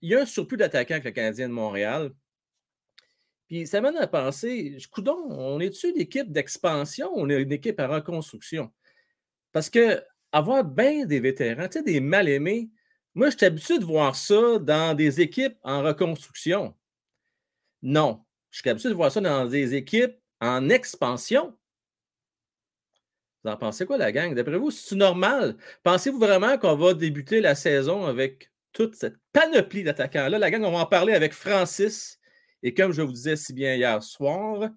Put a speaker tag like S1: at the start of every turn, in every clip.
S1: il y a un surplus d'attaquants avec le Canadien de Montréal. Puis ça mène à penser, coudon, on est-tu une équipe d'expansion on est une équipe à reconstruction? Parce que avoir bien des vétérans, tu sais, des mal-aimés, moi, je suis habitué de voir ça dans des équipes en reconstruction. Non, je suis habitué de voir ça dans des équipes en expansion. Vous en pensez quoi, la gang? D'après vous, c'est normal? Pensez-vous vraiment qu'on va débuter la saison avec toute cette panoplie d'attaquants-là? La gang, on va en parler avec Francis et comme je vous disais si bien hier soir,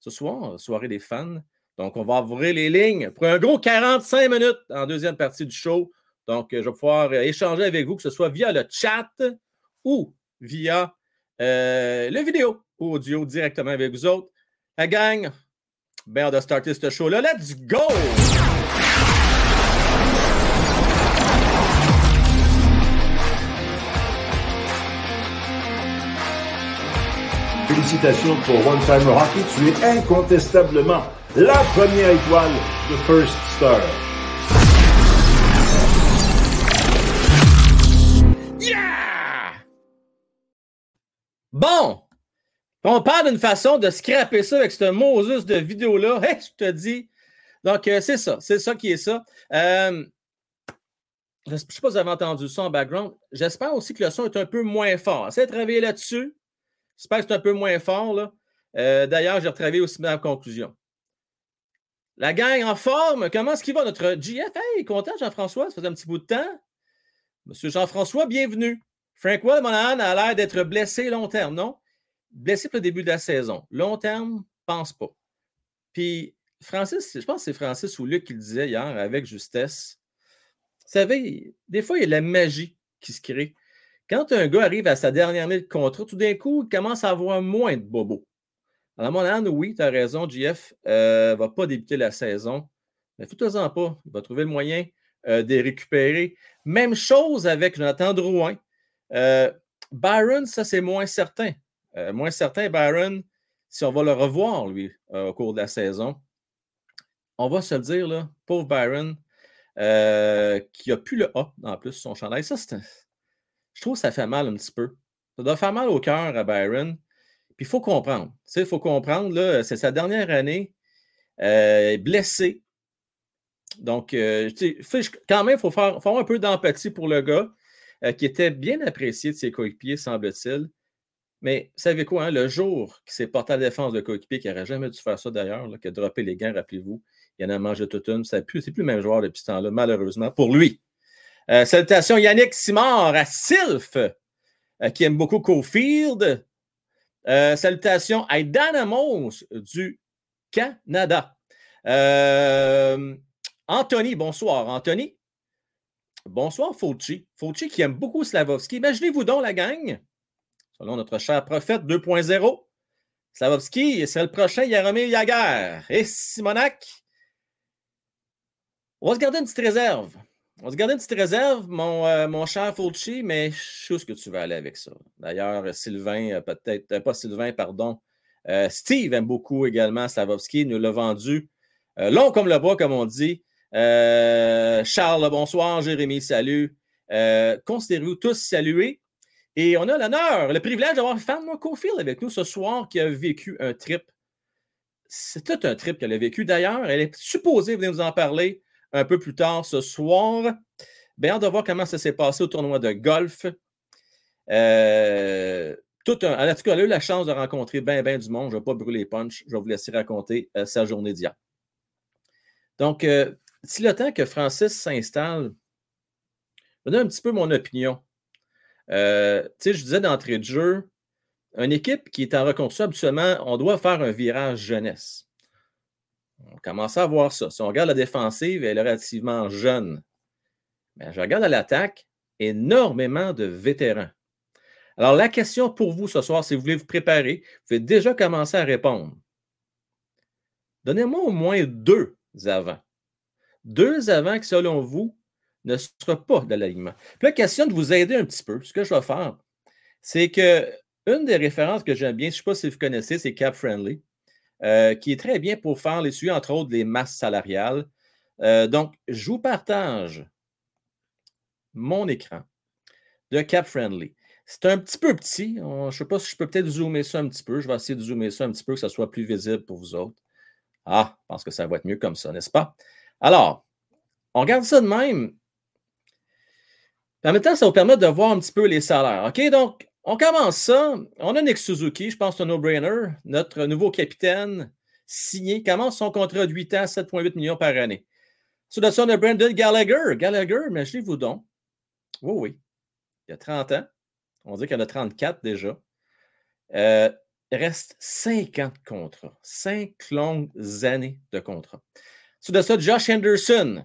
S1: ce soir, soirée des fans, donc on va ouvrir les lignes pour un gros 45 minutes en deuxième partie du show. Donc, je vais pouvoir échanger avec vous, que ce soit via le chat ou via euh, le vidéo audio directement avec vous autres. La gang, bien de starter ce show-là. Let's go!
S2: Félicitations pour One Timer Hockey. Tu es incontestablement la première étoile de First Star.
S1: Yeah! Bon! On parle d'une façon de scraper ça avec ce Moses de vidéo-là. Je te dis. Donc, euh, c'est ça. C'est ça qui est ça. Euh, je ne sais pas si vous avez entendu ça en background. J'espère aussi que le son est un peu moins fort. Essayez de travailler là-dessus. J'espère que c'est un peu moins fort. Là. Euh, d'ailleurs, j'ai retravaillé aussi ma conclusion. La gang en forme, comment est-ce qu'il va notre GF? Hey, content Jean-François, ça faisait un petit bout de temps. Monsieur Jean-François, bienvenue. Frank Well Monahan a l'air d'être blessé long terme, non? Blessé pour le début de la saison. Long terme, pense pas. Puis Francis, je pense que c'est Francis ou Luc qui le disait hier avec justesse. Vous savez, des fois, il y a la magie qui se crée. Quand un gars arrive à sa dernière année de contrat, tout d'un coup, il commence à avoir moins de bobos. Alors, mon âne, oui, tu as raison, JF ne euh, va pas débuter la saison. Mais fous-toi-en pas. Il va trouver le moyen euh, de les récupérer. Même chose avec Jonathan Drouin. Euh, Byron, ça, c'est moins certain. moins certain, Byron, si on va le revoir, lui, au cours de la saison. On va se le dire, là, pauvre Byron, qui n'a plus le A en plus son chandail. Ça, c'est je trouve que ça fait mal un petit peu. Ça doit faire mal au cœur à Byron. Puis il faut comprendre. Il faut comprendre, c'est sa dernière année. Euh, blessé. Donc, euh, quand même, il faut faire, un peu d'empathie pour le gars euh, qui était bien apprécié de ses coéquipiers, semble-t-il. Mais vous savez quoi, hein, le jour qui s'est porté à la défense de coéquipier, qui n'aurait jamais dû faire ça d'ailleurs, qui a droppé les gants, rappelez-vous, il en a mangé toute une. Ce n'est plus, plus, le même joueur depuis ce temps-là, malheureusement, pour lui. Euh, salutations Yannick Simard à Sylph, euh, qui aime beaucoup Cofield. Euh, salutations à Dynamos du Canada. Anthony, bonsoir. Anthony? Bonsoir, Fauci. Fauci qui aime beaucoup Slavovski. Imaginez-vous donc la gang, selon notre cher prophète 2.0. Slavovski, c'est le prochain Yaromir Yaguer. Et Simonac? On va se garder une petite réserve. On se garder une petite réserve, mon, euh, cher Fulci, mais je sais ce que tu vas aller avec ça. D'ailleurs, Sylvain, euh, peut-être, euh, pas Sylvain, pardon. Steve aime beaucoup également Slavovski, nous l'a vendu long comme le bois, comme on dit. Charles, bonsoir. Jérémy, salut. Considérez-vous tous salués? Et on a l'honneur, le privilège d'avoir Fan Cofield avec nous ce soir qui a vécu un trip. C'est tout un trip qu'elle a vécu. D'ailleurs, elle est supposée venir nous en parler un peu plus tard ce soir. Bien, hâte de voir comment ça s'est passé au tournoi de golf. Euh, tout en tout cas, elle a eu la chance de rencontrer bien, bien du monde. Je ne vais pas brûler punch. Je vais vous laisser raconter euh, sa journée d'hier. Donc, euh, si le temps que Francis s'installe, je vais donner un petit peu mon opinion. je disais d'entrée de jeu, une équipe qui est en reconstruction, absolument, on doit faire un virage jeunesse. On commence à voir ça. Si on regarde la défensive, elle est relativement jeune. Mais je regarde à l'attaque, énormément de vétérans. Alors, la question pour vous ce soir, si vous voulez vous préparer, vous pouvez déjà commencer à répondre. Donnez-moi au moins deux avant. Deux avant qui, selon vous, ne sera pas de l'alignement. Puis la question de vous aider un petit peu, ce que je vais faire, c'est que une des références que j'aime bien, je ne sais pas si vous connaissez, c'est Cap Friendly. Euh, qui est très bien pour faire les sujets, entre autres, les masses salariales. Euh, donc, je vous partage mon écran de Cap Friendly. C'est un petit peu petit. je ne sais pas si je peux peut-être zoomer ça un petit peu. Je vais essayer de zoomer ça un petit peu, que ça soit plus visible pour vous autres. Ah, je pense que ça va être mieux comme ça, n'est-ce pas? Alors, on regarde ça de même. En même temps, ça vous permet de voir un petit peu les salaires. OK, donc, on commence ça. On a Nick Suzuki, je pense un no-brainer. Notre nouveau capitaine signé commence son contrat de 8 ans, 7,8 millions par année. Sous de ça, on a Brandon Gallagher. Gallagher, imaginez-vous donc. Oui, oui. Il y a 30 ans. On dit qu'il en a 34 déjà. Euh, il reste 5 ans de contrat. 5 longues années de contrat. Sous de ça, Josh Henderson.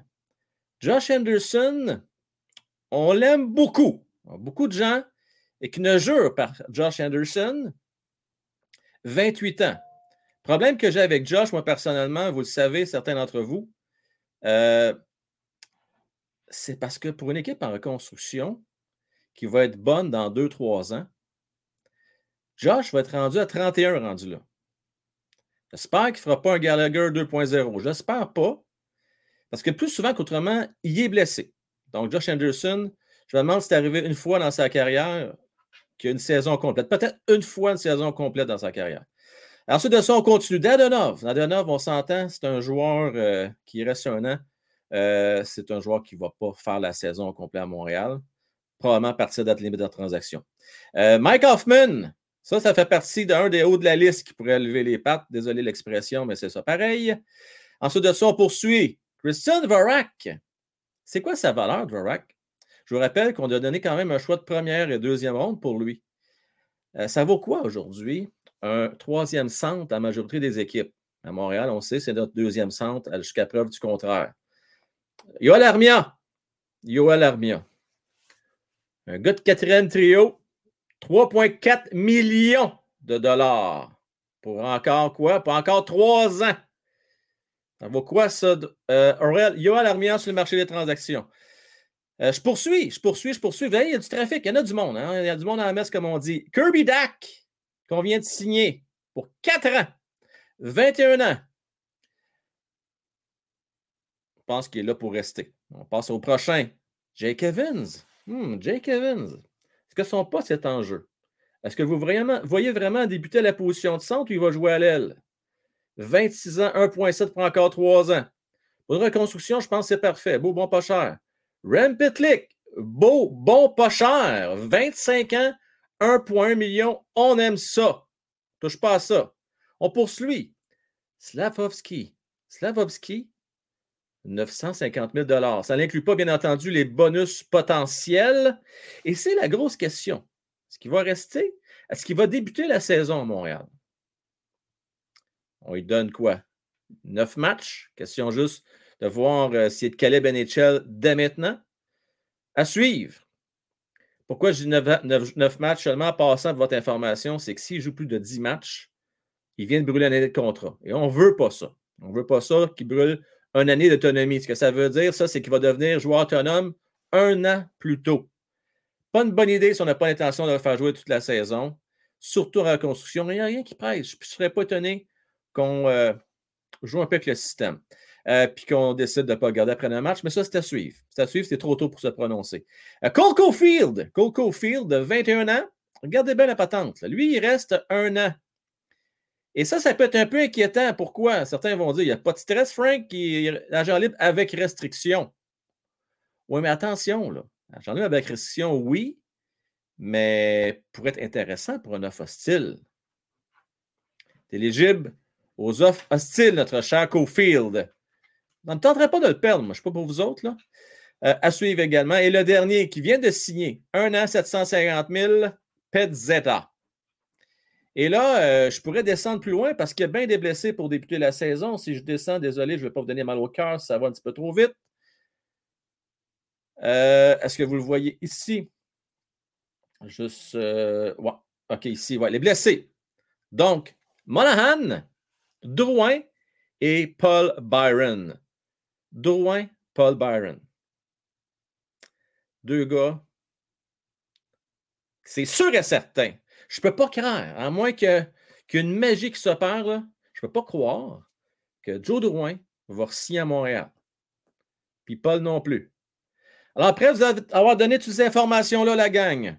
S1: Josh Henderson, on l'aime beaucoup. Beaucoup de gens et qui ne jurent par Josh Henderson. 28 ans. Problème que j'ai avec Josh, moi personnellement, vous le savez, certains d'entre vous, euh, c'est parce que pour une équipe en reconstruction qui va être bonne dans 2-3 ans, Josh va être rendu à 31 rendu là. J'espère qu'il ne fera pas un Gallagher 2.0. J'espère pas. Parce que plus souvent qu'autrement, il est blessé. Donc, Josh Anderson, je me demande si c'est arrivé une fois dans sa carrière qu'il y a une saison complète. Peut-être une fois une saison complète dans sa carrière. Ensuite de ça, on continue. Dadonov. Dadonov, on s'entend, c'est un joueur euh, qui reste un an. Euh, c'est un joueur qui ne va pas faire la saison complète à Montréal. Probablement partir date limite de transaction. Euh, Mike Hoffman, ça, ça fait partie d'un des hauts de la liste qui pourrait lever les pattes. Désolé l'expression, mais c'est ça pareil. Ensuite de ça, on poursuit. Christian Varak. C'est quoi sa valeur, Varak? Je vous rappelle qu'on a donné quand même un choix de première et deuxième ronde pour lui. ça vaut quoi aujourd'hui? un troisième centre à la majorité des équipes? À Montréal, on sait, c'est notre deuxième centre jusqu'à preuve du contraire. Yoel Armia. Yoel Armia. Un gars de quatrième trio. 3,4 millions de dollars. Pour encore quoi? Pour encore trois ans. Ça vaut quoi ça? Euh, Yoel Armia sur le marché des transactions? Euh, je poursuis, je poursuis, je poursuis. il y a du trafic, il y en a du monde. Hein? Il y a du monde à la messe, comme on dit. Kirby Dack qu'on vient de signer pour 4 ans, 21 ans. Je pense qu'il est là pour rester. On passe au prochain. Jake Evans. Hmm, Jake Evans. Est-ce que son poste est en jeu? Est-ce que vous voyez vraiment débuter la position de centre ou il va jouer à l'aile? 26 ans, 1,7 pour encore 3 ans. Pour reconstruction, je pense que c'est parfait. Beau, bon, pas cher. Rem Pitlick. Beau, bon, pas cher. 25 ans, 1,1 million, on aime ça. Touche pas à ça. On poursuit. Slavovski. Slavovski, 950 000 Ça n'inclut pas, bien entendu, les bonus potentiels. Et c'est la grosse question. Est-ce qu'il va rester? Est-ce qu'il va débuter la saison à Montréal? On lui donne quoi? Neuf matchs? Question juste de voir euh, est de Caleb NHL dès maintenant. À suivre. Pourquoi je dis 9, matchs seulement? En passant de votre information? C'est que s'il joue plus de 10 matchs, il vient de brûler une année de contrat. Et on ne veut pas ça. On ne veut pas ça qu'il brûle une année d'autonomie. Ce que ça veut dire, ça, c'est qu'il va devenir joueur autonome un an plus tôt. Pas une bonne idée si on n'a pas l'intention de le faire jouer toute la saison, surtout en reconstruction. Il n'y a rien qui presse. Je ne serais pas étonné qu'on euh, joue un peu avec le système. Euh, puis qu'on décide de ne pas regarder après un match. Mais ça, c'est à suivre. C'est à suivre, c'est trop tôt pour se prononcer. Euh, Cole Caulfield, Cole Caulfield, de 21 ans. Regardez bien la patente. Lui, il reste un an. Et ça, ça peut être un peu inquiétant. Pourquoi? Certains vont dire, il n'y a pas de stress, Frank, qui est agent libre avec restriction. Oui, mais attention, là. Agent libre avec restriction, oui, mais pour être intéressant pour un offre hostile. éligible aux offres hostiles, notre cher Cofield. On ne tenterait pas de le perdre, moi. Je ne suis pas pour vous autres. Là. Euh, à suivre également. Et le dernier qui vient de signer, 1 an, 750 000, Petzetta. Et là, euh, je pourrais descendre plus loin parce qu'il y a bien des blessés pour débuter la saison. Si je descends, désolé, je ne vais pas vous donner mal au cœur, ça va un petit peu trop vite. Euh, est-ce que vous le voyez ici? Juste. ouais. OK, ici, ouais. Les blessés. Donc, Monahan, Drouin et Paul Byron. Drouin, Paul Byron. Deux gars. C'est sûr et certain. Je ne peux pas croire, à moins qu'il une magie qui s'opère, je ne peux pas croire que Joe Drouin va signer à Montréal. Puis Paul non plus. Alors après vous avoir donné toutes ces informations-là, la gang,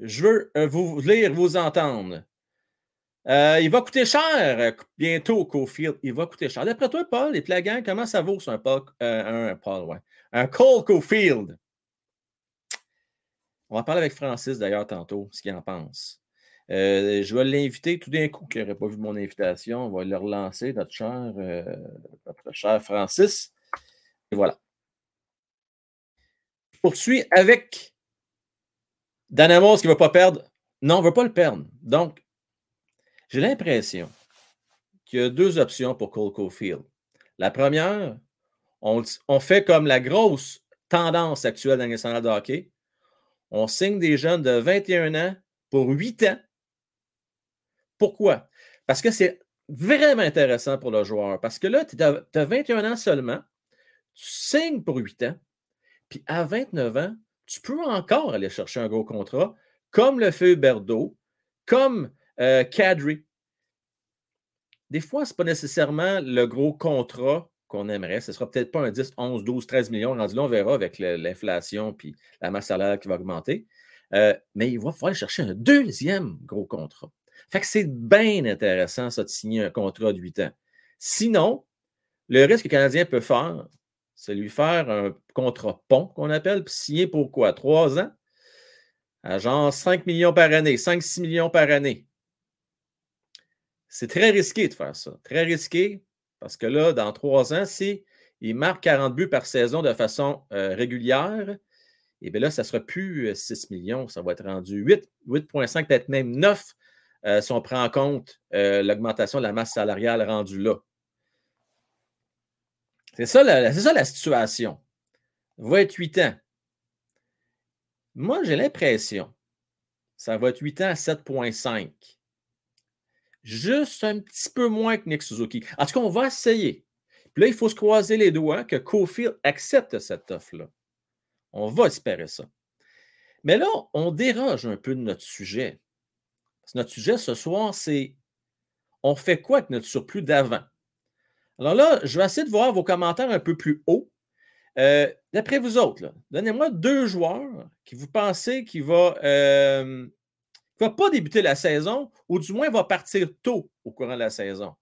S1: Je veux euh, vous lire, vous entendre. Euh, il va coûter cher bientôt, Cofield. Il va coûter cher. D'après toi, Paul, les plagans, comment ça vaut sur un, Paul, un, Paul, Cole Cofield? On va parler avec Francis d'ailleurs tantôt, ce qu'il en pense. je vais l'inviter tout d'un coup, qui n'aurait pas vu mon invitation. On va le relancer, notre cher, notre cher Francis. Et voilà. Je poursuis avec Danamos qui ne va pas perdre. Non, on ne veut pas le perdre. Donc, j'ai l'impression qu'il y a deux options pour Cole Caulfield. La première, on, fait comme la grosse tendance actuelle dans de hockey. On signe des jeunes de 21 ans pour 8 ans. Pourquoi? Parce que c'est vraiment intéressant pour le joueur. Parce que là, tu as 21 ans seulement, tu signes pour 8 ans, puis à 29 ans, tu peux encore aller chercher un gros contrat, comme le fait Berdo, comme euh, Kadri. Des fois, ce n'est pas nécessairement le gros contrat qu'on aimerait. Ce ne sera peut-être pas un 10, 11, 12, 13 millions. Rendu là, on verra avec l'inflation puis la masse salariale qui va augmenter. Euh, mais il va falloir chercher un deuxième gros contrat. Fait que c'est bien intéressant, ça, de signer un contrat de 8 ans. Sinon, le risque que le Canadien peut faire, c'est lui faire un contrat pont qu'on appelle, puis signer pour quoi? Trois ans? À genre 5 millions par année, 5-6 millions par année. C'est très risqué de faire ça. Très risqué parce que là, dans trois ans, si il marque 40 buts par saison de façon euh, régulière, et eh bien là, ça ne sera plus 6 euh, millions, ça va être rendu 8, 8,5, peut-être même 9 euh, si on prend en compte l'augmentation de la masse salariale rendue là. C'est ça, la, ça la situation. Va être 8 ans. Moi, j'ai l'impression ça va être 8 ans à 7,5. Juste un petit peu moins que Nick Suzuki. En tout cas, on va essayer. Puis là, il faut se croiser les doigts que Cofield accepte cette offre-là. On va espérer ça. Mais là, on déroge un peu de notre sujet. notre sujet ce soir, c'est on fait quoi avec notre surplus d'avant? Alors là, je vais essayer de voir vos commentaires un peu plus haut. Euh, d'après vous autres, donnez-moi deux joueurs qui vous pensez qui va, euh, va pas débuter la saison ou du moins va partir tôt au courant de la saison.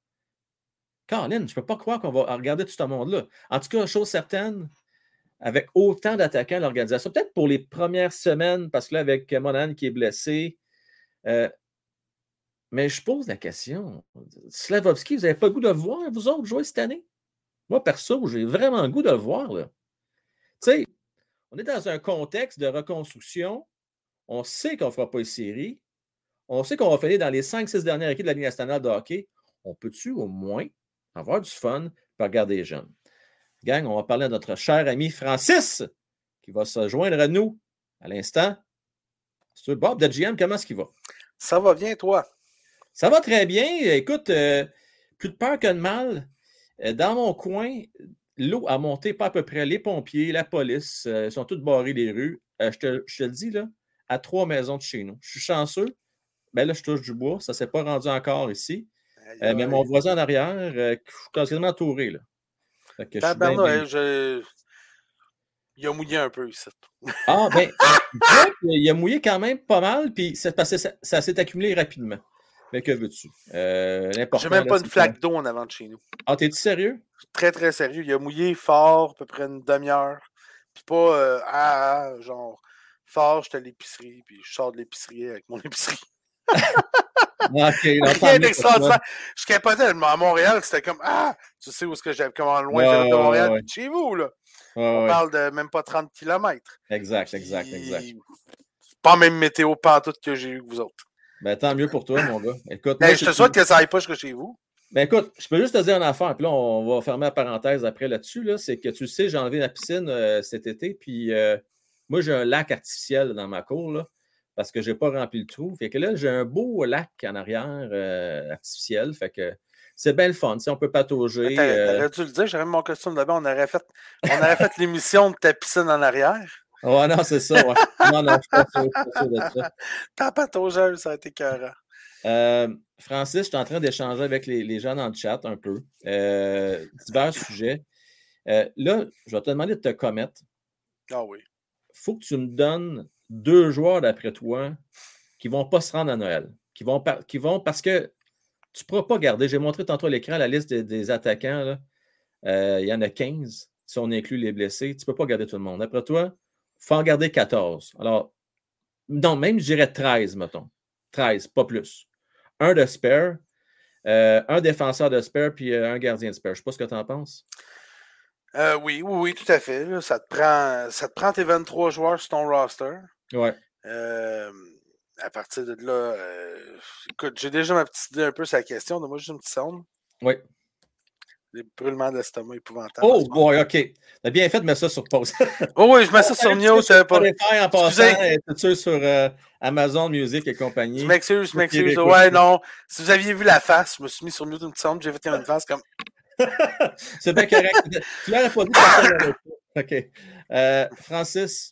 S1: Caroline, je ne peux pas croire qu'on va regarder tout ce monde-là. En tout cas, chose certaine, avec autant d'attaquants à l'organisation, peut-être pour les premières semaines, parce que là, avec Monan qui est blessé, euh, mais je pose la question. Slavovski, vous n'avez pas le goût de le voir, vous autres, jouer cette année? Moi, perso, j'ai vraiment le goût de le voir. Tu sais, on est dans un contexte de reconstruction. On sait qu'on ne fera pas une série. On sait qu'on va finir dans les 5-6 dernières équipes de la Ligue nationale de hockey. On peut-tu au moins avoir du fun et regarder les jeunes? Gang, on va parler à notre cher ami Francis qui va se joindre à nous à l'instant. Bob de GM, comment est-ce qu'il va?
S3: Ça va bien, toi?
S1: Ça va très bien. Écoute, euh, plus de peur que de mal. Euh, dans mon coin, l'eau a monté pas à peu près. Les pompiers, la police, euh, sont tous barrés les rues. je, te, je, te, le dis, là, à trois maisons de chez nous. Je suis chanceux. Ben là, je touche du bois. Ça ne s'est pas rendu encore ici. mais mon voisin en arrière, je suis quasiment entouré. Là.
S3: je... Il a mouillé un peu ici.
S1: Ah, ben, il a mouillé quand même pas mal, puis ça, ça s'est accumulé rapidement. Mais que veux-tu? Euh,
S3: J'ai même pas une flaque d'eau en avant de chez nous.
S1: Ah, t'es-tu sérieux?
S3: Très, très sérieux. Il a mouillé fort, à peu près une demi-heure. Puis pas, euh, ah, genre, fort, j'étais à l'épicerie, puis je sors de l'épicerie avec mon épicerie.
S1: ok,
S3: Rien d'extraordinaire. Je capotais à Montréal, c'était comme, ah, tu sais où est-ce que j'avais, comment loin ouais, de Montréal, chez vous, là. On parle de même pas 30 km.
S1: Exact, exact, exact.
S3: Pas même météo pantoute que j'ai eu que vous autres.
S1: Ben, tant mieux pour toi, mon gars. Écoute,
S3: ben, je te souhaite que ça aille pas jusque chez vous.
S1: Ben écoute, je peux juste te dire une affaire, puis là, on va fermer la parenthèse après là-dessus. Là, c'est que tu sais, j'ai enlevé la piscine euh, cet été, puis euh, moi, j'ai un lac artificiel dans ma cour, là, parce que je n'ai pas rempli le trou. Fait que là, j'ai un beau lac en arrière euh, artificiel. Fait que c'est bien le fun. on peut patauger.
S3: T'aurais dû le dire, j'aurais mis mon costume d'abord. On aurait fait, on aurait fait l'émission de ta piscine en arrière.
S1: Ouais, non, c'est ça. Ouais. Non, non, je suis pas sûr, de ça.
S3: T'as pas ton jeu, ça a été carré.
S1: Euh, Francis, je suis en train d'échanger avec les, les, gens dans le chat un peu. Euh, divers sujets. Euh, là, je vais te demander de te commettre.
S3: Ah oui.
S1: Il faut que tu me donnes deux joueurs d'après toi qui ne vont pas se rendre à Noël, qui vont, qui vont parce que tu ne pourras pas garder. J'ai montré tantôt à l'écran la liste des, attaquants. Euh, il y en a 15 si on inclut les blessés. Tu ne peux pas garder tout le monde. D'après toi, il faut en garder 14. Alors, non, même je dirais 13, mettons. 13, pas plus. Un de spare, euh, un défenseur de spare, puis euh, un gardien de spare. Je ne sais pas ce que tu en penses.
S3: Oui, oui, oui, tout à fait. Ça, te prend, ça te prend tes 23 joueurs sur ton roster.
S1: Ouais.
S3: à partir de là, écoute, j'ai déjà ma petite idée un peu sur la question. Donne-moi juste une petite sonde.
S1: Oui.
S3: Des brûlements d'estomac épouvantables.
S1: Oh, boy, OK. T'as bien fait de mettre ça sur pause.
S3: oh, oui, je mets ça sur Mute.
S1: Pour... Pas... en passant, tout sur euh, Amazon Music et compagnie?
S3: Je m'excuse, je m'excuse. Ouais, non. Si vous aviez vu la face, je me suis mis sur Mute une petite sonde, j'ai fait une face comme.
S1: C'est bien correct. tu l'aurais pas dit. OK. Euh, Francis,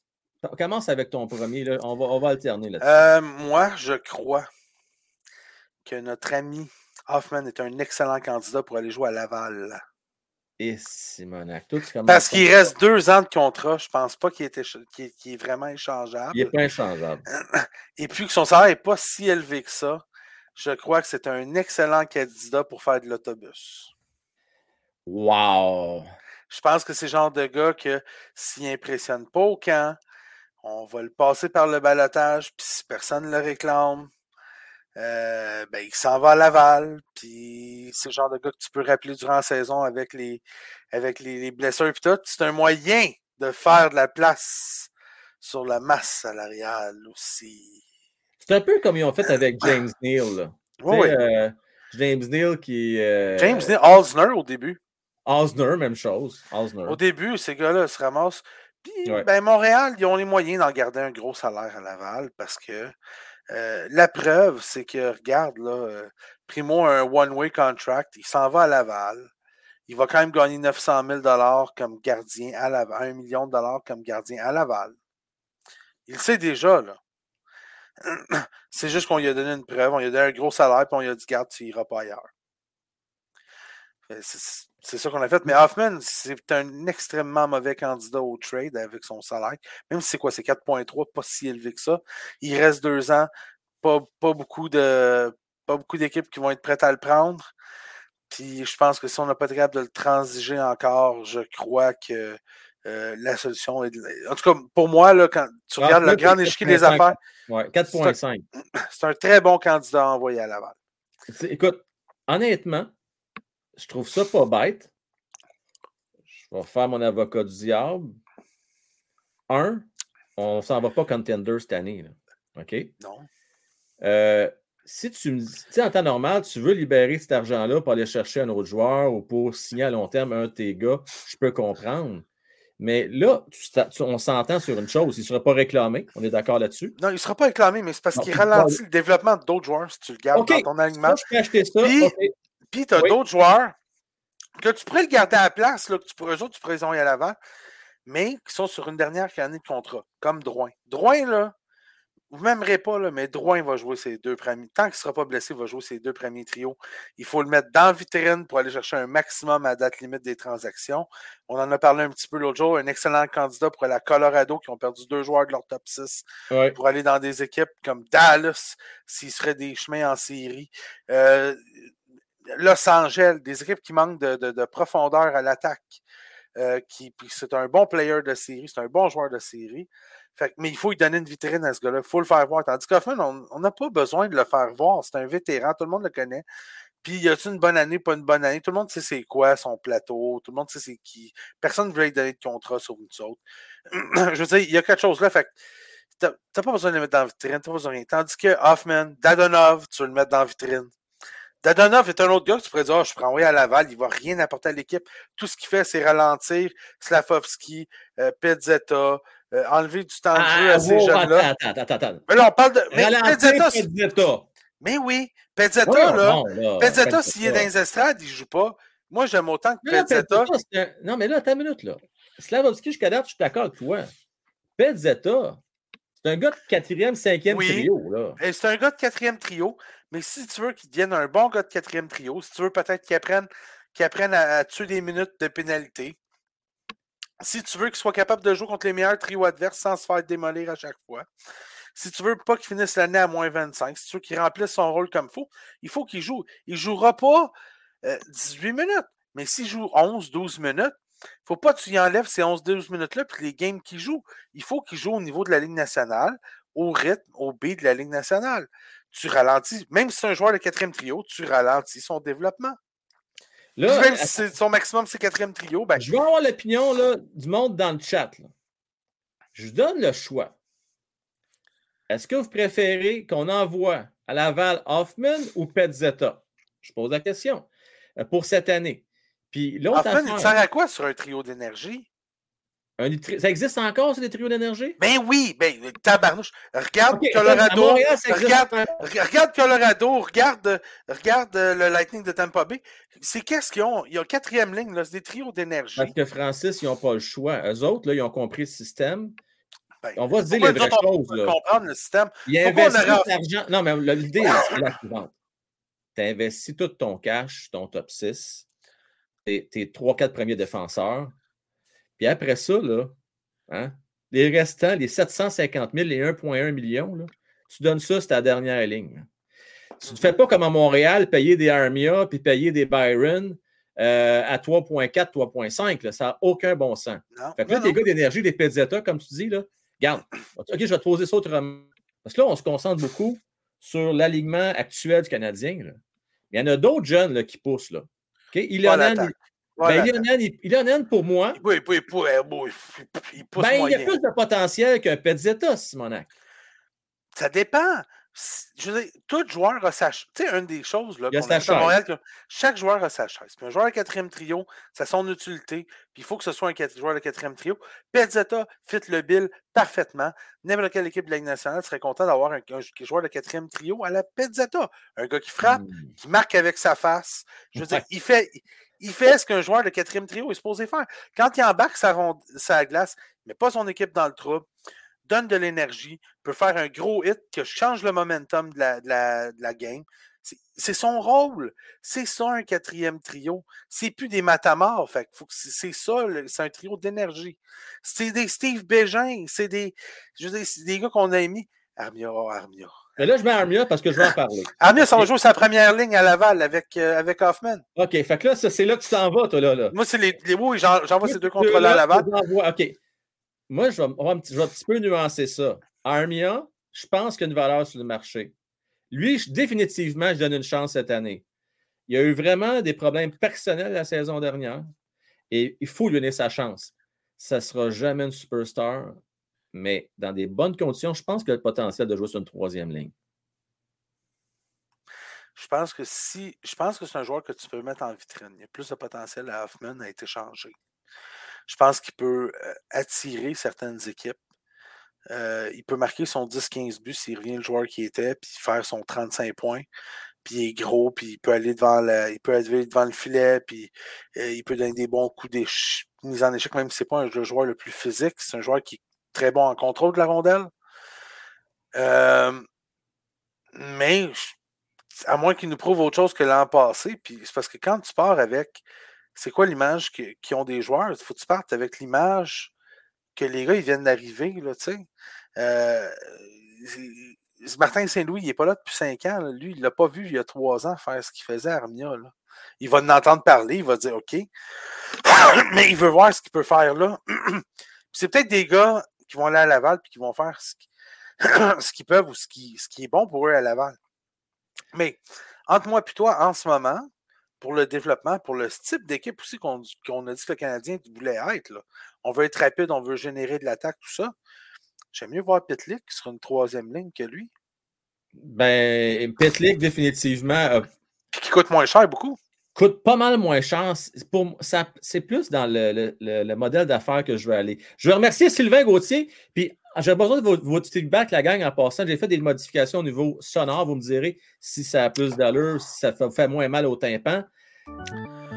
S1: commence avec ton premier. Là. On, va, on va alterner là-dessus.
S3: Euh, moi, je crois que notre ami Hoffman est un excellent candidat pour aller jouer à Laval.
S1: Et Simonac.
S3: Parce qu'il reste deux ans de contrat, je ne pense pas qu'il est, vraiment échangeable.
S1: Il n'est pas échangeable.
S3: Et puis que son salaire n'est pas si élevé que ça, je crois que c'est un excellent candidat pour faire de l'autobus.
S1: Wow!
S3: Je pense que c'est le genre de gars que s'il impressionne pas au camp, on va le passer par le balotage, puis si personne ne le réclame, euh, ben, il s'en va à Laval, puis c'est le genre de gars que tu peux rappeler durant la saison avec les, avec les, blessures et tout. C'est un moyen de faire de la place sur la masse salariale aussi.
S1: C'est un peu comme ils ont fait avec James Neal. Oui, euh, James Neal qui. Euh,
S3: James Neal, Osner au début.
S1: Osner, même chose. Osner.
S3: Au début, ces gars-là se ramassent. Puis, ben, Montréal, ils ont les moyens d'en garder un gros salaire à Laval parce que euh, la preuve, c'est que, regarde, là, euh, Primo a un one-way contract, il s'en va à Laval. Il va quand même gagner 900 000 comme gardien à Laval, 1 million de dollars comme gardien à Laval. Il le sait déjà, là. C'est juste qu'on lui a donné une preuve, on lui a donné un gros salaire, puis on lui a dit, garde, tu n'iras pas ailleurs. C'est ça qu'on a fait. Mais Hoffman, c'est un extrêmement mauvais candidat au trade avec son salaire. Même si c'est quoi, c'est 4.3, pas si élevé que ça. Il reste deux ans, pas, beaucoup de pas beaucoup d'équipes qui vont être prêtes à le prendre. Puis je pense que si on n'a pas été capable de le transiger encore, je crois que euh, la solution est. En tout cas, pour moi, là, quand tu regardes le grand échiquier des affaires.
S1: 4.5.
S3: C'est un, très bon candidat à envoyer à Laval.
S1: Écoute, honnêtement, je trouve ça pas bête. Je vais faire mon avocat du diable. Un, on ne s'en va pas contender cette année. OK?
S3: Non.
S1: Euh, si tu me dis, en temps normal, tu veux libérer cet argent-là pour aller chercher un autre joueur ou pour signer à long terme un de tes gars, je peux comprendre. Mais là, on s'entend sur une chose, il ne sera pas réclamé. On est d'accord là-dessus?
S3: Non, il ne sera pas réclamé, mais c'est parce qu'il ralentit le développement d'autres joueurs si tu le gardes dans ton alignement.
S1: je peux acheter ça.
S3: Puis, tu as d'autres joueurs que tu pourrais le garder à la place, là, que tu pourrais, tu pourrais les à l'avant, mais qui sont sur une dernière année de contrat, comme Drouin. Drouin, là, vous ne m'aimerez pas, là, mais Drouin va jouer ses deux premiers. Tant qu'il ne sera pas blessé, il va jouer ses deux premiers trios. Il faut le mettre dans la vitrine pour aller chercher un maximum à date limite des transactions. On en a parlé un petit peu l'autre jour. Un excellent candidat pour la Colorado qui ont perdu deux joueurs de leur top 6 pour aller dans des équipes comme Dallas s'il serait des chemins en série. Euh, Los Angeles, des équipes qui manquent de, profondeur à l'attaque. Euh, c'est un bon player de série, c'est un bon joueur de série. Mais il faut lui donner une vitrine à ce gars-là. Il faut le faire voir. Tandis qu'Hoffman, on n'a pas besoin de le faire voir. C'est un vétéran, tout le monde le connaît. Puis, y a-t-il une bonne année, pas une bonne année? Tout le monde sait c'est quoi son plateau. Tout le monde sait c'est qui. Personne ne veut lui donner de contrat sur une autre. Je veux dire, il y a quelque chose là. Fait tu n'as pas besoin de le mettre dans la vitrine. T'as pas besoin de rien. Tandis que Hoffman, Dadonov, tu veux le mettre dans la vitrine. Dadonov est un autre gars que tu pourrais dire, oh, je prends envoyer à Laval, il ne va rien apporter à l'équipe. Tout ce qu'il fait, c'est ralentir Slavovski, euh, Pezzetta, euh, enlever du temps de jeu à ah, ces jeunes-là.
S1: Attends, attends, attends.
S3: Mais là, on parle de.
S1: Mais Pezzetta,
S3: Mais oui, Pezzetta, là. Pezzetta, s'il est dans les estrades, il ne joue pas. Moi, j'aime autant que Pezzetta.
S1: Non, mais là, attends une minute, là. Slavovski, jusqu'à date, je suis d'accord avec toi. Pezzetta, c'est un gars de quatrième, cinquième trio. Là.
S3: C'est un gars de quatrième trio. Mais si tu veux qu'il devienne un bon gars de quatrième trio, si tu veux peut-être qu'il apprenne, qu'il apprenne à, tuer des minutes de pénalité, Si tu veux qu'il soit capable de jouer contre les meilleurs trios adverses sans se faire démolir à chaque fois. Si tu veux pas qu'il finisse l'année à moins 25, si tu veux qu'il remplisse son rôle comme il faut, il faut qu'il joue. Il ne jouera pas 18 euh, minutes, mais s'il joue 11, 12 minutes, faut pas que tu y enlèves ces 11-12 minutes-là, puis les games qu'il joue. Il faut qu'il joue au niveau de la Ligue nationale, au rythme, au beat de la Ligue nationale. Tu ralentis, même si c'est un joueur de quatrième trio, tu ralentis son développement. même si son maximum, c'est quatrième trio. Ben...
S1: Je veux avoir l'opinion du monde dans le chat. Je donne le choix. Est-ce que vous préférez qu'on envoie à Laval Hoffman ou Petzetta? Je pose la question euh, pour cette année. Puis
S3: Hoffman, il sert à quoi sur un trio d'énergie?
S1: ça existe encore, ces trios d'énergie?
S3: Ben oui, ben tabarnouche. Regarde Colorado. regarde, Colorado, regarde, regarde euh, le Lightning de Tampa Bay. C'est qu'est-ce qu'ils ont? Il y a quatrième ligne, c'est des trios d'énergie.
S1: Parce que Francis, ils n'ont pas le choix. Eux autres, là, ils ont compris le système. Ben, on va se dire les vraies choses. On
S3: comprendre le système?
S1: Il investit l'argent. Non, mais l'idée, c'est la suivante. Tu investis tout ton cash, ton top 6, tes, tes 3-4 premiers défenseurs puis après ça, là, hein, les restants, les 750 000, les 1,1 million, là, tu donnes ça, c'est ta dernière ligne. Tu ne fais pas comme à Montréal, payer des Armia puis payer des Byron euh, à 3,4, 3,5. Ça n'a aucun bon sens. fait que là, tes gars d'énergie, des Pizzetta, comme tu dis, là, regarde, OK, je vais te poser ça autrement. Parce que là, on se concentre beaucoup sur l'alignement actuel du Canadien. Là. Il y en a d'autres jeunes là, qui poussent. Là. Okay? Il, en a, ben, il, en a, pour moi.
S3: Oui, il, il,
S1: il, pousse ben, il a plus de potentiel qu'un Petzetta, Simonac.
S3: Ça dépend. Je veux dire, tout joueur a sa Tu sais, une des choses là, qu'on a chaque joueur a sa chaise. Puis un joueur de quatrième trio, ça a son utilité. Puis il faut que ce soit un joueur de quatrième trio. Petzetta fit le bill parfaitement. N'importe quelle équipe de la Ligue nationale serait content d'avoir un, joueur de quatrième trio à la Petzetta. Un gars qui frappe, hmm. qui marque avec sa face. Je veux dire, il fait il fait ce qu'un joueur de quatrième trio est supposé faire. Quand il embarque sa, sa glace, il met pas son équipe dans le trouble, donne de l'énergie, peut faire un gros hit qui change le momentum de la, game. C'est son rôle. C'est ça un quatrième trio. C'est plus des matamors. c'est ça, c'est un trio d'énergie. C'est des Steve Bégin. C'est des, des gars qu'on a mis. Armia, Armia.
S1: Mais là, je mets Armia parce que je vais en parler.
S3: Armia, ça va jouer sa première ligne à Laval avec, euh, avec Hoffman.
S1: OK, fait que là, c'est là que tu t'en vas, toi, là. là.
S3: Moi, c'est les, les oui, j'envoie ces deux contrôleurs à Laval.
S1: OK. Moi, je vais, un petit, peu nuancer ça. Armia, je pense qu'il y a une valeur sur le marché. Lui, définitivement, je donne une chance cette année. Il a eu vraiment des problèmes personnels la saison dernière et il faut lui donner sa chance. Ça ne sera jamais une superstar mais dans des bonnes conditions, je pense qu'il a le potentiel de jouer sur une troisième ligne.
S3: Je pense que si. Je pense que c'est un joueur que tu peux mettre en vitrine. Il y a plus de potentiel à Hoffman a été changé. Je pense qu'il peut euh, attirer certaines équipes. Euh, il peut marquer son 10-15 buts s'il revient le joueur qui était, puis faire son 35 points. Puis il est gros, puis il peut aller devant il peut aller devant le filet, puis euh, il peut donner des bons coups de mise en échec, même si ce n'est pas le joueur le plus physique. C'est un joueur qui très bon en contrôle de la rondelle. Mais à moins qu'il nous prouve autre chose que l'an passé, puis c'est parce que quand tu pars avec, c'est quoi l'image qu'ils ont des joueurs? Il faut que tu partes avec l'image que les gars viennent d'arriver. Euh, Martin Saint-Louis, il n'est pas là depuis cinq ans. Lui, il ne l'a pas vu il y a trois ans faire ce qu'il faisait à Armia. Il va en entendre parler, il va dire OK. Mais il veut voir ce qu'il peut faire là. c'est peut-être des gars qui vont aller à Laval et qui vont faire ce qu'ils peuvent ou ce qui, ce qui est bon pour eux à Laval. Mais entre moi et toi, en ce moment, pour le développement, pour le type d'équipe aussi qu'on a dit que le Canadien voulait être, là. on veut être rapide, on veut générer de l'attaque, tout ça. J'aime mieux voir Pitlick sur une troisième ligne que lui.
S1: Ben, Pitlick, définitivement. Euh,
S3: qui coûte moins cher, beaucoup
S1: coûte pas mal moins cher. C'est plus dans le, modèle d'affaires que je veux aller. Je veux remercier Sylvain Gauthier. Puis j'ai besoin de votre, feedback, la gang, en passant. J'ai fait des modifications au niveau sonore. Vous me direz si ça a plus d'allure, si ça fait, moins mal au tympan.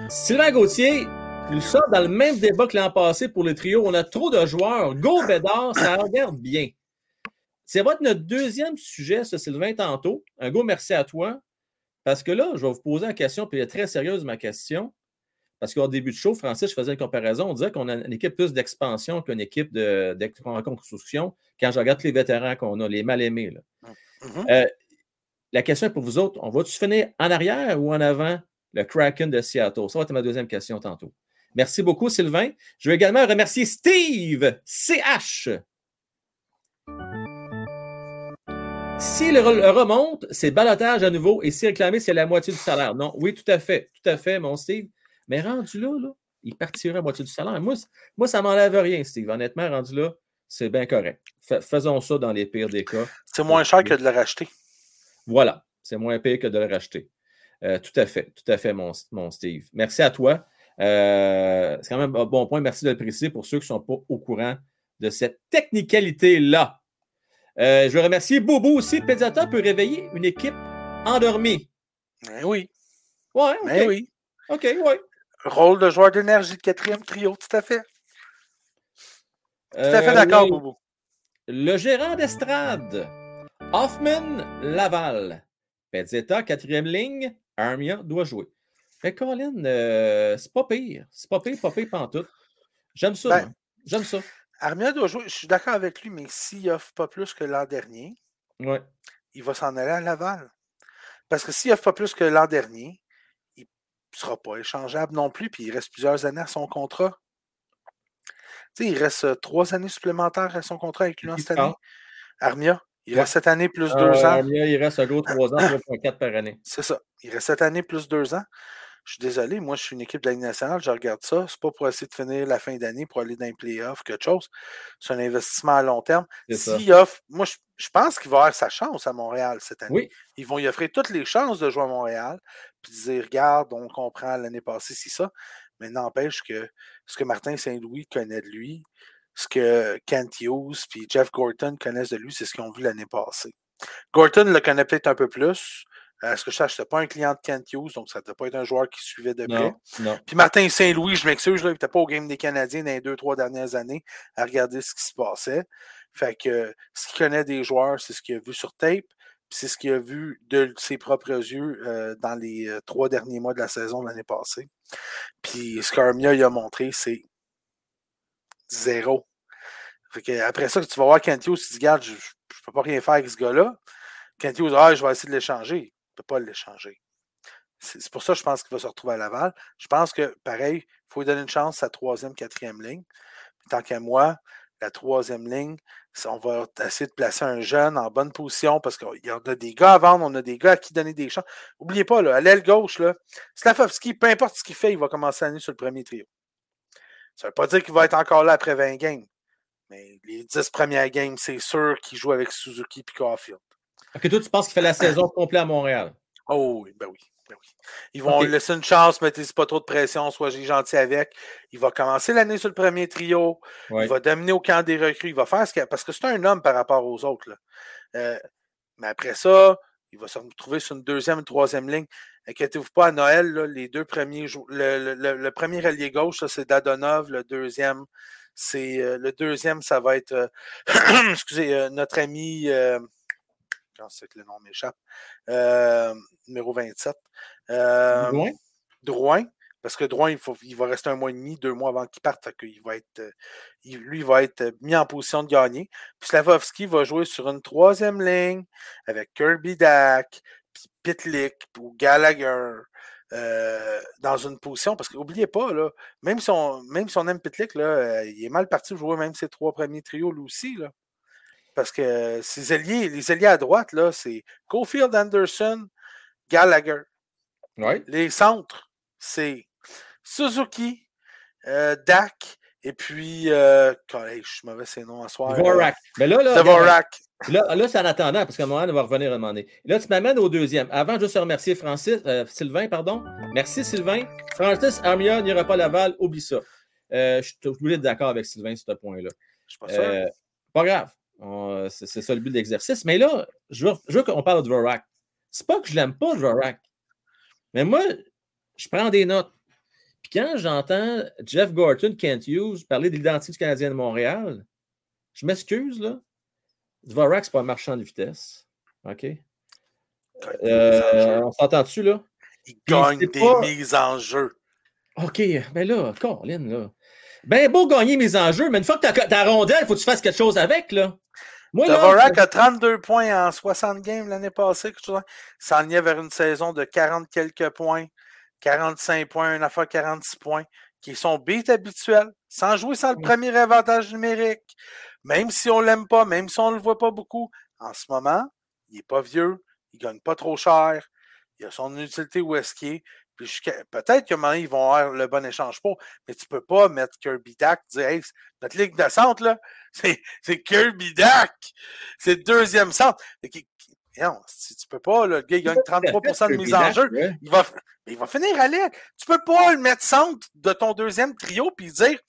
S1: Sylvain Gauthier, nous sommes dans le même débat que l'an passé pour le trio. On a trop de joueurs. Go Bédard, ça regarde bien. C'est votre notre deuxième sujet, ça, Sylvain, tantôt. Un go merci à toi. Parce que là, je vais vous poser une question, puis elle est très sérieuse ma question. Parce qu'au début de show, Francis, je faisais une comparaison. On disait qu'on a une équipe plus d'expansion qu'une équipe de, de reconstruction quand je regarde les vétérans qu'on a, les mal-aimés. Mm-hmm. Euh, la question est pour vous autres, on va-tu finir en arrière ou en avant le Kraken de Seattle? Ça va être ma deuxième question tantôt. Merci beaucoup, Sylvain. Je veux également remercier Steve CH. Si le, remonte, c'est balotage à nouveau et si réclamé, c'est la moitié du salaire. Non, oui, tout à fait, tout à fait, mon Steve. Mais rendu là, là il partirait à moitié du salaire. Moi, moi ça ne m'enlève rien, Steve. Honnêtement, rendu là, c'est bien correct. faisons ça dans les pires des cas.
S3: C'est moins cher que de le racheter.
S1: Voilà, c'est moins pire que de le racheter. Euh, tout à fait, tout à fait, mon, Steve. Merci à toi. Euh, c'est quand même un bon point. Merci de le préciser pour ceux qui ne sont pas au courant de cette technicalité-là. Euh, je veux remercier Bobo aussi. Pédiata peut réveiller une équipe endormie.
S3: Ben oui.
S1: Ouais,
S3: ben oui.
S1: OK, oui.
S3: Rôle de joueur d'énergie de quatrième trio, tout à fait. Tout à fait d'accord, Bobo.
S1: Le gérant d'estrade, Hoffman Laval. Pezzetta, quatrième ligne. Armia doit jouer. Mais Colin, euh, c'est pas pire. C'est pas pire, pas pire pantoute. J'aime ça. Ben, J'aime ça.
S3: Armia doit jouer. Je suis d'accord avec lui, mais s'il offre pas plus que l'an dernier, il va s'en aller à Laval. Parce que s'il offre pas plus que l'an dernier, ne sera pas échangeable non plus, puis il reste plusieurs années à son contrat. Tu sais, il reste euh, trois années supplémentaires à son contrat avec lui en cette année. Armia. Il reste cette année plus deux ans.
S1: il reste un gros trois ans, 3,4 par année.
S3: C'est ça. Il reste cette année plus deux ans. Je suis désolé, moi, je suis une équipe de la Ligue nationale, je regarde ça. C'est pas pour essayer de finir la fin d'année pour aller dans les playoffs, quelque chose. C'est un investissement à long terme. S'il offre, moi, je, pense qu'il va avoir sa chance à Montréal cette année. Ils vont y offrir toutes les chances de jouer à Montréal, puis dire, regarde, on comprend l'année passée, c'est ça. Mais n'empêche que ce que Martin Saint-Louis connaît de lui, ce que Kent Hughes et Jeff Gorton connaissent de lui, c'est ce qu'ils ont vu l'année passée. Gorton le connaît peut-être un peu plus. Euh, ce que je sache, c'était pas un client de Kent Hughes, donc ça ne pas être un joueur qui suivait de près. Puis Martin Saint-Louis, je m'excuse, il n'était pas au game des Canadiens dans les deux, trois dernières années à regarder ce qui se passait. Fait que ce qu'il connaît des joueurs, c'est ce qu'il a vu sur tape, c'est ce qu'il a vu de ses propres yeux euh, dans les euh, trois derniers mois de la saison de l'année passée. Puis ce qu'Armia il a montré, c'est zéro. après ça, tu vas voir Kent Hughes, tu te dis, je ne peux pas rien faire avec ce gars-là. Kent Hughes, ah, je vais essayer de l'échanger ne peut pas l'échanger. C'est pour ça que je pense qu'il va se retrouver à Laval. Je pense que, pareil, il faut lui donner une chance à sa troisième, quatrième ligne. tant qu'à moi, la troisième ligne, on va essayer de placer un jeune en bonne position parce qu'il y a des gars à vendre, on a des gars à qui donner des chances. N'oubliez pas, là, à l'aile gauche, là, Slavovski, peu importe ce qu'il fait, il va commencer l'année sur le premier trio. Ça ne veut pas dire qu'il va être encore là après 20 games. Mais les 10 premières games, c'est sûr qu'il joue avec Suzuki et Caulfield.
S1: Ok, toi, tu penses qu'il fait la saison complète à Montréal?
S3: Oh oui, ben oui. Ben oui. Ils vont laisser une chance, mettez pas trop de pression, sois gentil avec. Il va commencer l'année sur le premier trio. Il va dominer au camp des recrues. Il va faire ce qu'il Parce que c'est un homme par rapport aux autres. Euh, mais après ça, il va se retrouver sur une deuxième, une troisième ligne. Inquiétez-vous pas, à Noël, les deux premiers le, le, premier allié gauche, c'est Dadonov. Le deuxième, c'est euh, le deuxième, ça va être euh, excusez, notre ami quand c'est que le nom m'échappe. Euh, numéro 27. Euh, Drouin? Drouin. Parce que Drouin, il, faut, il, va rester un mois et demi, deux mois avant qu'il parte. Il va être, euh, lui, il va être mis en position de gagner. Puis Slavovski va jouer sur une troisième ligne avec Kirby Dak, puis Pitlick ou Gallagher. dans une position, parce qu'oubliez pas, là, même, si on, même si on aime Pitlick, là, il est mal parti de jouer même ses trois premiers trios lui aussi. Là. Parce que ces alliés, les alliés à droite, là, c'est Cofield Anderson, Gallagher. Les centres, c'est Suzuki, euh, Dak, et puis, euh, je suis mauvais ces noms à soir.
S1: Dvorak. Mais là,
S3: là,
S1: là, là c'est en attendant, parce qu'à un moment, on va revenir à demander. Là, tu m'amènes au deuxième. Avant, je veux remercier Francis, euh, Sylvain, pardon. Merci, Sylvain. Francis Armia n'ira pas Laval, oublie ça. je suis d'accord avec Sylvain sur ce point-là.
S3: Je suis pas sûr.
S1: pas grave. C'est ça le but de l'exercice. Mais là, je veux, qu'on parle de Dvorak. C'est pas que je l'aime pas, Dvorak. Mais moi, je prends des notes. Puis quand j'entends Jeff Gorton, Kent Hughes parler de l'identité du Canadien de Montréal, je m'excuse, là. Dvorak, c'est pas un marchand de vitesse. OK? Euh, on s'entend dessus, là?
S3: Il gagne des mises en jeu.
S1: OK, mais là, Colin, là. Ben beau gagner mes enjeux, mais une fois que tu as ta rondelle, il faut que tu fasses quelque chose avec, là.
S3: Moi, Dvorak a 32 points en 60 games l'année passée. Est vers une saison de 40 quelques points, 45 points, une affaire 46 points, qui sont beats habituels, sans jouer sans le premier avantage numérique. Même si on ne l'aime pas, même si on ne le voit pas beaucoup, en ce moment, il n'est pas vieux, il ne gagne pas trop cher, il a son utilité où est-ce qu'il est. Peut-être qu'à un moment ils vont avoir le bon échange pour, mais tu ne peux pas mettre Kirby Dak dire hey, notre ligue de centre, là, c'est Kirby Dak. C'est le deuxième centre. Non, si tu peux pas, le gars il gagne 33% de mise en jeu, il, va, il va finir à l'aide. Tu peux pas le mettre centre de ton deuxième trio puis dire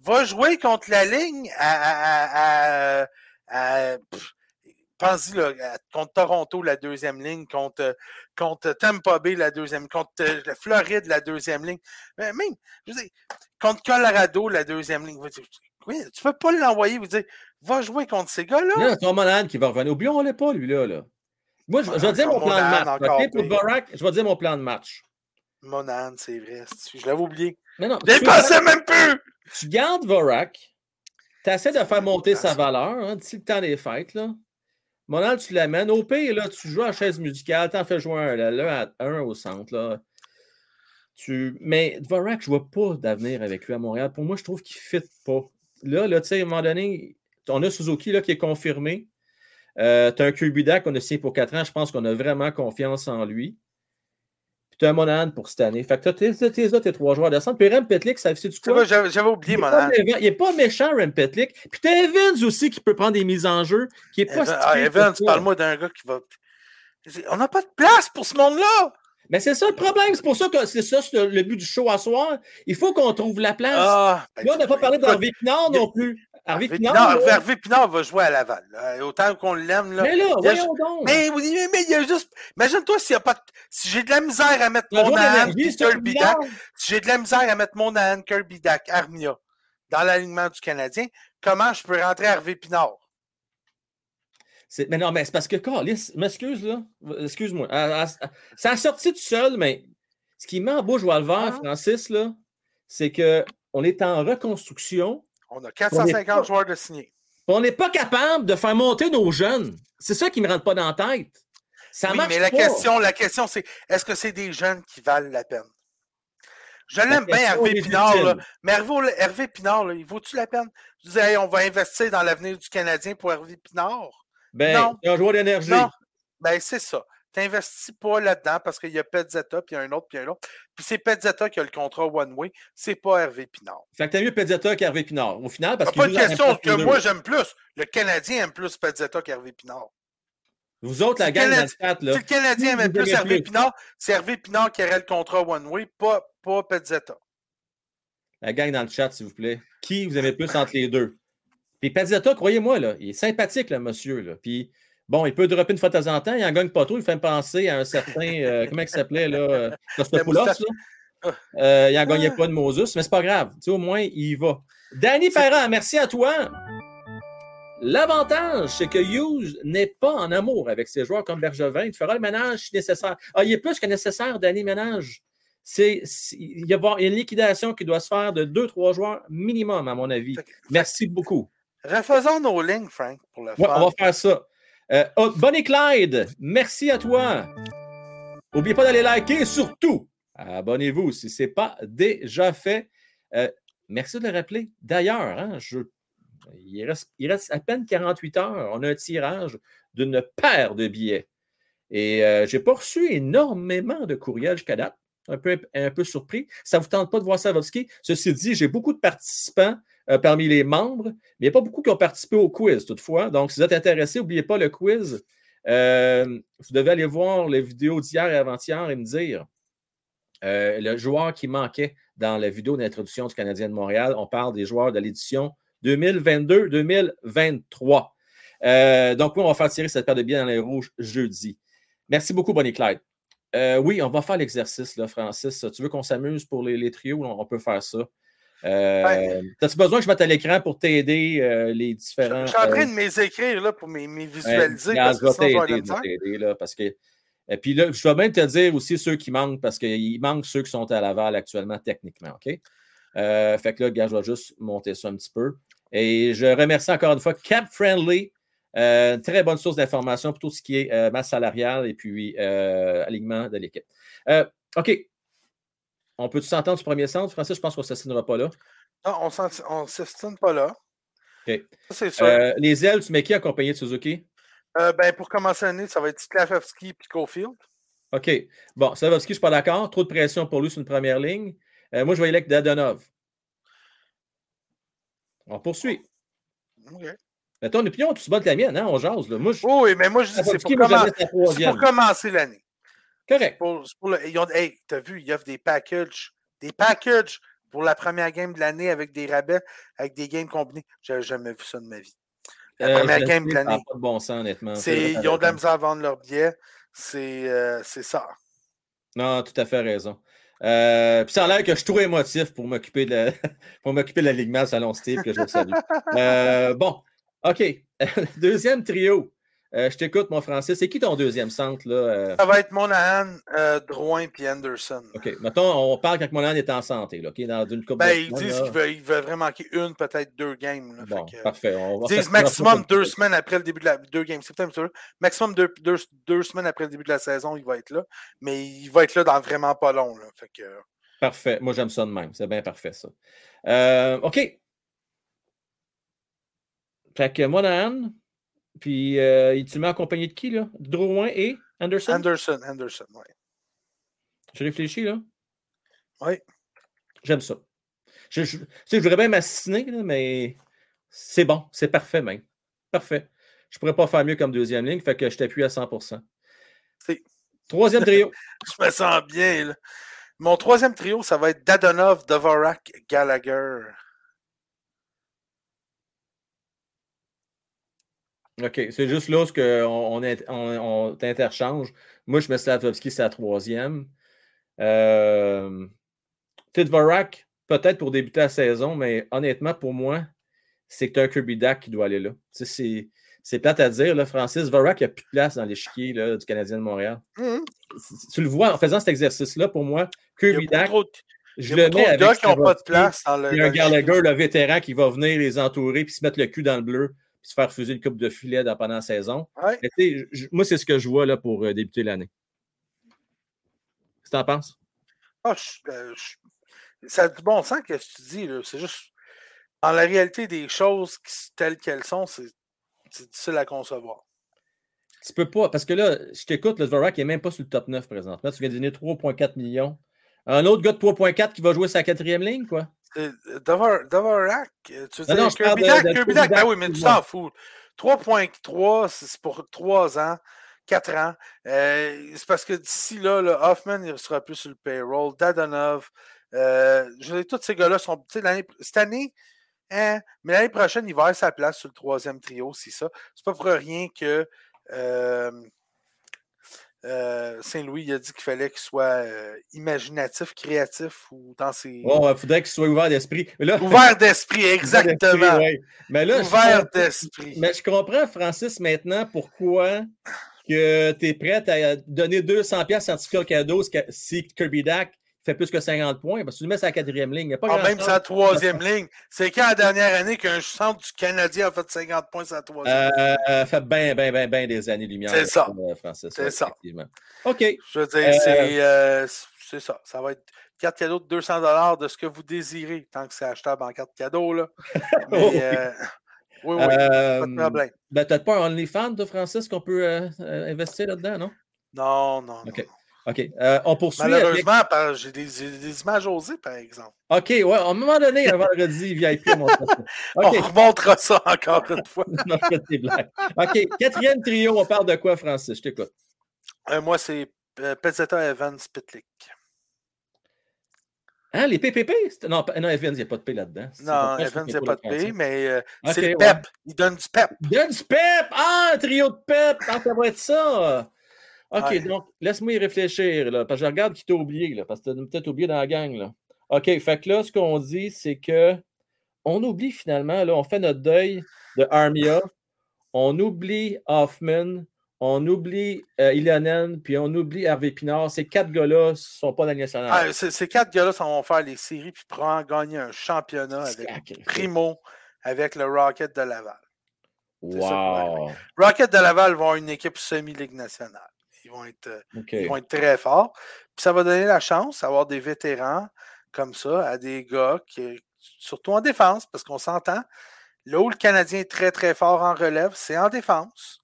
S3: va jouer contre la ligne à, à, à, pense-y, contre Toronto, la deuxième ligne, contre, contre Tampa Bay, la deuxième, contre euh, la Floride, la deuxième ligne. Mais même, je veux dire, contre Colorado, la deuxième ligne. Oui, tu peux pas l'envoyer, vous dire, va jouer contre ces gars-là.
S1: C'est ton malade qui va revenir. Oublions-le pas, lui, là. là. Moi, je, vais dire mon plan de match. Okay, pour Barack, je vais dire mon plan de match.
S3: Monan, c'est vrai. Je l'avais oublié. Mais non. Pensais même plus!
S1: Tu gardes Vorak, tu essaies de faire monter sa valeur hein, d'ici le temps des fêtes. Là. Monal, tu l'amènes. Au pire, là, tu joues à chaise musicale, tu en fais jouer un, là, un au centre. Là. Tu... Mais Dvorak, je vois pas d'avenir avec lui à Montréal. Pour moi, je trouve qu'il ne fit pas. Là, là tu sais, à un moment donné, on a Suzuki là, qui est confirmé. Euh, tu as un Kirby qu'on a signé pour 4 ans. Je pense qu'on a vraiment confiance en lui. Puis tu as un Monahan pour cette année. Fait que tu as tes, tes, trois joueurs de centre. Puis Rem Petlik, ça fait du quoi?
S3: J'avais oublié Monahan.
S1: Il n'est pas méchant, Rem Petlik. Puis tu as Evans aussi qui peut prendre des mises en jeu. Qui est pas
S3: ah, Evans, parle-moi d'un gars qui va. On n'a pas de place pour ce monde-là!
S1: Mais c'est ça le problème. C'est pour ça que c'est ça le but du show à soir. Il faut qu'on trouve la place. Ah, ben, là, on n'a pas parlé d'Harvey Pinard non plus.
S3: Hervé Pinard, va jouer à Laval. Autant qu'on l'aime.
S1: Mais là, voyons donc.
S3: Mais, mais, il y a juste. Imagine-toi s'il y a pas. Si j'ai de la misère à mettre mon Anne Kirby Dak, si j'ai de la misère à mettre mon Anne Kirby Dak, Armia, dans l'alignement du Canadien, comment je peux rentrer Hervé Pinard?
S1: Mais non, mais c'est parce que Carlis, m'excuse là, excuse-moi. Ça a sorti tout seul, mais ce qui met en bouche Walver, ah. Francis, là, c'est qu'on est en reconstruction
S3: on a 450 joueurs de signer.
S1: On n'est pas capable de faire monter nos jeunes. C'est ça qui ne me rentre pas dans la tête. Ça oui, mais
S3: la question, la question, c'est est-ce que c'est des jeunes qui valent la peine? Je l'aime bien, Hervé Pinard, mais Hervé, Pinard, il vaut-tu la peine? Je disais, on va investir dans l'avenir du Canadien pour Hervé Pinard?
S1: Ben, non. un joueur d'énergie. Non.
S3: Ben, c'est ça t'investis pas là-dedans parce qu'il y a Petzetta, puis il y a un autre, puis un autre. Puis c'est Petzetta qui a le contrat one-way, c'est pas Hervé Pinard.
S1: Fait que t'as mieux Petzetta qu'Hervé Pinard, au final, parce
S3: que. pas de question que moi j'aime plus. Le Canadien aime plus Petzetta qu'Hervé Pinard.
S1: Vous autres, la gang dans le chat, là.
S3: Si le Canadien aime plus Hervé Pinard, c'est Hervé Pinard qui aurait le contrat one-way, pas, pas Petzetta.
S1: La gang dans le chat, s'il vous plaît. Qui vous aimez plus entre les deux? Puis Petzetta, croyez-moi, là, il est sympathique, le monsieur. Là. Puis Bon, il peut dropper une fois de temps en temps, il en gagne pas trop, il fait penser à un certain, euh, comment il s'appelait, là, euh, Kostopoulos, là. Euh, il n'en gagnait pas de Moses, mais c'est pas grave. Tu sais, au moins, il va. Danny Perrin, merci à toi. L'avantage, c'est que Hughes n'est pas en amour avec ses joueurs comme Bergevin. Il fera le ménage si nécessaire. Ah, il est plus que nécessaire, Danny Ménage. C'est, il, y a, une liquidation qui doit se faire de deux, trois joueurs minimum, à mon avis. Merci beaucoup.
S3: Refaisons nos lignes, Frank, pour le
S1: faire. On va faire ça. Euh, oh, Bonnie Clyde, merci à toi. N'oubliez pas d'aller liker, surtout, abonnez-vous si ce n'est pas déjà fait. Euh, merci de le rappeler. D'ailleurs, hein, il, reste, à peine 48 heures. On a un tirage d'une paire de billets. Et euh, je n'ai pas reçu énormément de courriels jusqu'à. Un peu, surpris. Ça ne vous tente pas de voir Savovski? Ceci dit, j'ai beaucoup de participants euh, parmi les membres, mais il n'y a pas beaucoup qui ont participé au quiz toutefois. Donc, si vous êtes intéressé, n'oubliez pas le quiz. Euh, vous devez aller voir les vidéos d'hier et avant-hier et me dire euh, le joueur qui manquait dans la vidéo d'introduction du Canadien de Montréal. On parle des joueurs de l'édition 2022-2023. donc, oui, on va faire tirer cette paire de billets dans les rouges jeudi. Merci beaucoup, Bonnie Clyde. oui, on va faire l'exercice, Francis. Tu veux qu'on s'amuse pour les, les trios? On peut faire ça. Euh, As-tu besoin que je mette à l'écran pour t'aider euh, les différents.
S3: Je, suis en train euh, de m'écrire là, pour mes, visualiser.
S1: parce que je là, parce que Et puis là, je dois même te dire aussi ceux qui manquent, parce qu'il manque ceux qui sont à Laval actuellement, techniquement, OK? Euh, fait que là, gars, je vais juste monter ça un petit peu. Et je remercie encore une fois Cap Friendly, euh, très bonne source d'information pour tout ce qui est euh, masse salariale et puis alignement de l'équipe. OK. On peut-tu s'entendre du premier centre? Français, je pense qu'on ne s'assinera pas là.
S3: Non, on ne s'estime pas là.
S1: OK. c'est sûr. les ailes, tu mets qui accompagné de Suzuki?
S3: ben, pour commencer l'année, ça va être Slavovski et Cofield.
S1: OK. Bon, Slavovski, je ne suis pas d'accord. Trop de pression pour lui sur une première ligne. Euh, moi, je vais avec Dadonov. On poursuit. OK. Mais ton opinion, tu se bats de la mienne, hein? On jase. Là. Moi, je...
S3: Oui, mais moi, je dis c'est pour, pour, commencer l'année.
S1: Correct.
S3: Pour, pour le... Hey, t'as vu, il offre des packages. Des packages pour la première game de l'année avec des rabais, avec des games combinés. J'ai jamais vu ça de ma vie. La euh, première game de l'année.
S1: pas de bon sens, honnêtement.
S3: Ils ont de la misère à vendre leurs billets. C'est euh, ça.
S1: Non, tout à fait raison. Euh, puis ça a l'air que je suis trop émotif pour m'occuper de, la, pour m'occuper de l'alignement Salon Steve, que je salue. Euh, bon, OK. Deuxième trio. Euh, je t'écoute, mon Francis. C'est qui ton deuxième centre? Là?
S3: Ça va être Monahan, Drouin et Anderson.
S1: OK. Mettons, on parle quand Monahan est en santé. Là, Dans une coupe
S3: ben, ils disent qu'il veut, il vraiment manquer une, peut-être deux games.
S1: bon, parfait.
S3: ils disent maximum deux semaines après le début de la... Deux games, Maximum deux, deux, deux, semaines après le début de la saison, il va être là. Mais il va être là dans vraiment pas long. Là. Fait que...
S1: Parfait. Moi, j'aime ça de même. C'est bien parfait, ça. Euh, OK. Fait que Monahan, puis, euh, tu m'as accompagné de qui, là? Drouin et Anderson?
S3: Anderson, Anderson, oui.
S1: Je réfléchis, là?
S3: Oui.
S1: J'aime ça. Je, je, je voudrais bien m'assassiner, mais c'est bon, c'est parfait même. Parfait. Je ne pourrais pas faire mieux comme deuxième ligne, fait que je t'appuie à 100% Troisième trio.
S3: je me sens bien. Là. Mon troisième trio, ça va être Dadonov, Dvorak, Gallagher.
S1: OK. C'est juste là qu'on on, on, t'interchange. Moi, je mets Slavovski, c'est la troisième. Euh, Tidvorak, peut-être pour débuter la saison, mais honnêtement, pour moi, c'est un Kirby Dak qui doit aller là. C'est, c'est plate à dire. Là, Francis Vorak n'a plus de place dans l'échiquier du Canadien de Montréal. Mmh. Tu le vois en faisant cet exercice-là, pour moi, Kirby Dak. Je le mets avec
S3: qui n'ont pas de place dans
S1: le. Il y a un Gallagher, le vétéran, qui va venir les entourer puis se mettre le cul dans le bleu se faire refuser une coupe de filet pendant la saison. moi, c'est ce que je vois là, pour euh, débuter l'année. Qu'est-ce que tu en penses?
S3: Ah, euh, ça a du bon sens que tu dis. C'est juste. En la réalité des choses telles qu'elles sont, c'est difficile à concevoir.
S1: Tu peux pas, parce que là, je t'écoute, le Zvorak n'est même pas sur le top 9 présentement. Tu viens de donner 3,4 millions. Un autre gars de 3,4 qui va jouer sa quatrième ligne, quoi.
S3: Dvorak, tu veux dire Kirby Dak, Kirby Dak, ben oui, mais tu t'en fous. 3.3, c'est pour 3 ans, 4 ans. Euh, c'est parce que d'ici là, le Hoffman, il sera plus sur le payroll. Dadonov, euh, je veux dire, tous ces gars-là sont. Cette année, hein, mais l'année prochaine, il va avoir sa place sur le troisième trio, c'est ça. C'est pas pour rien que. Euh, euh, Saint-Louis il a dit qu'il fallait qu'il soit euh, imaginatif, créatif ou dans ses.
S1: Oh, il faudrait qu'il soit ouvert d'esprit.
S3: Ouvert d'esprit, exactement.
S1: Mais là,
S3: ouvert d'esprit.
S1: Mais je comprends, Francis, maintenant pourquoi que tu es prêt à donner 200$ certificat cadeau si Kirby Dak fait plus que 50 points, parce que tu le mets sur la quatrième ligne. Il a pas
S3: ah, même sa troisième ligne. C'est quand la dernière année qu'un centre du Canadien a fait 50 points la troisième
S1: euh, ligne? Ça fait bien, bien, bien, bien des années-lumière.
S3: C'est ça.
S1: Euh,
S3: c'est ça.
S1: OK.
S3: Je veux dire, euh, c'est ça. Ça va être carte cadeau de 200 de ce que vous désirez, tant que c'est achetable en carte cadeau. Là. Mais, oui, oui, pas de problème.
S1: Ben, peut-être pas un OnlyFans de Francis qu'on peut investir là-dedans, non?
S3: Non, non.
S1: OK. OK. Euh, on poursuit.
S3: Malheureusement, j'ai des, des, images osées, par exemple.
S1: OK, ouais. À un moment donné, un vendredi VIP, on montrera ça.
S3: On remontera ça encore une fois.
S1: non, blagues. OK. Quatrième trio, on parle de quoi, Francis? Je t'écoute.
S3: Euh, moi, c'est euh, Pezzetta Evans Pitlick.
S1: Hein, les PPP? Non, non, Evans, il n'y a pas de P là-dedans.
S3: Non, Evans, il n'y a pas de P, mais euh, c'est le PEP. Il donne du PEP.
S1: Il donne du PEP! Ah, un trio de PEP! Ah, ça va être ça! OK, donc, laisse-moi y réfléchir, là, parce que je regarde qui t'a oublié, là, parce que tu as peut-être oublié dans la gang. Là. OK, fait que là, ce qu'on dit, c'est que on oublie finalement, là, on fait notre deuil de Armia, on oublie Hoffman, on oublie euh, puis on oublie Hervé Pinard. Ces quatre gars-là ne sont pas dans le national.
S3: Ah, ces quatre gars-là vont faire les séries puis prendre, gagner un championnat avec Primo, avec le Rocket de Laval.
S1: Wow.
S3: Rocket de Laval vont avoir une équipe semi-ligue nationale. Vont, être, euh, ils vont être très forts. Puis ça va donner la chance d'avoir des vétérans comme ça à des gars qui, surtout en défense, parce qu'on s'entend, là où le Canadien est très, très fort en relève, c'est en défense.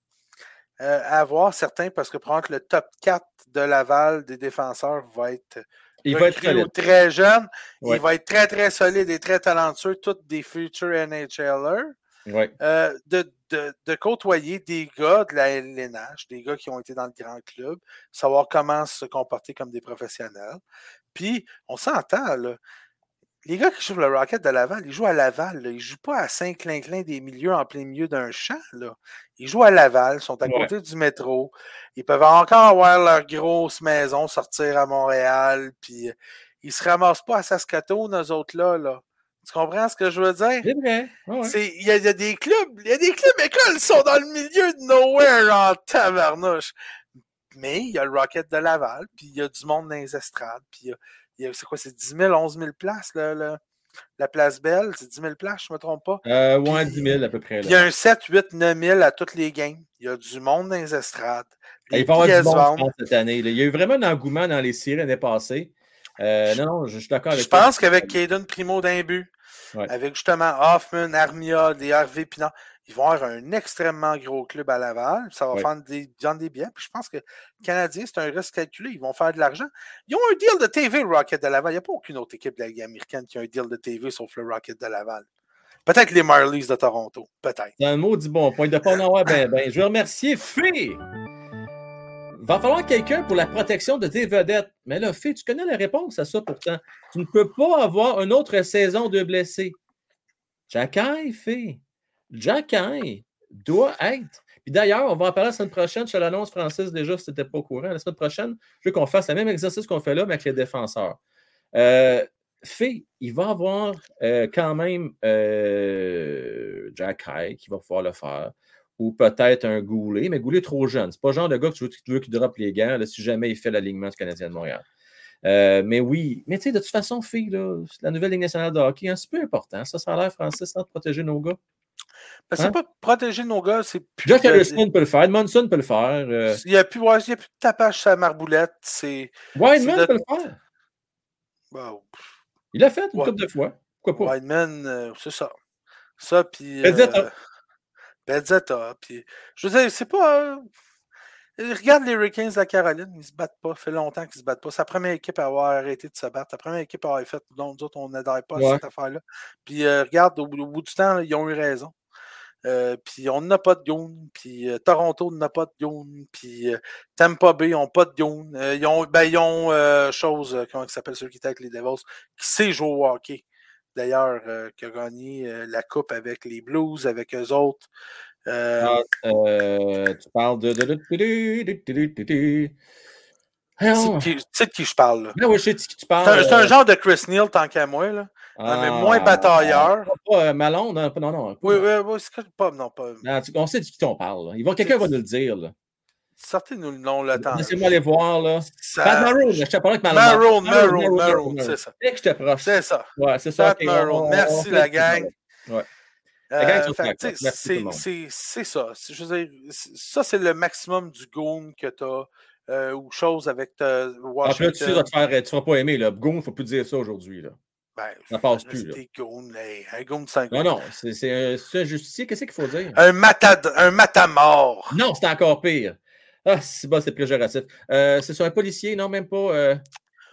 S3: Euh, à voir certains, parce que prendre le top 4 de Laval des défenseurs va être
S1: il va être
S3: très jeune. Il va être très, très solide et très talentueux, tous des futurs NHLers. Euh, de, de, côtoyer des gars de la LNH, des gars qui ont été dans le grand club, savoir comment se comporter comme des professionnels. Puis, on s'entend, là. Les gars qui jouent le Rocket de Laval, ils jouent à Laval. Ils ne jouent pas à Saint-Clinclin des milieux en plein milieu d'un champ. Là. Ils jouent à Laval, ils sont à côté du métro. Ils peuvent encore avoir leur grosse maison, sortir à Montréal, puis euh, ils ne se ramassent pas à Saskatoon, eux autres là. Tu comprends ce que je veux dire?
S1: C'est vrai.
S3: Il y, a des clubs, il y a des clubs écoles qui sont dans le milieu de nowhere en tavernouche. Mais il y a le Rocket de Laval, puis il y a du monde dans les estrades, puis il y a, c'est quoi, c'est 10 000, 11 000 places, là, la place Belle, c'est 10 000 places, je ne me trompe pas.
S1: Euh, ouais, 10 000 à peu près.
S3: Il y a un 7, 8, 9 000 à toutes les games. Il y a du monde dans les estrades.
S1: il va y avoir du monde cette année. Il y a eu vraiment un engouement dans les séries l'année passée. Euh, non, non, je, suis d'accord avec
S3: Je pense qu'avec Caden Primo d'un but, avec justement Hoffman, Armia, Harvey Pinard, ils vont avoir un extrêmement gros club à Laval. Ça va faire des, des biens. Puis je pense que les Canadiens, c'est un risque calculé. Ils vont faire de l'argent. Ils ont un deal de TV, Rocket de Laval. Il n'y a pas aucune autre équipe de la Ligue américaine qui a un deal de TV sauf le Rocket de Laval. Peut-être les Marlies de Toronto. Peut-être.
S1: C'est un mot du bon point. De pas en avoir ben, ben. Je veux remercier Fé va falloir quelqu'un pour la protection de tes vedettes. Mais là, Fé, tu connais la réponse à ça pourtant. Tu ne peux pas avoir une autre saison de blessés. Jacky, Fé. Jacky doit être. Puis d'ailleurs, on va en parler la semaine prochaine. Je l'annonce, Francis, déjà, si tu n'étais pas au courant. La semaine prochaine, je veux qu'on fasse le même exercice qu'on fait là, mais avec les défenseurs. Euh, il va avoir euh, quand même euh, Jack qui va pouvoir le faire ou peut-être un Goulet, mais Goulet trop jeune. C'est pas le genre de gars que tu veux, qu'il droppe les gants si jamais il fait l'alignement du Canadien de Montréal. Euh, mais oui, mais tu sais, de toute façon, fille, la nouvelle Ligue nationale de hockey, hein, c'est peu important. Ça, ça a l'air, Francis, de protéger nos gars.
S3: Ben, c'est hein? pas protéger nos gars, c'est
S1: plus. Jack Harrison peut le faire, Monson peut le faire.
S3: Euh. Il n'y a, plus, ouais, il y a plus de tapage sur la marboulette. C'est,
S1: Wideman peut le faire.
S3: Wow.
S1: Il l'a fait une couple de fois. Pourquoi
S3: pas? Wideman, euh, c'est ça. Ça, puis. Benzetta. Puis, je veux dire, c'est pas. Euh, regarde les Hurricanes de la Caroline, ils se battent pas. Ça fait longtemps qu'ils se battent pas. C'est la première équipe à avoir arrêté de se battre. La première équipe à avoir fait. Donc, nous autres, on n'adhère pas à cette affaire-là. Puis, euh, regarde, au, bout du temps, ils ont eu raison. Euh, puis on n'a pas de Goon, puis Toronto n'a pas de Goon, puis Tampa Bay n'ont pas de Goon. ils ont, ben, ils ont chose, comment ça s'appelle, ceux qui étaient avec les Devils, qui sait jouer au hockey d'ailleurs, euh, qui a gagné euh, la Coupe avec les Blues, avec eux autres.
S1: Euh, ah, tu parles de.
S3: Tu sais de qui je parle. Là?
S1: Ben oui, je sais de qui tu parles.
S3: C'est un, genre de Chris Neal, tant qu'à moi. Là. mais moins ah, batailleur.
S1: Pas Malone, non, non. non
S3: oui, oui, oui, c'est pas. Non, pas.
S1: on sait de qui on parle. Quelqu'un va nous le dire. Là.
S3: Sortez-nous le nom le temps.
S1: Laissez-moi aller voir, là.
S3: Ça... Pat Maroon, je te parlais avec Maroon. Maroon, Maroon, c'est ça.
S1: Dès que je te proche.
S3: C'est ça.
S1: Ouais, c'est ça.
S3: Pat Maroon. Merci, la gang.
S1: Ouais.
S3: Euh, c'est ça. Je veux dire, ça, c'est le maximum du goon que tu as. Euh, ou chose avec ta
S1: Washington. Après, tu sais, tu ne te feras pas aimer. Là. Goon, il ne faut plus dire ça aujourd'hui.
S3: Ben,
S1: ça passe plus. Là.
S3: Goon, un goon de 5
S1: Non, non, c'est un, un justicier. Qu'est-ce qu'il faut dire?
S3: Un, matad un matamor.
S1: Non, c'est encore pire. Ah, c'est bon, c'est péjoratif. Euh, c'est sur un policier, non, même pas. Euh,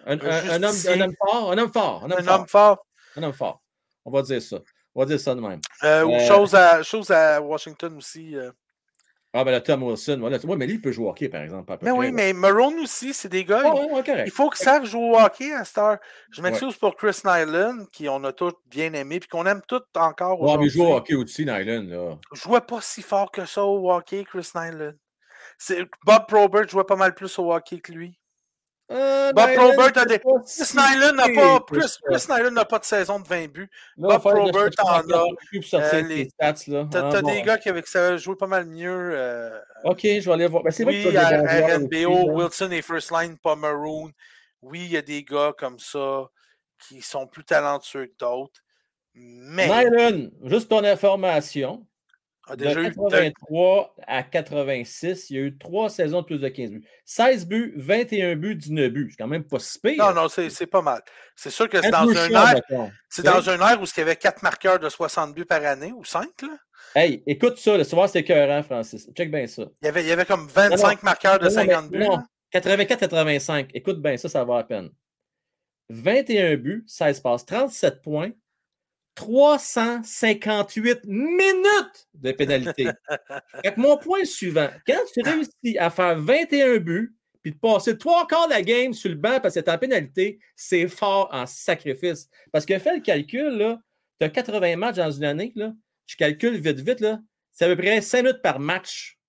S1: un, un, homme, un, homme, fort. Un homme fort. Un homme, fort.
S3: homme fort.
S1: Un homme fort. On va dire ça. On va dire ça de même.
S3: Euh, ou chose, à, chose à Washington aussi.
S1: Ah, ben là, Tom Wilson. Voilà. Oui, mais lui, il peut jouer au hockey, par exemple.
S3: mais oui, mais Maroon aussi, c'est des gars. Il faut qu'ils savent jouer au hockey à heure. Je m'excuse pour Chris Nyland, qui on a tous bien aimé, puis qu'on aime tous encore.
S1: Ouais, mais il joue au hockey aussi, Nyland. Là.
S3: Jouait pas si fort que ça au hockey, Chris Nyland. Bob Probert jouait pas mal plus au hockey que lui. Euh, Bob Probert a des. Chris Nyland n'a pas. Chris, n'a pas de saison de 20 buts. Bob Probert en a. Euh, les... T'as ah, des gars qui, avec ça, joué pas mal mieux. Euh...
S1: Ok, je vais aller voir. Ben,
S3: oui, il y a RNBO, Wilson et First Line, pas Maroon. Oui, il y a des gars comme ça qui sont plus talentueux que d'autres. Mais.
S1: Nyland, juste ton information. Déjà de 83 à 86, il y a eu trois saisons de plus de 15 buts. 16 buts, 21 buts, 19 buts. C'est quand même pas si pire.
S3: Non, non, c'est pas mal. C'est sûr que c'est dans, un air, c'est dans un air où il y avait 4 marqueurs de 60 buts par année ou 5. Là.
S1: Hey, écoute ça, le soir c'est écœurant, Francis. Check bien ça.
S3: Il y avait, il y avait comme 25 marqueurs de 50 buts.
S1: 84-85. Écoute bien ça, ça va à peine. 21 buts, 16 passes, 37 points, 358 minutes de pénalité. mon point suivant, quand tu réussis à faire 21 buts, puis de passer trois quarts de la game sur le banc parce que c'est en pénalité, c'est fort en sacrifice. Parce que fais le calcul, tu as 80 matchs dans une année, là, je calcule vite, vite, là, c'est à peu près 5 minutes par match.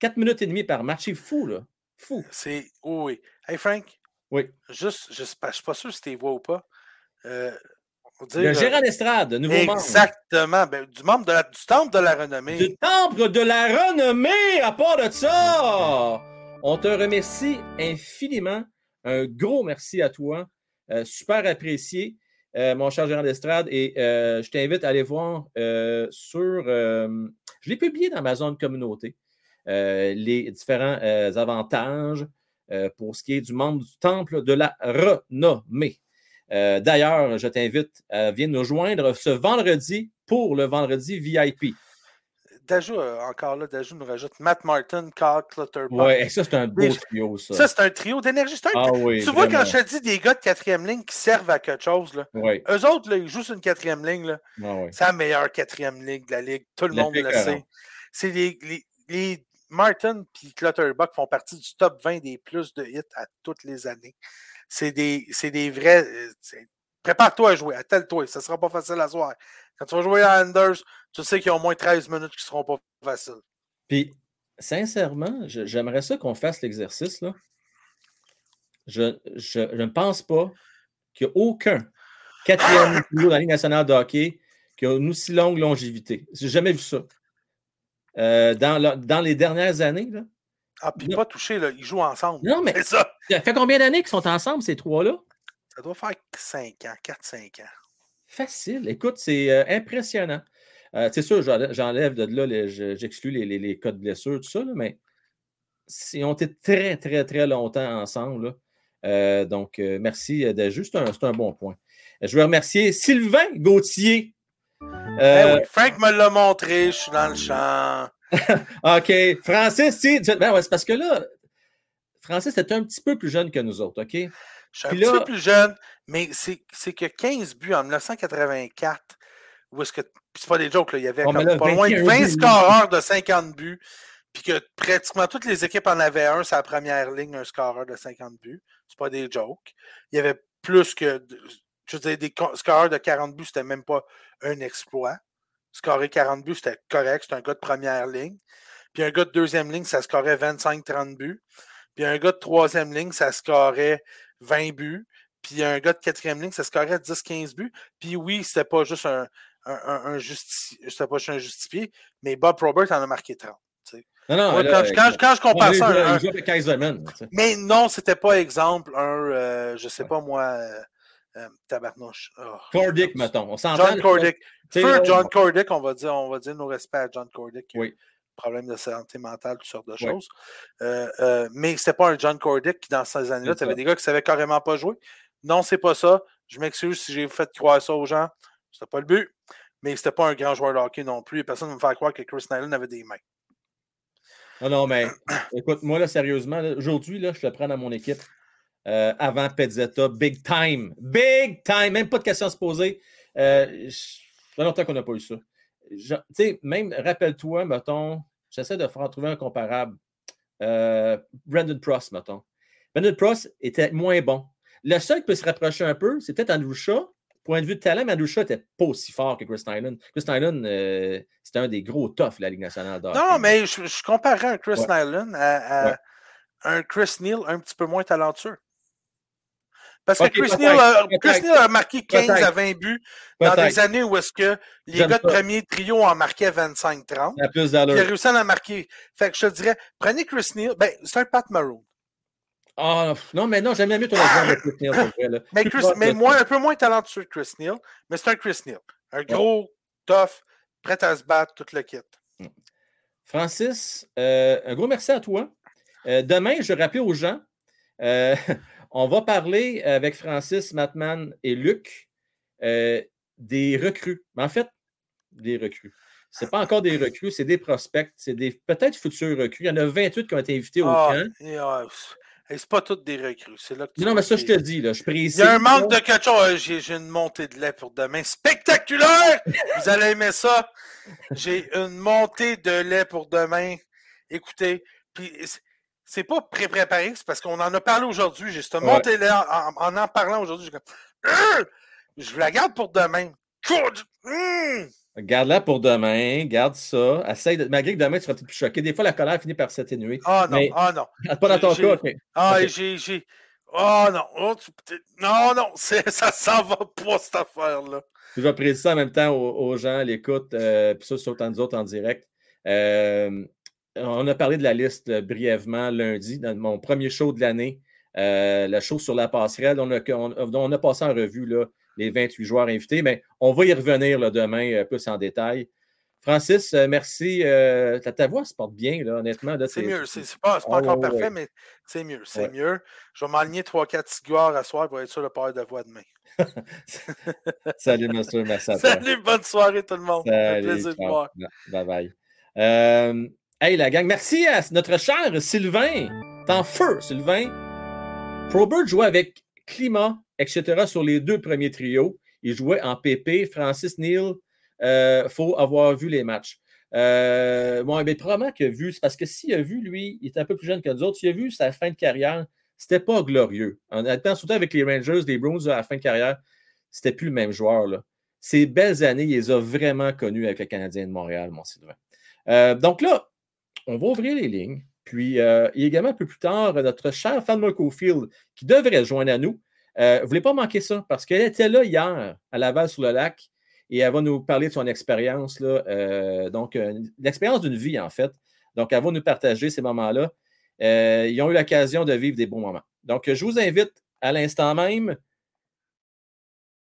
S1: 4 minutes et demie par match. C'est fou, là. Fou.
S3: C'est. oui. Hey, Frank.
S1: Oui.
S3: Juste, je ne suis pas sûr si tu vois ou pas. Euh,
S1: le Gérard Estrade, nouveau
S3: Exactement. Ben, du membre de la, du Temple de la Renommée.
S1: Du Temple de la Renommée, à part de ça. On te remercie infiniment. Un gros merci à toi. Euh, super apprécié, euh, mon cher Gérard Estrade. Et euh, je t'invite à aller voir sur. je l'ai publié dans ma zone communauté. les différents avantages pour ce qui est du membre du Temple de la Renommée. Euh, d'ailleurs, je t'invite à venir nous joindre ce vendredi pour le vendredi VIP.
S3: Dajou, euh, encore là, Dajou nous rajoute Matt Martin, Carl Clutterbuck.
S1: Ouais, ça, c'est un beau trio, ça.
S3: Ça, c'est un trio d'énergie. Ah, oui, tu vois, quand je te dis des gars de quatrième ligne qui servent à quelque chose, là, eux autres, là, ils jouent sur une quatrième ligne. Là, ah, c'est la meilleure quatrième ligne de la ligue. Tout le monde le sait. C'est les, les, les, Martin et Clutterbuck font partie du top 20 des plus de hits à toutes les années c'est des, des vrais. Euh, prépare-toi à jouer, attelle-toi, ça ne sera pas facile à soir. Quand tu vas jouer à Anders, tu sais qu'il y a au moins 13 minutes qui ne seront pas faciles.
S1: Puis, sincèrement, j'aimerais ça qu'on fasse l'exercice. là. Je, je, ne pense pas qu'il n'y a aucun quatrième niveau dans la Ligue nationale de hockey qui a une aussi longue longévité. J'ai jamais vu ça. Euh, dans, dans, les dernières années, là,
S3: ah, puis pas touché, là. Ils jouent ensemble.
S1: Non, mais. C'est ça. Ça fait combien d'années qu'ils sont ensemble, ces trois-là?
S3: Ça doit faire 5 ans, 4-5 ans.
S1: Facile. Écoute, c'est euh, impressionnant. Euh, c'est sûr, j'enlève de là, j'exclus les, les, les, cas de blessure, tout ça, mais ils ont été très, très, très longtemps ensemble. Euh, donc, merci de juste un, un bon point. Je veux remercier Sylvain Gauthier.
S3: Ben Frank me l'a montré, je suis dans le champ.
S1: OK. Francis, tu ben c'est parce que là, Francis est un petit peu plus jeune que nous autres, OK? Je
S3: suis un petit peu plus jeune, mais c'est que 15 buts en 1984, où est-ce que. C'est pas des jokes, là, il y avait comme pas loin de 20 scoreurs de 50 buts, puis que pratiquement toutes les équipes en avaient un, la première ligne, un scoreur de 50 buts. C'est pas des jokes. Il y avait plus que. Je veux dire, des scoreurs de 40 buts, c'était même pas un exploit scorer 40 buts, c'était correct. C'était un gars de première ligne. Puis un gars de deuxième ligne, ça scorait 25-30 buts. Puis un gars de troisième ligne, ça scorait 20 buts. Puis un gars de quatrième ligne, ça scorait 10-15 buts. Puis oui, c'était pas juste un, un, un, pas juste un justifié, mais Bob Robert en a marqué 30. Non, non, quand, je compare ça à un, Mais non, c'était pas exemple un, euh, je sais pas moi, euh, euh, tabarnouche.
S1: Oh, Cordick, mettons. On
S3: John Cordick. John Cordick, on va, dire, on va dire nos respects à John Cordick.
S1: Oui.
S3: Problème de santé mentale, toutes sortes de choses. Euh, euh, mais c'était pas un John Cordick qui, dans ces années-là, tu avais des gars qui ne savaient carrément pas jouer. Non, c'est pas ça. Je m'excuse si j'ai fait croire ça aux gens. C'était pas le but. Mais c'était pas un grand joueur de hockey non plus. Personne ne me fait croire que Chris Nyland avait des mains.
S1: Non, non, mais écoute, moi, là, sérieusement, aujourd'hui, là, je le prends dans mon équipe. Euh, avant Pezzetta. Big time. Big time. Même pas de questions à se poser. Euh, ça fait longtemps qu'on n'a pas eu ça. Tu sais, même, rappelle-toi, mettons, j'essaie de faire trouver un comparable. Euh, Brandon Prost, mettons. Brandon Prost était moins bon. Le seul qui peut se rapprocher un peu, c'est peut-être Andrew Shaw. Point de vue de talent, mais Andrew Shaw n'était pas aussi fort que Chris Nyland. Chris Nyland, euh, c'était un des gros toughs de la Ligue nationale d'or.
S3: Non, mais je, comparerais un Chris Nyland à, un Chris Neal un petit peu moins talentueux. Parce que Chris, Neal a, Chris, Neal a, marqué 15 à 20 buts dans des années où est-ce que les gars de premier trio en marquaient 25-30. Il a réussi à en marquer. Fait que je te dirais, prenez Chris Neal. Ben, c'est un Pat Maroon.
S1: Ah, non, mais non, j'aime bien mieux ton exemple de Chris Neal.
S3: mais, Chris, mais moins, un peu moins talentueux que Chris Neal, mais c'est un Chris Neal. Un gros, tough, prêt à se battre, tout le kit. Hmm.
S1: Francis, euh, un gros merci à toi. Euh, demain, je rappelle aux gens, euh, on va parler avec Francis, Matman et Luc des recrues. Mais en fait, des recrues. Ce n'est pas encore des recrues, c'est des prospects, c'est des peut-être futurs recrues. Il y en a 28 qui ont été invités au ah, camp.
S3: c'est pas toutes des recrues. Là
S1: non, mais ça, je te dis, là, je précise.
S3: Il y a un manque de quelque chose. J'ai une montée de lait pour demain. Spectaculaire! Vous allez aimer ça. J'ai une montée de lait pour demain. Écoutez, puis c'est pas pré-préparé, c'est parce qu'on en a parlé aujourd'hui. J'ai cette montée-là en, en, parlant aujourd'hui. Je la garde pour demain.
S1: Mmh! Garde-la pour demain, garde ça. Essaye de... Malgré que demain, tu seras peut-être plus choqué. Des fois, la colère finit par s'atténuer.
S3: Ah non, ah non.
S1: Pas dans ton cas,
S3: Ah, j'ai. Oh non, oh, non, non, ça s'en va pas cette affaire-là.
S1: Je vais préciser ça en même temps aux, gens à l'écoute, euh, puis ça, sur autant nous autres en direct. Euh, on a parlé de la liste euh, brièvement lundi, dans mon premier show de l'année, euh, la show sur la passerelle. On a, on, a passé en revue là, les 28 joueurs invités, mais on va y revenir là, demain euh, plus en détail. Francis, merci. ta, voix se porte bien, là, honnêtement.
S3: C'est mieux. C'est pas, pas encore parfait, mais c'est mieux. C'est mieux. Je vais m'aligner 3-4 cigares à soir pour être sûr de pas avoir de voix demain.
S1: Salut, monsieur. Merci à
S3: toi. Salut, bonne soirée, tout le monde. Salut, plaisir de voir.
S1: Bye bye. Hey la gang, merci à notre cher Sylvain. T'en feu, Sylvain. Probert jouait avec Climat, etc. sur les deux premiers trios. Il jouait en PP. Francis Neal, euh, faut avoir vu les matchs. Euh, bon, ben, probablement qu'il a vu, parce que s'il a vu, lui, il est un peu plus jeune que nous autres, s'il a vu sa fin de carrière, c'était pas glorieux. En étant surtout avec les Rangers, les Bruins à la fin de carrière, c'était plus le même joueur. Là. Ces belles années, il les a vraiment connus avec le Canadien de Montréal, mon Sylvain. Euh, donc là, on va ouvrir les lignes. Puis, euh, également un peu plus tard, notre cher Fan Field, qui devrait se joindre à nous. Euh, vous ne voulez pas manquer ça parce qu'elle était là hier à Laval-sur-le-Lac et elle va nous parler de son expérience. Euh, donc, l'expérience d'une vie, en fait. Donc, elle va nous partager ces moments-là. ils ont eu l'occasion de vivre des bons moments. Donc, je vous invite à l'instant même.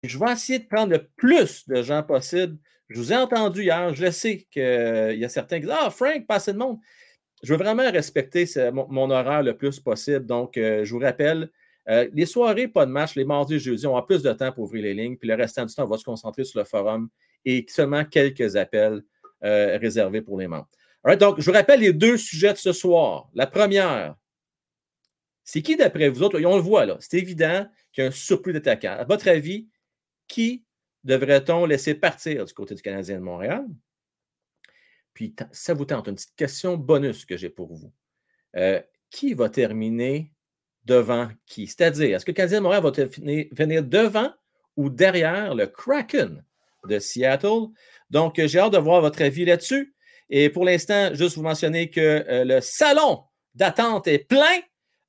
S1: Je vais essayer de prendre le plus de gens possible je vous ai entendu hier, je sais qu'il y a certains qui disent Ah, Frank, pas assez de monde. Je veux vraiment respecter mon, horaire le plus possible. Donc, euh, je vous rappelle, euh, les soirées, pas de match, les mardis et jeudis, on a plus de temps pour ouvrir les lignes. Puis le restant du temps, on va se concentrer sur le forum et seulement quelques appels euh, réservés pour les membres. donc, je vous rappelle les deux sujets de ce soir. La première, c'est qui d'après vous autres, on le voit là, c'est évident qu'il y a un surplus d'attaquants. À votre avis, qui devrait-on laisser partir du côté du Canadien de Montréal? Puis, ça vous tente, une petite question bonus que j'ai pour vous. Euh, qui va terminer devant qui? C'est-à-dire, est-ce que le Canadien de Montréal va venir devant ou derrière le Kraken de Seattle? Donc, j'ai hâte de voir votre avis là-dessus. Et pour l'instant, juste vous mentionner que euh, le salon d'attente est plein.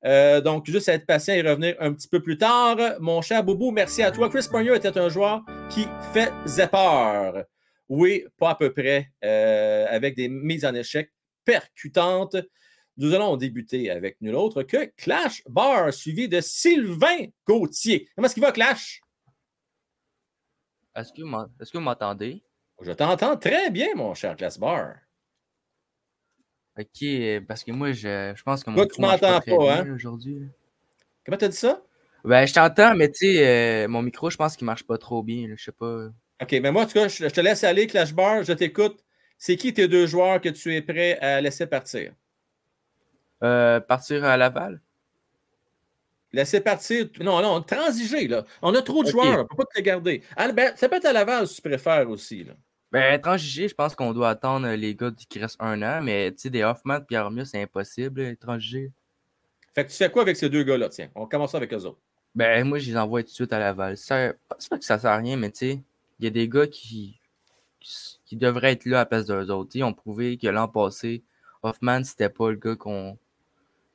S1: Euh, donc, juste être patient et revenir un petit peu plus tard. Mon cher Boubou, merci à toi. Chris Pogno était un joueur qui faisait peur. Oui, pas à peu près, euh, avec des mises en échec percutantes. Nous allons débuter avec nul autre que Clash Bar, suivi de Sylvain Gauthier. Comment est-ce qu'il va, Clash?
S4: Est-ce que vous m'entendez?
S1: Je t'entends très bien, mon cher Clash Bar.
S4: Ok, parce que moi, je, je pense que
S1: mon tu m'entends pas, hein? aujourd'hui. Comment t'as dit ça?
S4: Ben, je t'entends, mais tu sais, euh, mon micro, je pense qu'il marche pas trop bien. Je sais pas.
S1: OK, mais moi, en tout cas, je, te laisse aller, Clash Bar, je t'écoute. C'est qui tes deux joueurs que tu es prêt à laisser partir?
S4: Euh, partir à Laval?
S1: Laisser partir. Non, non, transiger, là. On a trop de joueurs, on ne peut pas te les garder. Ben, ça peut être à Laval si tu préfères aussi, là.
S4: Ben, transiger, je pense qu'on doit attendre les gars qui restent un an, mais tu sais, des Hoffman et Pierre Armia, c'est impossible, transiger.
S1: Fait que tu fais quoi avec ces deux gars-là, tiens? On commence avec eux autres.
S4: Ben, moi, je les envoie tout de suite à Laval. C'est pas que ça sert à rien, mais tu sais, il y a des gars qui, qui, devraient être là à la place d'eux autres. ils ont prouvé que l'an passé, Hoffman, c'était pas le gars qu'on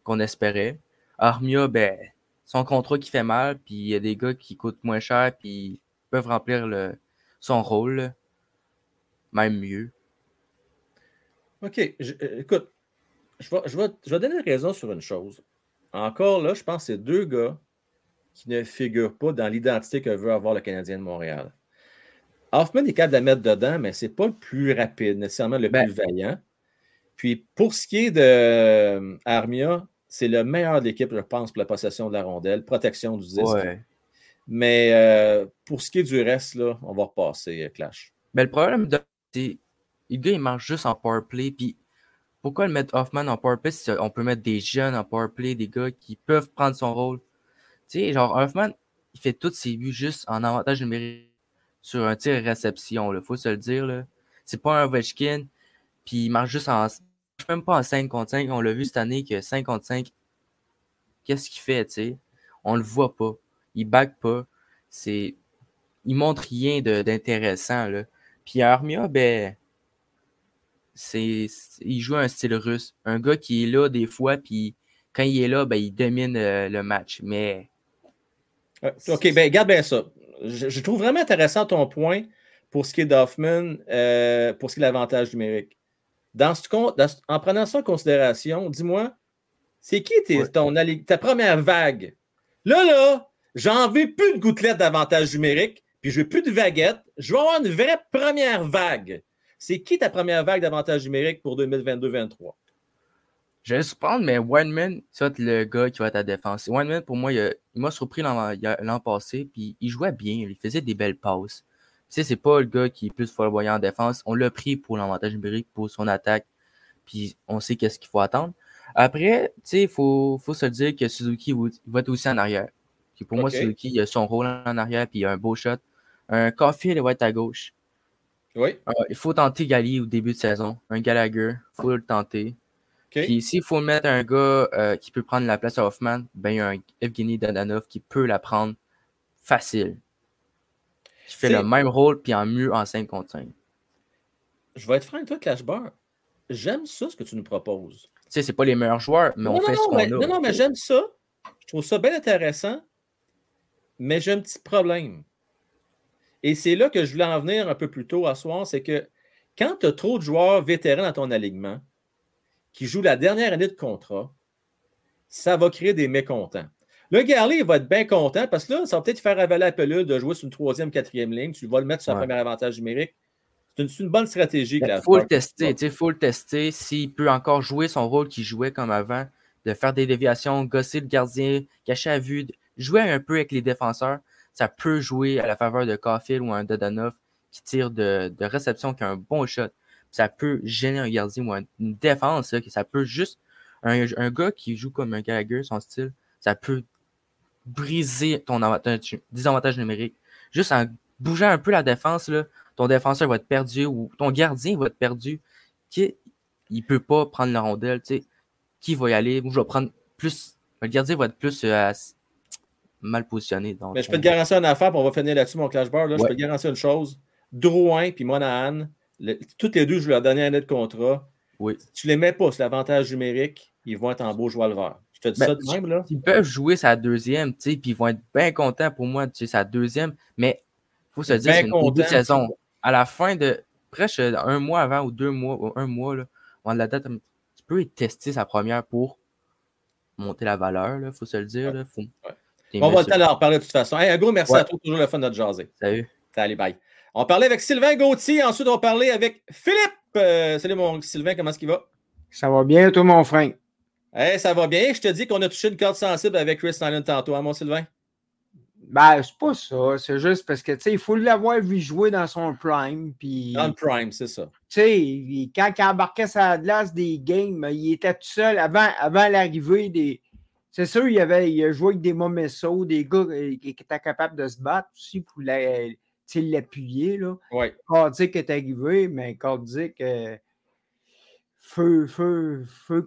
S4: qu'on espérait. Armia, ben, son contrat qui fait mal, puis il y a des gars qui coûtent moins cher, puis peuvent remplir le, son rôle, même mieux.
S1: OK. Euh, écoute, je vais, je, vais, je vais donner raison sur une chose. Encore là, je pense que c'est deux gars qui ne figurent pas dans l'identité que veut avoir le Canadien de Montréal. Hoffman est capable de la mettre dedans, mais ce n'est pas le plus rapide, nécessairement le
S4: Ben-
S1: plus vaillant. Puis pour ce qui est de euh, Armia, c'est le meilleur de l'équipe, je pense, pour la possession de la rondelle, protection du disque.
S4: Ouais.
S1: Mais euh, pour ce qui est du reste, là, on va repasser Clash.
S4: Ben, le problème, de- le gars, il marche juste en powerplay. Puis pourquoi le mettre Hoffman en powerplay si on peut mettre des jeunes en powerplay, des gars qui peuvent prendre son rôle? Tu sais, genre, Hoffman, il fait tous ses buts juste en avantage numérique sur un tir réception, il faut se le dire. là. C'est pas un Ovechkin, puis il marche juste en. Je même pas en 5 contre 5. On l'a vu cette année que 5 contre 5, qu'est-ce qu'il fait, tu sais? On le voit pas. Il back pas. C'est. Il montre rien d'intéressant, là. Puis Armia, ben. C'est. Il joue un style russe. Un gars qui est là des fois, puis quand il est là, ben, il domine euh, le match. Mais.
S1: Euh, OK, ben garde bien ça. Je, je trouve vraiment intéressant ton point pour ce qui est d'Hoffman, euh, pour ce qui est de l'avantage numérique. Dans ce, con- dans ce- en prenant ça en considération, dis-moi, c'est qui tes-
S4: Ouais.
S1: ton ta première vague? Là, là, j'en veux plus de gouttelettes d'avantage numérique, puis je veux plus de vaguettes. Je veux avoir une vraie première vague. C'est qui ta première vague d'avantage numérique pour 2022-2023?
S4: Je vais surprendre, mais Wineman, être le gars qui va être à la défense. Wineman, pour moi, il, m'a surpris l'an passé, puis il jouait bien, il faisait des belles passes. Tu sais, c'est pas le gars qui est plus flamboyant en défense. On l'a pris pour l'avantage numérique, pour son attaque, puis on sait qu'est-ce qu'il faut attendre. Après, tu sais, il faut, faut se dire que Suzuki il va- être aussi en arrière. Puis pour moi. Suzuki, il a son rôle en arrière, puis il a un beau shot. Un Caulfield, il va être à gauche.
S1: Oui.
S4: Euh, il faut tenter Gali au début de saison. Un Gallagher, il faut le tenter.
S1: OK.
S4: Puis s'il faut mettre un gars euh, qui peut prendre la place à Hoffman, ben il y a un Evgeny Dadanov qui peut la prendre facile. Qui fait le même rôle, puis en mieux en 5 contre 5. Tu
S1: Je vais être franc avec toi, Clash Bar. J'aime ça, ce que tu nous proposes.
S4: sais, c'est pas les meilleurs joueurs, mais
S1: non,
S4: on
S1: non,
S4: fait
S1: non,
S4: ce qu'on a.
S1: non, non, mais j'aime ça. Je trouve ça bien intéressant. Mais j'ai un petit problème. Et c'est là que je voulais en venir un peu plus tôt à soir, c'est que quand tu as trop de joueurs vétérans dans ton alignement qui jouent la dernière année de contrat, ça va créer des mécontents. Le Garley il va être bien content parce que là, ça va peut-être faire avaler la pelule de jouer sur une troisième, quatrième ligne. Tu vas le mettre sur un
S4: Ouais.
S1: premier avantage numérique. C'est une, bonne stratégie.
S4: Il faut
S1: Bar.
S4: le tester, sais, faut le tester. S'il peut encore jouer son rôle qu'il jouait comme avant, de faire des déviations, gosser le gardien, cacher à vue, jouer un peu avec les défenseurs, ça peut jouer à la faveur de Caulfield ou un Dodanov qui tire de, de réception, qui a un bon shot. Ça peut gêner un gardien ou un- une défense, là, ça peut juste. Un, un gars qui joue comme un Gallagher, son style, ça peut briser ton avantage, désavantage numérique. Juste en bougeant un peu la défense, là, ton défenseur va être perdu ou ton gardien va être perdu. Qui, il peut pas prendre la rondelle, tu sais. Qui va y aller? Moi, je vais prendre plus. Le gardien va être plus euh, mal positionné. dans
S1: Mais je peux te garantir une affaire, puis on va finir là-dessus, mon Clash Bar. Là, Je peux te garantir une chose. Drouin puis Monahan, le- toutes les deux jouent leur dernière année de contrat.
S4: Oui.
S1: Si tu les mets pas sur l'avantage numérique, ils vont être en beau joueur le vert. Je te dis
S4: Ben,
S1: ça de même, là.
S4: Ils peuvent jouer sa deuxième, tu sais, puis ils vont être bien contents pour moi de sa deuxième. Mais faut se dire, c'est une
S1: content.
S4: saison. À la fin de presque un mois avant ou deux mois, ou un mois, là, de la date, tu peux tester sa première pour monter la valeur, il faut se le dire. Là, faut...
S1: On va le d'en reparler de toute façon. Hey, un gros merci
S4: Ouais.
S1: à toi, toujours le fun de notre jaser.
S4: Salut.
S1: Salut, bye. On parlait avec Sylvain Gauthier, ensuite on va parler avec Philippe. Euh, salut mon Sylvain, comment est-ce qu'il va?
S5: Ça va bien, toi, mon frère?
S1: Hey, ça va bien. Je te dis qu'on a touché une corde sensible avec Chris Nyland tantôt, hein, mon Sylvain?
S5: Ben, c'est pas ça. C'est juste parce que, tu sais, il faut l'avoir vu jouer dans son prime. Puis,
S1: Dans le prime, c'est ça.
S5: tu sais, quand il embarquait sa glace des games, il était tout seul avant, avant l'arrivée des. C'est sûr, il, avait, il a joué avec des sauts, des gars euh, qui étaient capables de se battre aussi pour la- l'appuyer. là.
S1: Oui.
S5: Cardic est arrivé, mais Cardic, euh, feu, feu, feu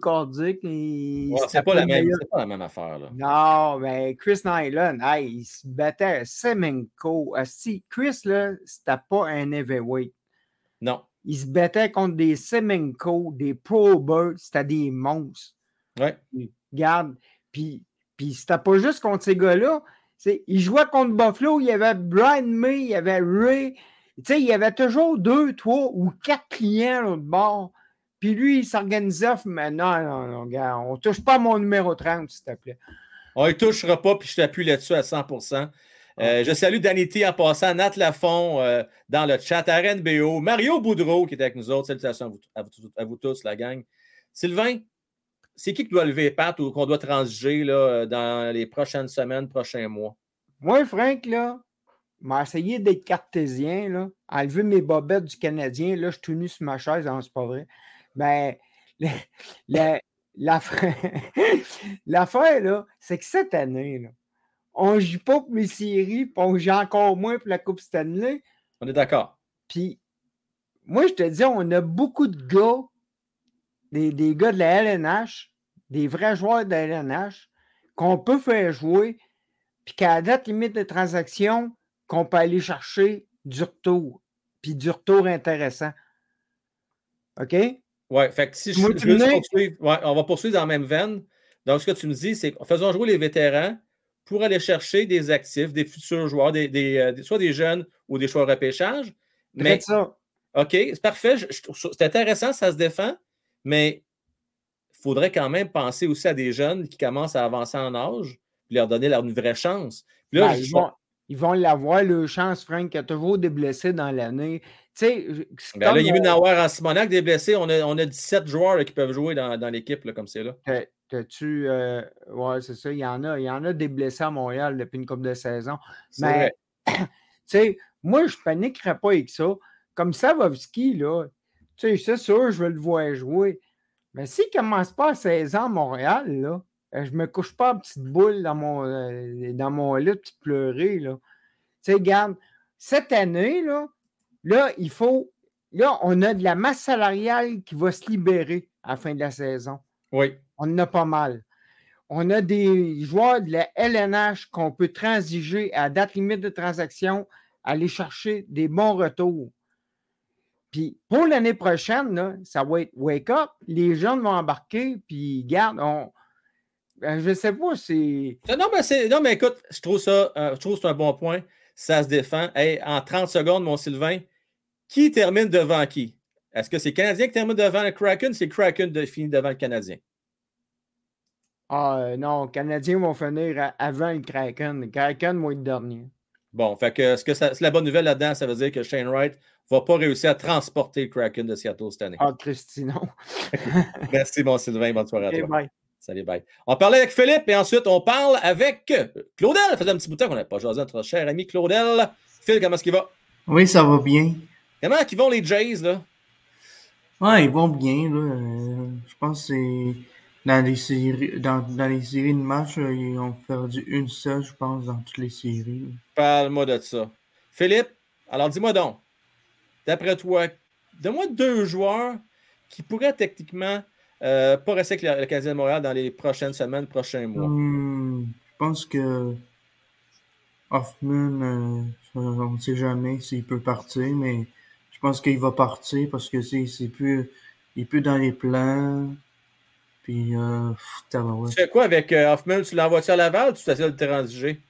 S1: Ouais,
S5: c'était
S1: c'est pas, la même- pas la même affaire. Là.
S5: Non, mais Chris Nyland, hey, il se battait à Semenko. Asti, Chris, là, c'était pas un heavyweight.
S1: Non.
S5: Il se battait contre des Semenko, des Pro Birds, c'était des monstres.
S1: Ouais.
S5: Regarde, puis Puis c'était pas juste contre ces gars-là. Il jouait contre Buffalo, il y avait Brian May, il y avait Ray. il y avait toujours deux, trois ou quatre clients à l'autre bord. Puis lui, il s'organisait, mais non, non, non, gars, on touche pas mon numéro 30, s'il te plaît.
S1: On ne touchera pas, puis je t'appuie là-dessus à 100% euh, je salue Danity en passant, Nat Lafont euh, dans le chat, Aren BO, Mario Boudreau qui est avec nous autres. Salutations à vous, tous, la gang. Sylvain, c'est qui qui doit lever les pattes ou qu'on doit transiger là, dans les prochaines semaines, prochains mois?
S5: Moi, Frank, là, m'a essayé d'être cartésien, là, enlever mes bobettes du Canadien. Là, je suis tout nu sur ma chaise, hein, c'est pas vrai. Mais ben, l'affaire, là, c'est que cette année, là, on ne joue pas pour les séries, puis on joue encore moins pour la Coupe Stanley.
S1: On est d'accord.
S5: Puis, moi, je te dis, on a beaucoup de gars, des, gars de la LNH, des vrais joueurs de la LNH, qu'on peut faire jouer, puis qu'à la date limite de transaction, qu'on peut aller chercher du retour, puis du retour intéressant. OK?
S1: Oui, fait que si je, je ouais, on va poursuivre dans la même veine. Donc, ce que tu me dis, c'est faisons jouer les vétérans, pour aller chercher des actifs, des futurs joueurs, des, euh, soit des jeunes ou des joueurs repêchage. Mais,
S5: ça.
S1: OK, c'est parfait. C'est intéressant, ça se défend, mais il faudrait quand même penser aussi à des jeunes qui commencent à avancer en âge, puis leur donner leur, une vraie chance.
S5: là, ben, ils, vont, l'avoir, leur chance, Frank. Il y a toujours des blessés dans l'année. Tu sais,
S1: ben là, il y a eu euh, en Simonac des blessés. On a, on a 17 joueurs qui peuvent jouer dans, dans l'équipe comme c'est là.
S5: tu euh, ouais, c'est ça. Il y en a. Il y en a des blessés à Montréal depuis une couple de saisons. Mais tu sais, moi, je ne paniquerais pas avec ça. Comme Savovski, là, tu sais, c'est sûr, je veux le voir jouer. Mais s'il ne commence pas à 16 ans à Montréal, là, euh, je ne me couche pas en petite boule dans mon, dans mon lit, puis pleurer, là. Tu sais, regarde, cette année, là, Là, il faut. Là, on a de la masse salariale qui va se libérer à la fin de la saison.
S1: Oui.
S5: On en a pas mal. On a des joueurs de la LNH qu'on peut transiger à date limite de transaction, aller chercher des bons retours. Puis pour l'année prochaine, ça va être wake up. Les jeunes vont embarquer, puis garde, on. Ben, je ne sais pas, c'est.
S1: Non, mais Non, mais écoute, je trouve ça, euh, je trouve que c'est un bon point. Ça se défend. en 30 secondes, mon Sylvain, qui termine devant qui? Est-ce que c'est le Canadien qui termine devant le Kraken? C'est le Kraken qui finit devant le Canadien?
S5: Ah euh, non, les Canadiens vont finir avant le Kraken. Le Kraken va être dernier.
S1: Bon, fait que ce que c'est la bonne nouvelle là-dedans, ça veut dire que Shane Wright ne va pas réussir à transporter le Kraken de Seattle cette année.
S5: Ah, Christino.
S1: Merci, mon Sylvain. Bonne soirée à toi. Bye. Salut, bye. On parlait avec Philippe et ensuite on parle avec Claudel. Ça faisait un petit bout de temps qu'on n'avait pas jasé notre cher ami Claudel. Phil, comment est-ce qu'il va?
S6: Oui, ça va bien.
S1: Comment ils vont les Jays, là?
S6: Ouais, ils vont bien, là. Euh, je pense que c'est dans les séries dans, dans, les séries de matchs, ils ont perdu une seule, je pense, dans toutes les séries.
S1: Parle-moi de ça. Philippe, alors dis-moi donc, d'après toi, donne-moi deux joueurs qui pourraient techniquement euh, pas rester avec le, Canadien de Montréal dans les prochaines semaines, prochains mois.
S6: Hmm, je pense que Hoffman, euh, on ne sait jamais s'il peut partir, mais je pense qu'il va partir parce que c'est plus. Il est plus dans les plans. Puis, euh,
S1: Tu fais quoi avec euh, Hoffman? Tu l'envoies-tu à Laval ou tu essaies de te transiger?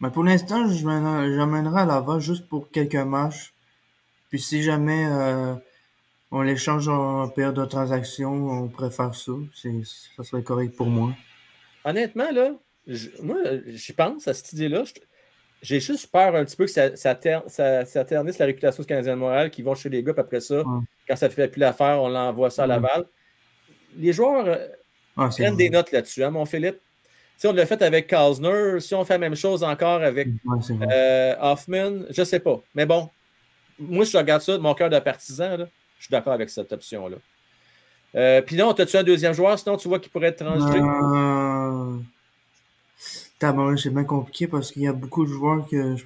S6: Mais pour l'instant, je j'emmènerai à Laval juste pour quelques matchs. Puis si jamais euh, on l'échange en période de transaction, on préfère ça. Ça serait correct pour moi.
S1: Honnêtement, là, moi, j'y pense à cette idée-là. J'ai juste peur un petit peu que ça, ça, ternisse la réputation du Canadien de Montréal qui vont chez les gars, puis après ça, quand ça ne fait plus l'affaire, on l'envoie ça à Laval. Les joueurs euh, prennent des notes là-dessus, hein, mon Philippe? Si on l'a fait avec Kalsner, si on fait la même chose encore avec euh, Hoffman, je ne sais pas. Mais bon, moi, je regarde ça de mon cœur de partisan, je suis d'accord avec cette option-là. Euh, puis non, as-tu un deuxième joueur, sinon tu vois qu'il pourrait être transgé?
S6: c'est bien compliqué parce qu'il y a beaucoup de joueurs que,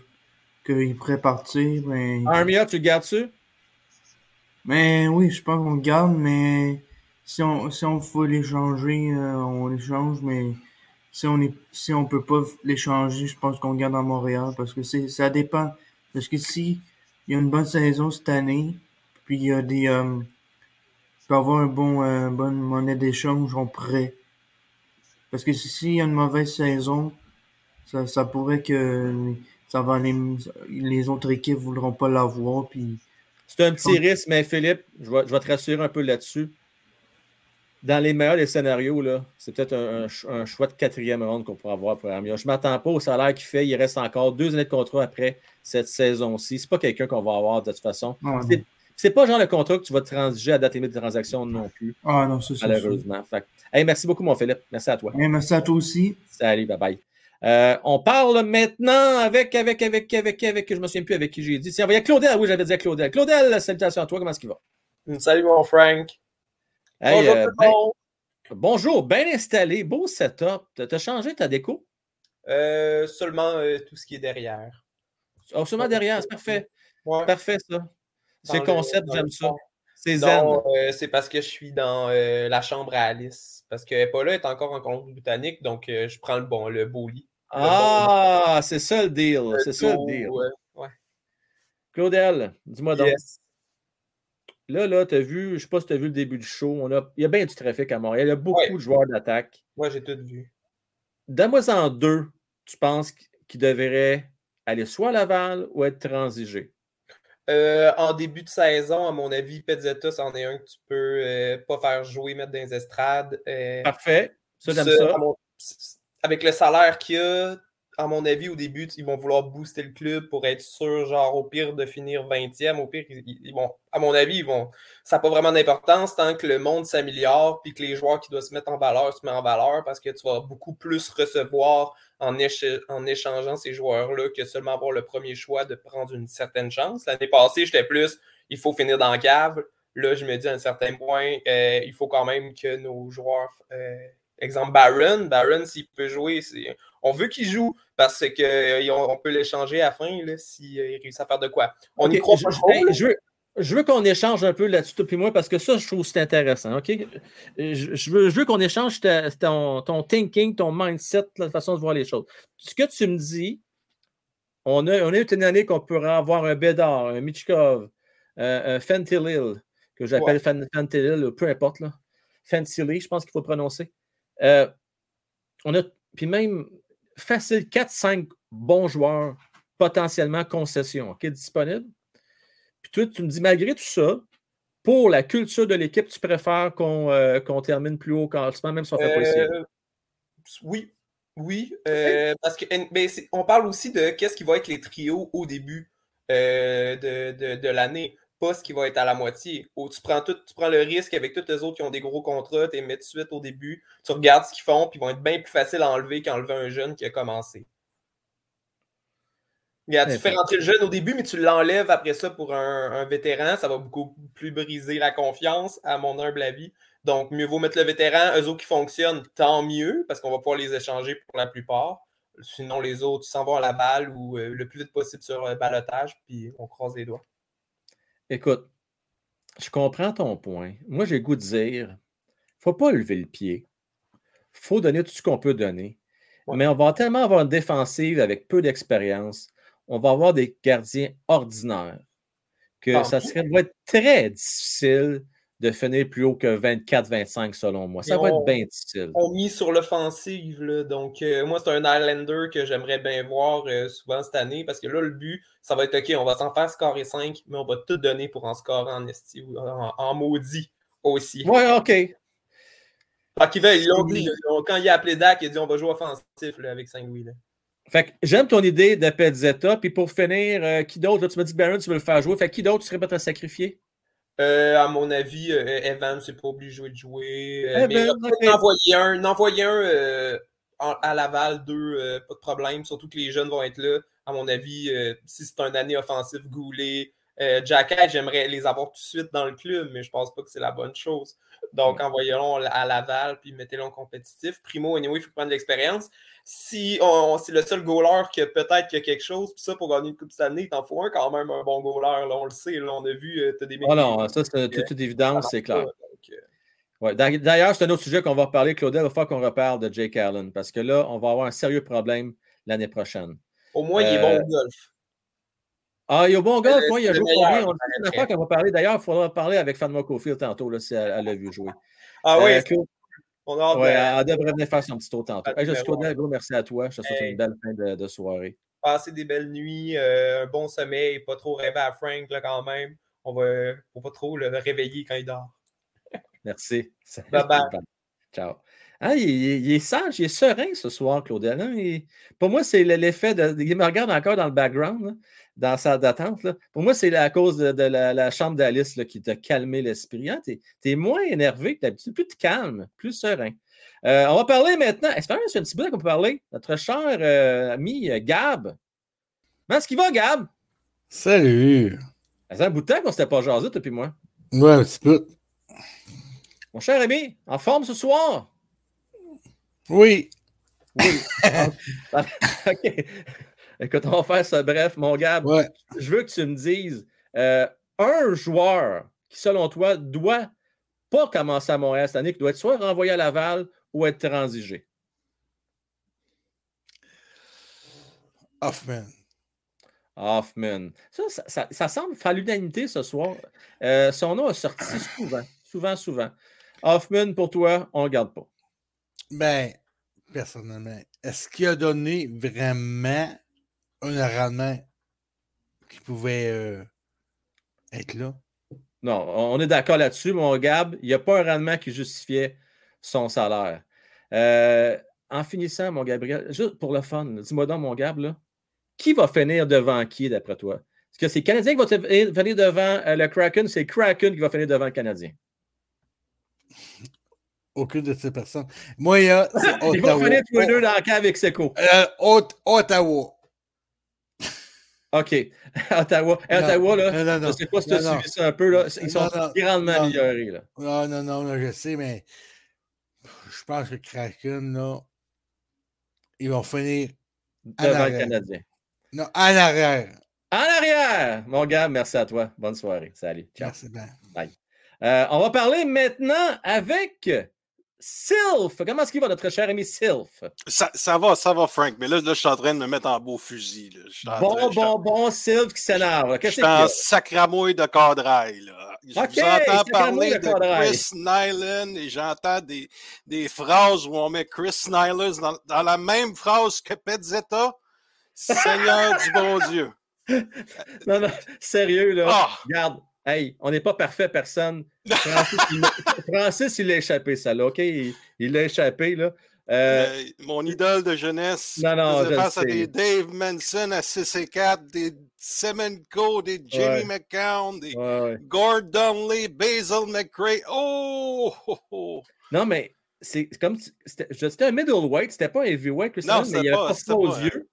S6: qu'ils pourraient partir. Mais...
S1: Armia, tu le gardes-tu?
S6: Mais oui, je pense qu'on le garde, mais si on, si on faut l'échanger, euh, on l'échange, mais si on est, si on peut pas l'échanger, je pense qu'on garde à Montréal parce que c'est, ça dépend. Parce que si il y a une bonne saison cette année, puis il y a des, euh, peut avoir un bon, euh, bonne monnaie d'échange, on pourrait Parce que s'il y a une mauvaise saison, ça, ça pourrait que ça va les, les autres équipes ne voudront pas l'avoir. Puis...
S1: C'est un petit risque, mais Philippe, je vais, je vais te rassurer un peu là-dessus. Dans les meilleurs des scénarios, là, c'est peut-être un, un, un, choix de quatrième ronde qu'on pourra avoir pour Armia. Je ne m'attends pas au salaire qu'il fait. Il reste encore deux années de contrat après cette saison-ci. Ce n'est pas quelqu'un qu'on va avoir de toute façon.
S6: Ah,
S1: c'est, c'est pas genre le contrat que tu vas transiger à date limite de transaction non plus.
S6: Ah non, c'est ça.
S1: Malheureusement. Fait, hey, merci beaucoup, mon Philippe. Merci à toi.
S6: Hey, merci à toi aussi.
S1: Salut, bye bye. Euh, on parle maintenant avec, avec, avec, avec, avec, je ne me souviens plus avec qui j'ai dit. Tiens, il y a Claudel. Oui, j'avais dit à Claudel. Claudel, salutations à toi. Comment est-ce qu'il va?
S7: Salut, mon Frank.
S1: Hey, bonjour, euh, ben, bonjour, bien installé. Beau setup. T'as changé ta déco?
S7: Euh, seulement euh, tout ce qui est derrière.
S1: Oh, seulement derrière, c'est parfait.
S7: Ouais.
S1: Parfait, ça. C'est concept, j'aime ça. C'est
S7: zen. C'est parce que je suis dans la chambre à Alice. Parce là, elle est encore en Colombie-Britannique, donc je prends le bon, le beau lit. Le
S1: ah, bon c'est ça le deal. C'est ça le deal.
S7: Ouais.
S1: Claudel, dis-moi donc. Là, là, tu as vu, je ne sais pas si tu as vu le début du show. On a, il y a bien du trafic à Montréal. Il y a beaucoup
S7: Ouais.
S1: de joueurs d'attaque.
S7: Moi, j'ai tout vu.
S1: Donne-moi en deux, tu penses qu'ils devraient aller soit à Laval ou être transigés?
S7: Euh, en début de saison, à mon avis, Pezzetta, c'en est un que tu peux euh, pas faire jouer, mettre dans les estrades. Euh,
S1: Parfait. Ça, j'aime ça.
S7: mon- avec le salaire qu'il y a, à mon avis, au début, ils vont vouloir booster le club pour être sûr, genre, au pire, de finir 20e. Au pire, à mon avis, ils vont, ça n'a pas vraiment d'importance tant que le monde s'améliore puis que les joueurs qui doivent se mettre en valeur se mettent en valeur parce que tu vas beaucoup plus recevoir en échangeant ces joueurs-là que seulement avoir le premier choix de prendre une certaine chance. L'année passée, j'étais plus, il faut finir dans la cave. Là, je me dis à un certain point, euh, il faut quand même que nos joueurs, euh, exemple Baron, Baron, s'il peut jouer, on veut qu'il joue parce qu'on on peut l'échanger à la fin s'il euh, réussit à faire de quoi. On
S1: Ok,
S7: y croit
S1: je,
S7: pas
S1: je-
S7: trop,
S1: hey, je veux, je veux qu'on échange un peu là-dessus, toi et moi, parce que ça, je trouve que c'est intéressant. OK? Je, je veux, je veux qu'on échange ta- ton, ton thinking, ton mindset, la façon de voir les choses. Ce que tu me dis, on a, on a eu une année qu'on pourrait avoir un Bédard, un Michkov, euh, un Fentilil, que j'appelle
S7: Ouais.
S1: Fentilil, peu importe, là. Fentilil, je pense qu'il faut prononcer. Euh, on a, puis même, facile, 4-5 bons joueurs potentiellement concession, OK, disponibles. Puis toi, tu me dis, malgré tout ça, pour la culture de l'équipe, tu préfères qu'on euh, termine plus haut au classement, même si on ne fait pas ici.
S7: Euh, oui, oui, euh, parce que ben, c'est- on parle aussi de qu'est-ce qui va être les trios au début de, de, de l'année, pas ce qui va être à la moitié. Où tu prends tout, tu prends le risque avec tous les autres qui ont des gros contrats, tu les mets tout de suite au début, tu regardes ce qu'ils font, puis ils vont être bien plus faciles à enlever qu'enlever un jeune qui a commencé. Regarde, tu fais rentrer le jeune au début, mais tu l'enlèves après ça pour un, un vétéran, ça va beaucoup plus briser la confiance, à mon humble avis. Donc, mieux vaut mettre le vétéran, eux autres qui fonctionnent, tant mieux, parce qu'on va pouvoir les échanger pour la plupart. Sinon, les autres, s'en vont à la balle ou euh, le plus vite possible sur le balotage, puis on croise les doigts.
S1: Écoute, je comprends ton point. Moi, j'ai goût de dire, il ne faut pas lever le pied. Il faut donner tout ce qu'on peut donner.
S7: Ouais.
S1: Mais on va tellement avoir une défensive avec peu d'expérience. On va avoir des gardiens ordinaires que
S7: Tant
S1: ça serait, va être très difficile de finir plus haut que 24-25 selon moi. Ça
S7: Et
S1: va
S7: on-
S1: être bien difficile.
S7: On mis sur l'offensive, donc euh, moi, c'est un Islander que j'aimerais bien voir euh, souvent cette année, parce que là, le but, ça va être OK, on va s'en faire scorer 5, mais on va tout donner pour en scorer en esti ou en, en maudit aussi.
S1: Ouais, OK.
S7: Fait là. quand il a appelé Dak, il a dit on va jouer offensif là, avec Saint-Louis.
S1: Fait que j'aime ton idée de Pezzetta. Puis pour finir, euh, qui d'autre? Tu m'as dit que Baron, tu veux le faire jouer. Fait que qui d'autre tu serais prêt à sacrifier?
S7: Euh, à mon avis, euh, Evan, c'est pas obligé de jouer. Euh,
S1: Evan,
S7: mais n'envoyer un, n'envoyer un euh, à Laval, deux, euh, pas de problème. Surtout que les jeunes vont être là. À mon avis, si c'est une année offensive, Goulet, Jacket, j'aimerais les avoir tout de suite dans le club, mais je pense pas que c'est la bonne chose. Donc, envoyez-le à Laval, puis mettez-le en compétitif. Primo, anyway, il faut prendre de l'expérience. Si on, c'est le seul goaler que peut-être qu'il y a quelque chose, puis ça, pour gagner une Coupe cette année, il t'en faut un quand même, un bon goaler. Là, on le sait, là, on a vu, euh, t'as des
S1: Oh non, ça, c'est toute, toute évidence, c'est clair.
S7: Euh,
S1: Ouais. D'a- D'ailleurs, c'est un autre sujet qu'on va reparler, Claudel. Il va falloir qu'on reparle de Jake Allen parce que là, on va avoir un sérieux problème l'année prochaine.
S7: Au moins, il est
S1: Euh,
S7: bon au golf.
S1: Ah, il y a bon golf, oui, il a joué combien? On c'est une affaire qu'on va parler. D'ailleurs, il faudra parler avec Fanma Cofield tantôt, là, si elle elle l'a vu jouer.
S7: Ah oui,
S1: Euh, Cla-
S7: On a
S1: Ouais,
S7: de-
S1: elle devrait venir faire son petit tour tantôt. Hey, je suis content, gros, merci à toi. Je te souhaite
S7: Hey.
S1: une belle fin de, de soirée.
S7: passer des belles nuits, euh, un bon sommeil, pas trop rêver à Frank là, quand même. On va, faut pas trop le réveiller quand il dort.
S1: Merci.
S7: Bye bye.
S1: Ciao. Ah, il, il- il est sage, il est serein ce soir, Claudel. hein, il- Pour moi, c'est le- l'effet de. Il me regarde encore dans le background, dans sa d'attente. Pour moi, c'est à cause de, de la, la chambre d'Alice qui t'a calmé l'esprit. Hein. Tu es, moins énervé que d'habitude, plus calme, plus serein. Euh, on va parler maintenant. Est-ce que c'est un petit bout qu'on peut parler? Notre cher euh, ami euh, Gab. Comment est-ce qu'il va, Gab?
S8: Salut!
S1: Ça fait un bout de temps qu'on ne s'était pas jasé, toi et moi.
S8: Ouais, un petit peu.
S1: Mon cher ami, en forme ce soir?
S8: Oui.
S1: Oui. OK. Écoute, on va faire ça bref. Mon
S8: Ouais.
S1: je veux que tu me dises euh, un joueur qui, selon toi, doit pas commencer à Montréal cette année, qui doit être soit renvoyé à Laval ou être transigé.
S8: Hoffman.
S1: Hoffman. Ça, ça, ça- ça semble faire l'unanimité ce soir. Euh, son nom a sorti souvent, souvent, souvent. Hoffman, pour toi, on ne le garde pas.
S8: Ben, personnellement, est-ce qu'il a donné vraiment un rendement qui pouvait euh, être là?
S1: Non, on est d'accord là-dessus, mon Gab. Il n'y a pas un rendement qui justifiait son salaire. Euh, en finissant, mon Gabriel, juste pour le fun, dis-moi donc, mon Gab, là, qui va finir devant qui, d'après toi? Est-ce que c'est le Canadien qui va finir devant euh, le Kraken? C'est le Kraken qui va finir devant le Canadien.
S8: Aucune de ces personnes. Moi, il y a.
S1: Ils vont finir tous les deux dans le cas avec Seco.
S8: Euh, Ot- Ottawa.
S1: OK. Ottawa. Eh,
S8: Non,
S1: Ottawa, là,
S8: non, non,
S1: je ne sais pas si tu as suivi ça un peu. Là. Ils sont grandement améliorés. Là.
S8: Non, non, non, non, je sais, mais je pense que Kraken, là, ils vont finir
S1: Devant le. Canadien.
S8: non, en arrière.
S1: En arrière! Mon Gab, merci à toi. Bonne soirée. Salut. Ciao.
S8: Merci bien.
S1: Euh, on va parler maintenant avec Sylph. Comment est-ce qu'il va, notre cher ami Sylph?
S3: Ça, ça va, ça va, Frank. Mais là, là, je suis en train de me mettre en beau fusil. Là. Je suis en
S1: Bon,
S3: train- je suis
S1: bon, bon Sylph qui s'énerve.
S3: je suis en sacramouille de cadrail. Là. Je vous entends parler
S1: de.
S3: Chris Nyland et j'entends des, des phrases où on met Chris Nyland dans, dans la même phrase que Petzetta. Seigneur du bon Dieu.
S1: Non, non, sérieux, là.
S3: Ah!
S1: Regarde, hey, on n'est pas parfait, personne. Francis, il l'a- Francis, il l'a échappé, ça, là, OK? Il il l'a échappé, là. Euh,
S3: Euh, mon idole de jeunesse
S1: Non, non, je
S3: face à des Dave Manson à 6 et 4, des Semenko, des Jimmy
S1: Ouais.
S3: McCown, des
S1: ouais, ouais.
S3: Gordon Lee, Basil McRae. Oh!
S1: Non, mais c'est comme. C'était un middleweight, c'était pas un heavyweight, Chris
S3: Non,
S1: Nyland, mais il
S3: c'était
S1: avait
S3: pas-
S1: froid aux yeux.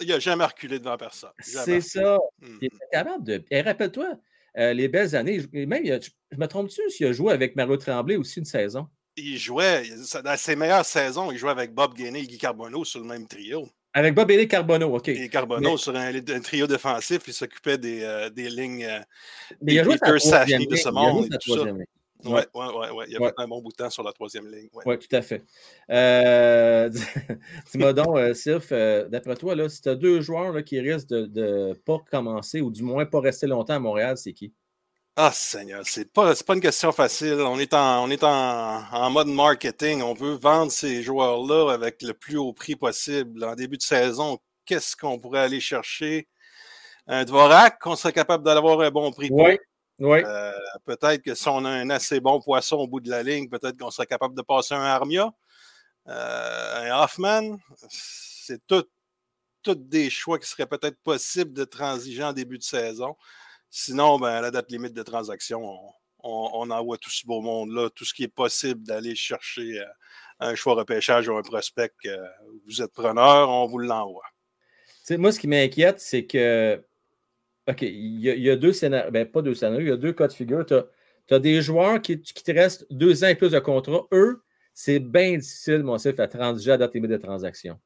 S3: Il n'a jamais reculé devant personne.
S1: C'est ça.
S3: Mhm.
S1: Il était capable de. Et rappelle-toi, euh, les belles années. et Même, a- je me trompe-tu s'il a joué avec Mario Tremblay aussi une saison?
S3: Il jouait, dans ses meilleures saisons, il jouait avec Bob Gainey et Guy Carbonneau sur le même trio.
S1: Avec Bob et Carbonneau, OK.
S3: Et Carbonneau
S1: Mais-
S3: sur un, un trio défensif, il s'occupait des, euh, des lignes. euh,
S1: Mais il a joué sa
S3: Peter
S1: troisième
S3: Safney
S1: ligne.
S3: de ce
S1: Il a
S3: monde
S1: joué
S3: et
S1: sa troisième ligne.
S3: Ouais, ouais, ouais, ouais. Il a
S1: Ouais.
S3: fait un bon bout de temps sur la troisième ligne. ouais.
S1: Oui, tout à fait. Euh, Dis-moi donc, euh, Sylph, euh, d'après toi, là, si tu as deux joueurs là, qui risquent de ne pas commencer ou du moins pas rester longtemps à Montréal, c'est qui?
S3: Ah, Seigneur, c'est pas, c'est pas une question facile. On est, en, on est en, en mode marketing. On veut vendre ces joueurs-là avec le plus haut prix possible. En début de saison, qu'est-ce qu'on pourrait aller chercher? Un Dvorak, qu'on serait capable d'avoir un bon prix.
S1: Oui. Oui.
S3: Euh, peut-être que si on a un assez bon poisson au bout de la ligne, peut-être qu'on serait capable de passer un Armia. Euh, un Hoffman, c'est tout, tout des choix qui seraient peut-être possibles de transiger en début de saison. Sinon, ben, à la date limite de transaction, on, on- on envoie tout ce beau monde-là, tout ce qui est possible d'aller chercher euh, un choix repêchage ou un prospect. vous êtes preneur, on vous l'envoie.
S1: Moi, ce qui m'inquiète, c'est que. OK, il y, a, il y a deux scénarios. Ben, pas deux scénarios, il y a deux cas de figure. Tu as, des joueurs qui, qui te restent deux ans et plus de contrat. Eux, c'est bien difficile, mon Sylph, à transiger à date limite de transaction.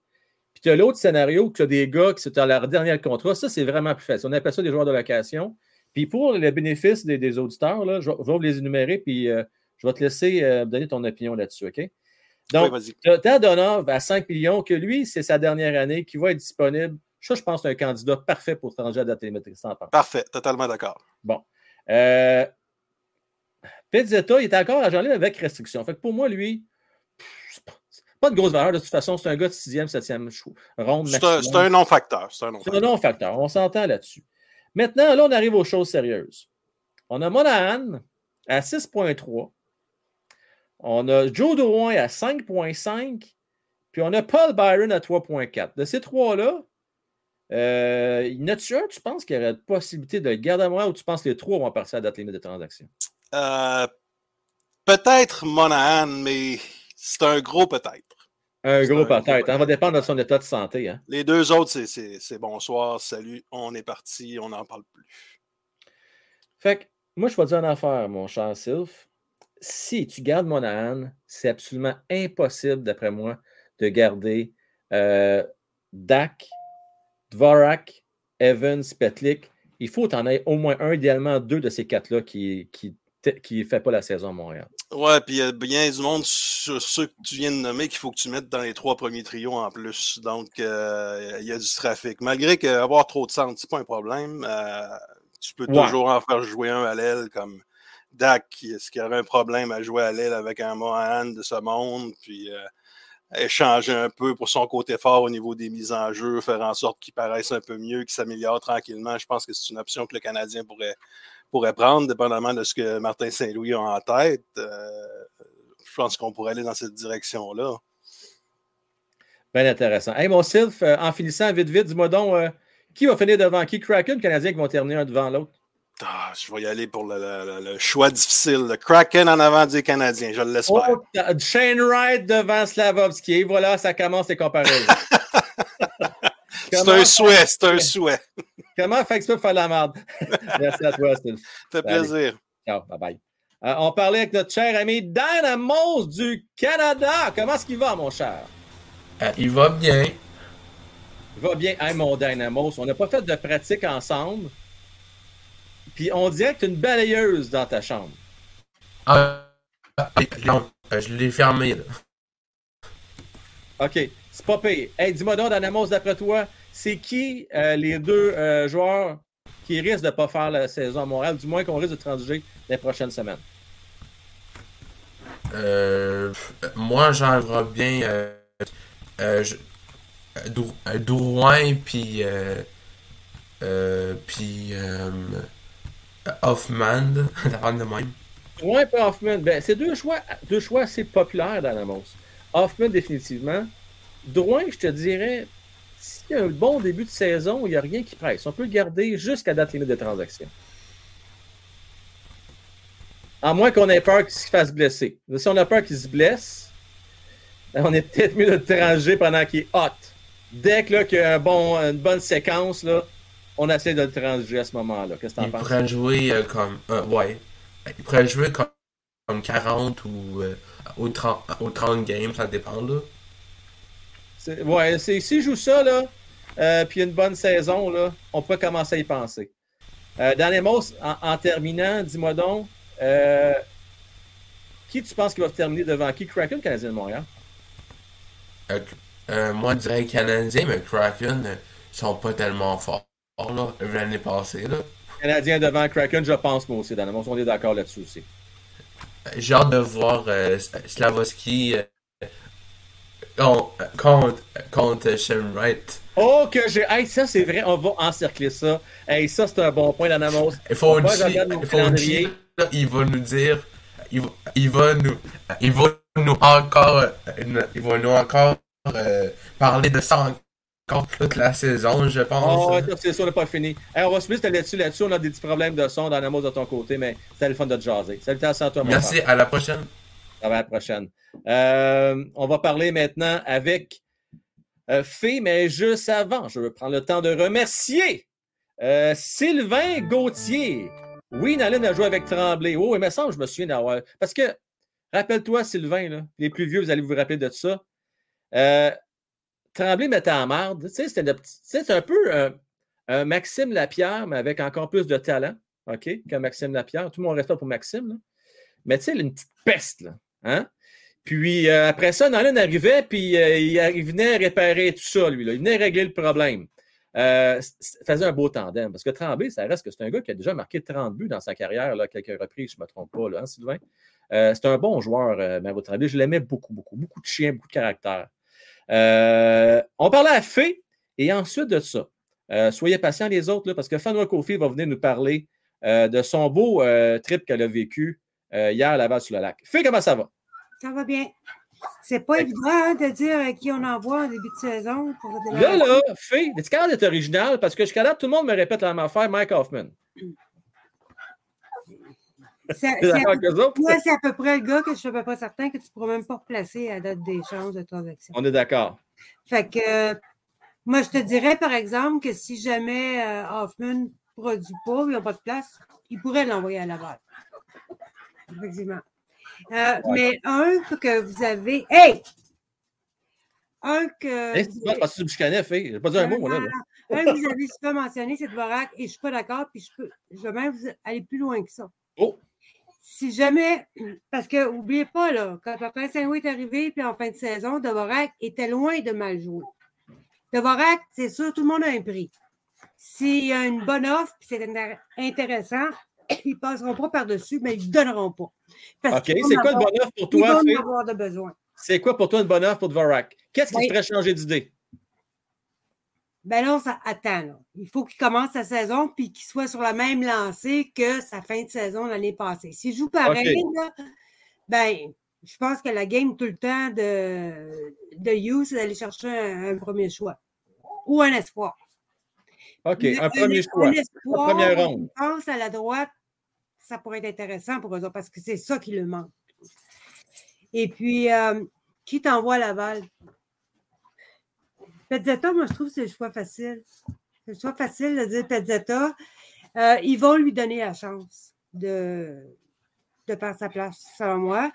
S1: Puis tu as l'autre scénario tu as des gars qui sont à leur dernier contrat. Ça, c'est vraiment plus facile. On appelle ça des joueurs de location. Puis pour le bénéfice des, des auditeurs, là, je, vais- vous les énumérer, puis euh, je vais te laisser euh, donner ton opinion là-dessus, OK? Donc,
S3: Oui,
S1: tu as Dadonov à 5 millions, que lui, c'est sa dernière année, qui va être disponible. Ça, je pense, c'est un candidat parfait pour à limite. Qu'est-ce que t'en penses?
S3: Parfait, totalement d'accord.
S1: Bon. Euh, Pizzetta, il est encore à Jean avec restriction. Fait que pour moi, lui, Pas de grosse valeur, de toute façon, c'est un gars de sixième, septième chou- ronde.
S3: C'est un, non-facteur. C'est un non-facteur.
S1: On s'entend là-dessus. Maintenant, là, on arrive aux choses sérieuses. On a Monahan à 6,3. On a Joe Drouin à 5,5. Puis on a Paul Byron à 3,4. De ces trois-là, euh, y en a-tu un, tu penses qu'il y aurait possibilité de le garder à moi ou tu penses que les trois vont partir à date limite de transaction?
S3: Euh, peut-être Monahan, mais c'est un gros peut-être.
S1: Un gros
S3: gros
S1: peut-être. Ça va dépendre de son état de santé. Hein?
S3: Les deux autres, c'est- c'est c'est bonsoir, salut, on est parti, on n'en parle plus.
S1: Fait que, moi, je vais te dire une affaire, mon cher Sylph. Si tu gardes Monahan, c'est absolument impossible, d'après moi, de garder euh, Dak, Dvorak, Evans, Petlik. Il faut que tu en aies au moins un, idéalement deux de ces quatre-là qui qui qui fait pas la saison à Montréal.
S3: Ouais, puis il y a bien du monde sur ceux que tu viens de nommer qu'il faut que tu mettes dans les trois premiers trios en plus. Donc, euh, il y a du trafic. Malgré qu'avoir trop de centres, c'est pas un problème. euh, tu peux
S1: Ouais.
S3: toujours en faire jouer un à l'aile comme Dak, qui- est-ce qu'il y aurait un problème à jouer à l'aile avec un Mohan de ce monde, puis euh, échanger un peu pour son côté fort au niveau des mises en jeu, faire en sorte qu'il paraisse un peu mieux, qu'il s'améliore tranquillement. Je pense que c'est une option que le Canadien pourrait, pourrait prendre, dépendamment de ce que Martin Saint-Louis a en tête. Euh, je pense qu'on pourrait aller dans cette direction-là.
S1: Bien intéressant. Hey, mon Sylph, euh, en finissant vite, vite, dis-moi donc, euh, qui va finir devant qui? Kraken, Canadien qui vont terminer un devant l'autre?
S3: Ah, je vais y aller pour le, le- le- le choix difficile. Le Kraken en avant des Canadiens, je l'espère.
S1: Oh, Shane Wright devant Slavovski. Voilà, ça commence les comparaisons.
S3: c'est un souhait, c'est un souhait.
S1: Comment fait que tu peux faire de la merde? Merci à toi, Sylph.
S3: Ça fait plaisir.
S1: Ciao, bye bye. Euh, on parlait avec notre cher ami Dynamos du Canada. Comment est-ce qu'il va, mon cher?
S9: Euh, il va bien.
S1: Il va bien. Hey, mon Dynamos, on n'a pas fait de pratique ensemble. Puis on dirait que tu une balayeuse dans ta chambre.
S9: Ah, ah, non, euh, je l'ai fermé. Là.
S1: OK, c'est pas pire. Hey, dis-moi donc, Dynamos, d'après toi, c'est qui euh, les deux euh, joueurs qui risquent de ne pas faire la saison à Montréal, du moins qu'on risque de transiger les prochaines semaines?
S9: Euh, moi, j'aimerais bien euh, euh, je- euh, euh, Drouin puis euh, euh, puis euh, Hoffman, de même.
S1: Drouin et Hoffman, ben, c'est deux choix, deux choix assez populaires dans l'annonce. Hoffman, définitivement. Drouin, je te dirais, s'il y a un bon début de saison, il n'y a rien qui presse. On peut le garder jusqu'à date limite de transaction. À moins qu'on ait peur qu'il se fasse blesser. Si on a peur qu'il se blesse, ben, on est peut-être mieux de le pendant qu'il est hot. Dès qu'il y a bon, une bonne séquence, là, on essaie de le transiger à ce moment-là. Qu'est-ce que tu en
S9: Il
S1: penses?
S9: pourrait jouer euh, comme euh, ouais, il pourrait jouer comme, comme 40 ou euh, au 30 au 30 games, ça dépend là.
S1: Ouais, s'il joue ça, là, euh, puis une bonne saison, là, on peut commencer à y penser. Euh, Dernier mot, en, en terminant, dis-moi donc, euh, qui tu penses qui va terminer devant qui? Kraken ou Canadien de Montréal?
S9: Euh, euh, moi, je dirais Canadien, mais Kraken, euh, ils sont pas tellement forts là, l'année passée. Là.
S1: Canadien devant Kraken, je pense, moi aussi, dans le monde. On est d'accord là-dessus aussi.
S9: J'ai hâte de voir euh, Slavoski euh, contre, contre, contre Shane Wright.
S1: Oh, que j'ai. Hey, ça, c'est vrai, on va encercler ça. Hey, ça, c'est un bon point d'Anamos.
S9: Il faut
S1: mon
S9: il va nous dire, il va, il va nous, il va nous encore, euh, il va nous encore euh, parler de ça encore toute la saison, je pense.
S1: Oh, c'est sûr, on n'a pas fini. Hey, on va se mettre là-dessus, là-dessus. On a des petits problèmes de son dans Anamos de ton côté, mais c'était le fun de te jaser. Salutations à toi, mon
S9: Merci,
S1: frère.
S9: à la prochaine.
S1: À la prochaine. Euh, on va parler maintenant avec euh, Fé, mais juste avant, je veux prendre le temps de remercier euh, Sylvain Gauthier. Oui, Naline a joué avec Tremblay. Oh, il me semble, je me souviens d'avoir. Parce que, rappelle-toi, Sylvain, là, les plus vieux, vous allez vous rappeler de ça. Euh, Tremblay mettait en marde. Tu sais, c'est un peu un, un Maxime Lapierre, mais avec encore plus de talent, OK, que Maxime Lapierre. Tout le monde respect pour Maxime, là. Mais tu sais, une petite peste, là. Hein? Puis euh, après ça, Nolan arrivait, puis euh, il, venait réparer tout ça, lui. Il venait régler le problème. euh, faisait un beau tandem. Parce que Tremblay, ça reste que c'est un gars qui a déjà marqué 30 buts dans sa carrière, là, quelques reprises, je ne me trompe pas, là, hein, Sylvain? Euh, c'est un bon joueur, euh, Mario Tremblay. Je l'aimais beaucoup, beaucoup. Beaucoup de chien, beaucoup de caractère. Euh, on parlait à Fé, et ensuite de ça, euh, soyez patients les autres, là, parce que Fanwa Kofi va venir nous parler euh, de son beau trip qu'elle a vécu hier à Laval-sur-le-Lac. Fé, comment ça va?
S10: Ça va bien. C'est pas évident hein, de dire à qui on envoie en début de saison. Pour de
S1: Là, là, Fé, es-tu capable d'être original? Parce que jusqu'à là, tout le monde me répète la même affaire, Mike Hoffman.
S10: C'est à peu près le gars que je suis à peu près certain que tu ne pourras même pas replacer à date d'échange de transaction.
S1: On est d'accord.
S10: Fait que euh, moi, je te dirais, par exemple, que si jamais euh, Hoffman ne produit pas, ils n'ont pas de place, il pourrait l'envoyer à Laval. Effectivement. Euh, Mais un que vous avez. Hey! Un que.
S1: Hey, c'est pas parce que tu. J'ai pas dit un mot, moi, là. là.
S10: Un que vous avez super mentionné, c'est Dvorak, et je ne suis pas d'accord, puis je, peux, je vais même vous aller plus loin que ça.
S1: Oh!
S10: Si jamais, parce que n'oubliez pas, là, quand Martin Saint-Louis est arrivé, puis en fin de saison, Dvorak était loin de mal jouer. Dvorak, c'est sûr, tout le monde a un prix. S'il y a une bonne offre, puis c'est intér- intéressant, ils ne passeront pas par-dessus, mais ils ne donneront pas. Parce
S1: OK, c'est quoi une bonne offre pour
S10: Ils
S1: toi,
S10: vont
S1: Fé?
S10: en avoir de besoin.
S1: C'est quoi pour toi une bonne offre pour Dvorak? Qu'est-ce qui
S10: Oui.
S1: te ferait changer d'idée?
S10: Ben là, ça attend. là. Il faut qu'il commence sa saison puis qu'il soit sur la même lancée que sa fin de saison l'année passée. S'il joue pareil,
S1: OK.
S10: là, ben, je pense que la game tout le temps de, de You, c'est d'aller chercher un, un premier choix ou un espoir.
S1: OK,
S10: Le-
S1: un premier choix.
S10: Un
S1: La
S10: espoir,
S1: première ronde.
S10: défense à la droite, ça pourrait être intéressant pour eux autres parce que c'est ça qui le manque. Et puis, euh, qui t'envoie à Laval? Pezzetta, moi, je trouve que c'est le choix facile. C'est le choix facile de dire Pezzetta. Euh, ils vont lui donner la chance de, de faire sa place, selon moi.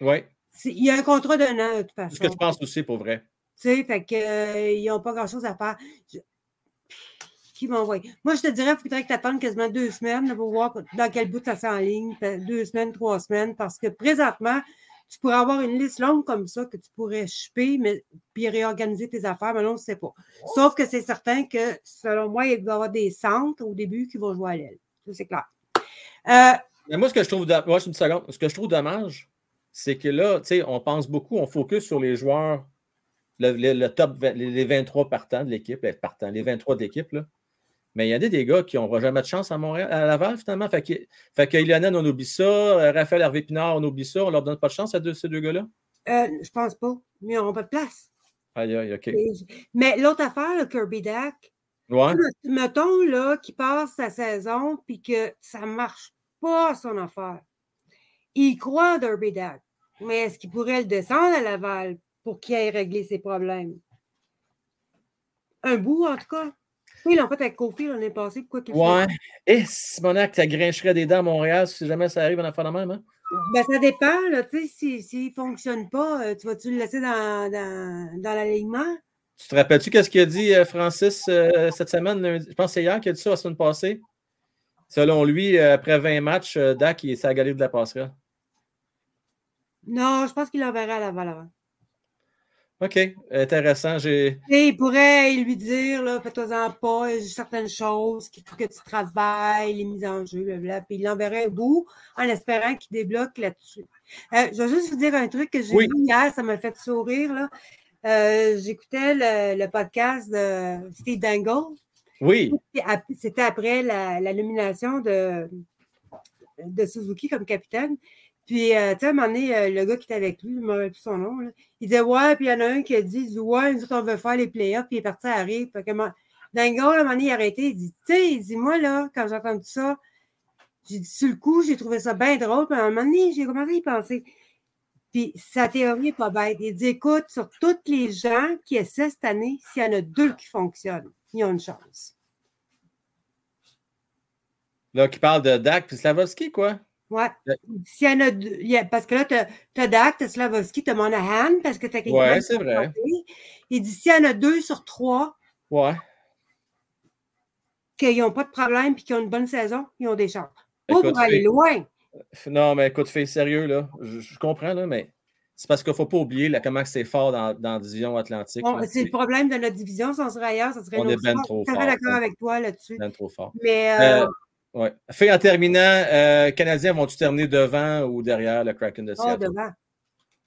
S1: Oui.
S10: Il y a un contrat d'un an, de toute
S1: C'est ce
S10: façon.
S1: que tu penses aussi, pour vrai.
S10: Tu sais, fait que, euh, n'ont pas grand-chose à faire. Je- Qui va envoyer? Moi, je te dirais qu'il faudrait que tu attendes quasiment deux semaines pour voir dans quel bout ça s'enligne. Fait Deux semaines, trois semaines, parce que présentement, tu pourrais avoir une liste longue comme ça que tu pourrais choper, mais puis réorganiser tes affaires, mais non, on ne sait pas. Sauf que c'est certain que, selon moi, il va y avoir des centres au début qui vont jouer à l'aile. Ça, c'est clair. Euh,
S1: Mais moi, ce que je trouve, une seconde. Ce que je trouve dommage, c'est que là, tu sais, on pense beaucoup, on focus sur les joueurs, le, le- top, 20 les les 23 partants de l'équipe, les partants, les 23 de l'équipe, là. Mais il y a des, gars qui n'auront jamais de chance à Montréal, à Laval, finalement. Fait que, fait que on oublie ça. euh, Raphaël Hervé Pinard, on oublie ça. On leur donne pas de chance à deux- ces deux gars-là?
S10: euh, je pense pas. Ils n'auront pas de place.
S1: Aïe, aïe, OK.
S10: Mais l'autre affaire, le Kirby Dak,
S1: Ouais.
S10: mettons là, qu'il passe sa saison puis que ça ne marche pas son affaire. Il croit en Derby Dak. Mais est-ce qu'il pourrait le descendre à Laval pour qu'il aille régler ses problèmes? Un bout, en tout cas. Oui, ils l'ont fait avec Kofi l'année passée. Pourquoi qu'il le
S1: Ouais. Et Simonac, ça grincherait des dents à Montréal si jamais ça arrive en affaire de même, hein?
S10: Ben, ça dépend. Là, tu sais, si- s'il ne fonctionne pas, euh, tu vas-tu le laisser dans, dans, dans l'alignement?
S1: Tu te rappelles-tu qu'est-ce qu'il a dit euh, Francis euh, cette semaine? Je pense que c'est hier qu'il a dit ça la semaine passée. Selon lui, après 20 matchs, Dak, il est à la de la passerelle.
S10: Non, je pense qu'il l'enverrait à Laval avant.
S1: OK, intéressant. J'ai.
S10: Sais, il pourrait lui dire, là, fais-toi-en pas, certaines choses qu'il faut que tu travailles, les mises en jeu, blablabla, puis il l'enverrait au bout en espérant qu'il débloque là-dessus. Euh, je vais juste vous dire un truc que j'ai
S1: Oui.
S10: vu hier, ça m'a fait sourire. Là. Euh, J'écoutais le, le podcast de Steve Dangle.
S1: Oui.
S10: C'était après la, la nomination de, de Suzuki comme capitaine. Puis, euh, tu sais, à un moment donné, euh, le gars qui était avec lui, je me plus son nom, il disait Ouais, puis il y en a un qui a dit, Ouais, nous autres, on veut faire les playoffs, puis il est parti à rire. Que, moi- Dingo, à un moment donné, il a arrêté, il dit Tu sais, il dit Moi, là, quand j'ai entendu ça, j'ai dit Sur le coup, j'ai trouvé ça bien drôle, puis à un moment donné, j'ai commencé à y penser. Puis sa théorie n'est pas bête. Il dit Écoute, sur tous les gens qui essaient cette année, s'il y en a deux qui fonctionnent, ils ont une chance.
S1: Là, qui parle de Dak puis Slavovski, quoi.
S10: Ouais. S'il y en a deux, il y a- parce que là, tu as, Dak, tu as Slavovski, tu as Monahan, parce que tu as
S1: Ouais, c'est vrai.
S10: Il dit s'il y en a deux sur trois
S1: Ouais.
S10: qui n'ont pas de problème et qui ont une bonne saison, ils ont des chances. Pas pour aller loin.
S1: Non, mais écoute, fais sérieux, là. Je, je comprends, là, mais c'est parce qu'il ne faut pas oublier là, comment c'est fort dans, dans la division Atlantique.
S10: Bon, c'est le problème de notre division. Si on serait ailleurs, ça serait
S1: On est
S10: chose.
S1: trop
S10: Je suis
S1: fort,
S10: d'accord avec toi là-dessus.
S1: Ben trop fort.
S10: Mais euh,
S1: Euh, ouais. Fait en terminant, euh, Canadiens vont-tu terminer devant ou derrière le Kraken de
S10: oh,
S1: Seattle?
S10: devant.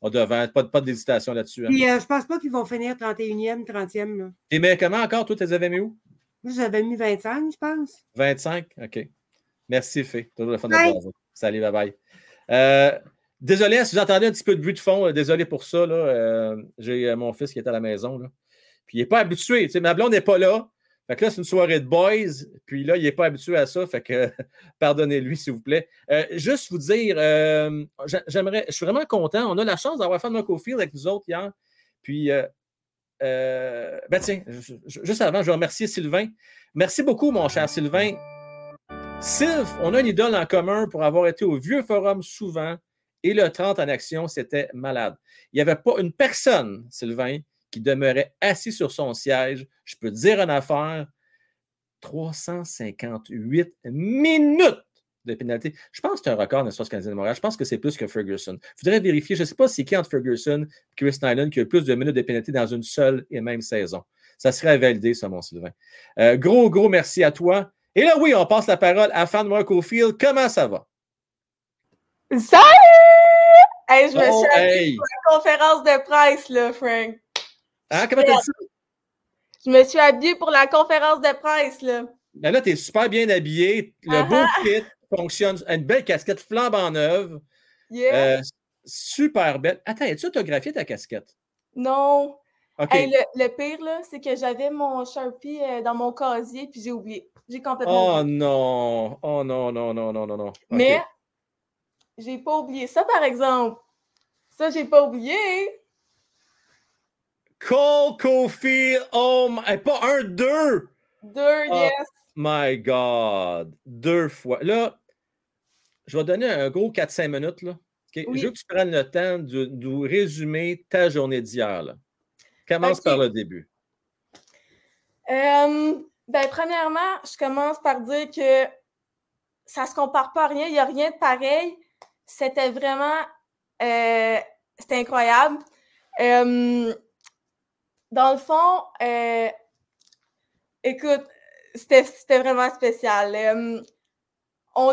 S1: Oh, devant. Pas, de- pas d'hésitation là-dessus. hein?
S10: Puis euh, je pense pas qu'ils vont finir 31e, 30e. Là.
S1: Et mais comment encore, toi, tu les avais mis où?
S10: Moi, j'avais mis 25, je pense.
S1: 25? OK. Merci, Fé. Toujours le fun de jaser. Salut, bye bye. Euh, désolé si vous entendez un petit peu de bruit de fond, désolé pour ça. là. Euh, J'ai mon fils qui est à la maison. Là. Puis il n'est pas habitué. tu sais, Ma blonde n'est pas là. Fait que là, c'est une soirée de boys. Puis là, il n'est pas habitué à ça. Fait que pardonnez-lui, s'il vous plaît. Euh, juste vous dire, euh, j'a- j'aimerais, je suis vraiment content. On a la chance d'avoir fait Marco Field avec nous autres hier. Puis, euh, ben tiens, ju- ju- juste avant, je veux remercier Sylvain. Merci beaucoup, mon cher Sylvain. Sylv, on a une idole en commun pour avoir été au vieux forum souvent et le 30 en action, c'était malade. Il n'y avait pas une personne, Sylvain, qui demeurait assis sur son siège. Je peux te dire une affaire 358 minutes de pénalité. Je pense que c'est un record dans l'histoire du Canadien de Montréal. Je pense que c'est plus que Ferguson. Il faudrait vérifier. Je ne sais pas c'est qui entre Ferguson et Chris Nyland qui a le plus de minutes de pénalité dans une seule et même saison. Ça serait à valider, ça, mon Sylvain. Euh, gros, gros merci à toi. Et là, oui, on passe la parole à Fan Marco Field. Comment ça va?
S11: Salut! Hey, je me
S1: Oh,
S11: suis
S1: hey!
S11: pour la conférence de presse, là, Frank.
S1: Hein, comment t'as dit ça?
S11: Je me suis habillée pour la conférence de presse, là.
S1: Ben là, tu es super bien habillé. Le
S11: Ah
S1: beau
S11: ah.
S1: kit fonctionne. Une belle casquette flambant neuve.
S11: Yeah.
S1: Euh, super belle. Attends, as-tu autographié ta casquette?
S11: Non.
S1: OK.
S11: Hey, le, le pire, là, c'est que j'avais mon Sharpie euh, dans mon casier, puis j'ai oublié. J'ai complètement
S1: Oh
S11: oublié.
S1: non. Oh non, non, non, non, non, non.
S11: Mais j'ai pas oublié ça, par exemple. Ça, j'ai pas oublié.
S1: Cole Caulfield. Oh my. Pas un, deux.
S11: Deux,
S1: Oh
S11: yes.
S1: my God. Deux fois. Là, je vais donner un gros 4-5 minutes. Là.
S11: Oui.
S1: Je veux que tu prennes le temps de, de résumer ta journée d'hier. là. Commence par le début.
S11: Euh, ben, premièrement, je commence par dire que ça se compare pas à rien. Il n'y a rien de pareil. C'était vraiment. euh, c'était incroyable. Euh, dans le fond, euh, écoute, c'était vraiment spécial. Euh,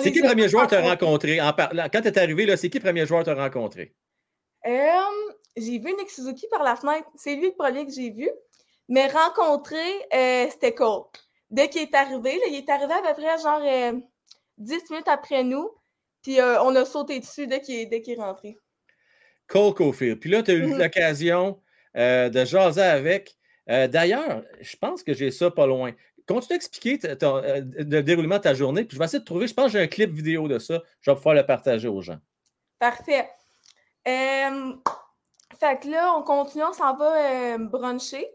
S1: C'est qui le premier joueur que tu as rencontré? En Quand tu es arrivé, c'est qui le premier joueur que tu as rencontré?
S11: Euh, j'ai vu Nick Suzuki par la fenêtre. C'est lui le premier que j'ai vu. Mais rencontré, euh, c'était Cole. Dès qu'il est arrivé, là, il est arrivé à peu près genre euh, 10 minutes après nous. Puis on a sauté dessus dès qu'il est, est rentré.
S1: Cole Caulfield. Puis là, tu as eu
S11: Mhm.
S1: l'occasion euh, de jaser avec. Euh, D'ailleurs, je pense que j'ai ça pas loin. Continue d'expliquer euh, le déroulement de ta journée, puis je vais essayer de trouver. Je pense que j'ai un clip vidéo de ça. Je vais pouvoir le partager aux gens.
S11: Parfait. Euh, fait que là, on continue, on s'en va bruncher.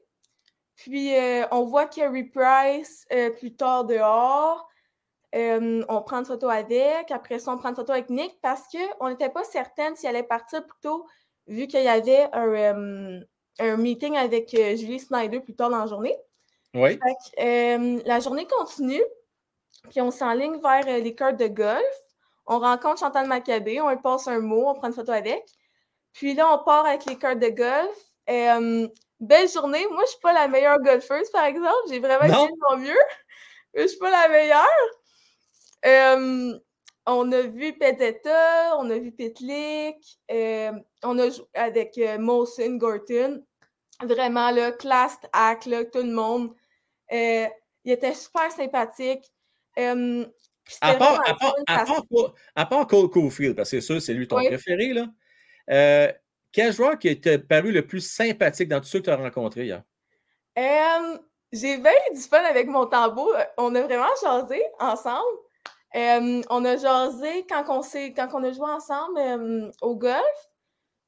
S11: Puis on voit Carey Price plus tard dehors. On prend une photo avec. Après ça, on prend une photo avec Nick parce qu'on n'était pas certaine s'il allait partir plus tôt, vu qu'il y avait un, un meeting avec euh, Julie Snyder plus tard dans la journée.
S1: Oui.
S11: Fait que, euh, la journée continue, puis on s'enligne vers euh, les cartes de golf. On rencontre Chantal Maccabé, on lui passe un mot, on prend une photo avec. Puis là, on part avec les cartes de golf. Euh, belle journée. Moi, je suis pas la meilleure golfeuse, par exemple. J'ai vraiment essayé de mon mieux. Mais je suis pas la meilleure. Euh, on a vu Peteta, on a vu Pitlick, euh, on a joué avec euh, Molson, Gorton. Vraiment, là, class act, là, tout le monde. Euh, il était super sympathique.
S1: À part, à part, à part Cole- à part Cole Caulfield, parce que c'est sûr, c'est lui ton
S11: Oui.
S1: préféré, là. Quel joueur qui t'a paru le plus sympathique dans tous ceux que tu as rencontrés hier?
S11: J'ai eu du fun avec mon tambour. On a vraiment jasé ensemble. Euh, on a jasé quand on, quand on a joué ensemble euh, au golf.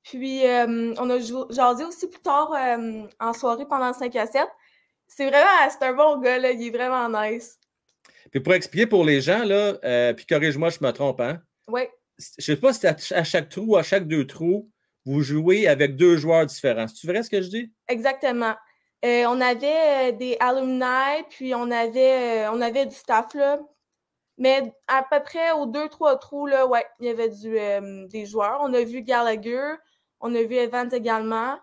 S11: Puis euh, on a jasé aussi plus tard en soirée pendant le 5 à 7. C'est vraiment, c'est un bon gars, là, il est vraiment nice.
S1: Puis pour expliquer pour les gens, là, puis corrige-moi, je me trompe, hein?
S11: Oui,
S1: Je sais pas si à, ch- à chaque trou, à chaque deux trous, vous jouez avec deux joueurs différents. C'est vrai ce que je dis?
S11: exactement. On avait des alumni, puis on avait, on avait du staff, là. Mais à peu près aux deux, trois trous, là, ouais, il y avait du, euh, des joueurs. On a vu Gallagher, On a vu Evans également.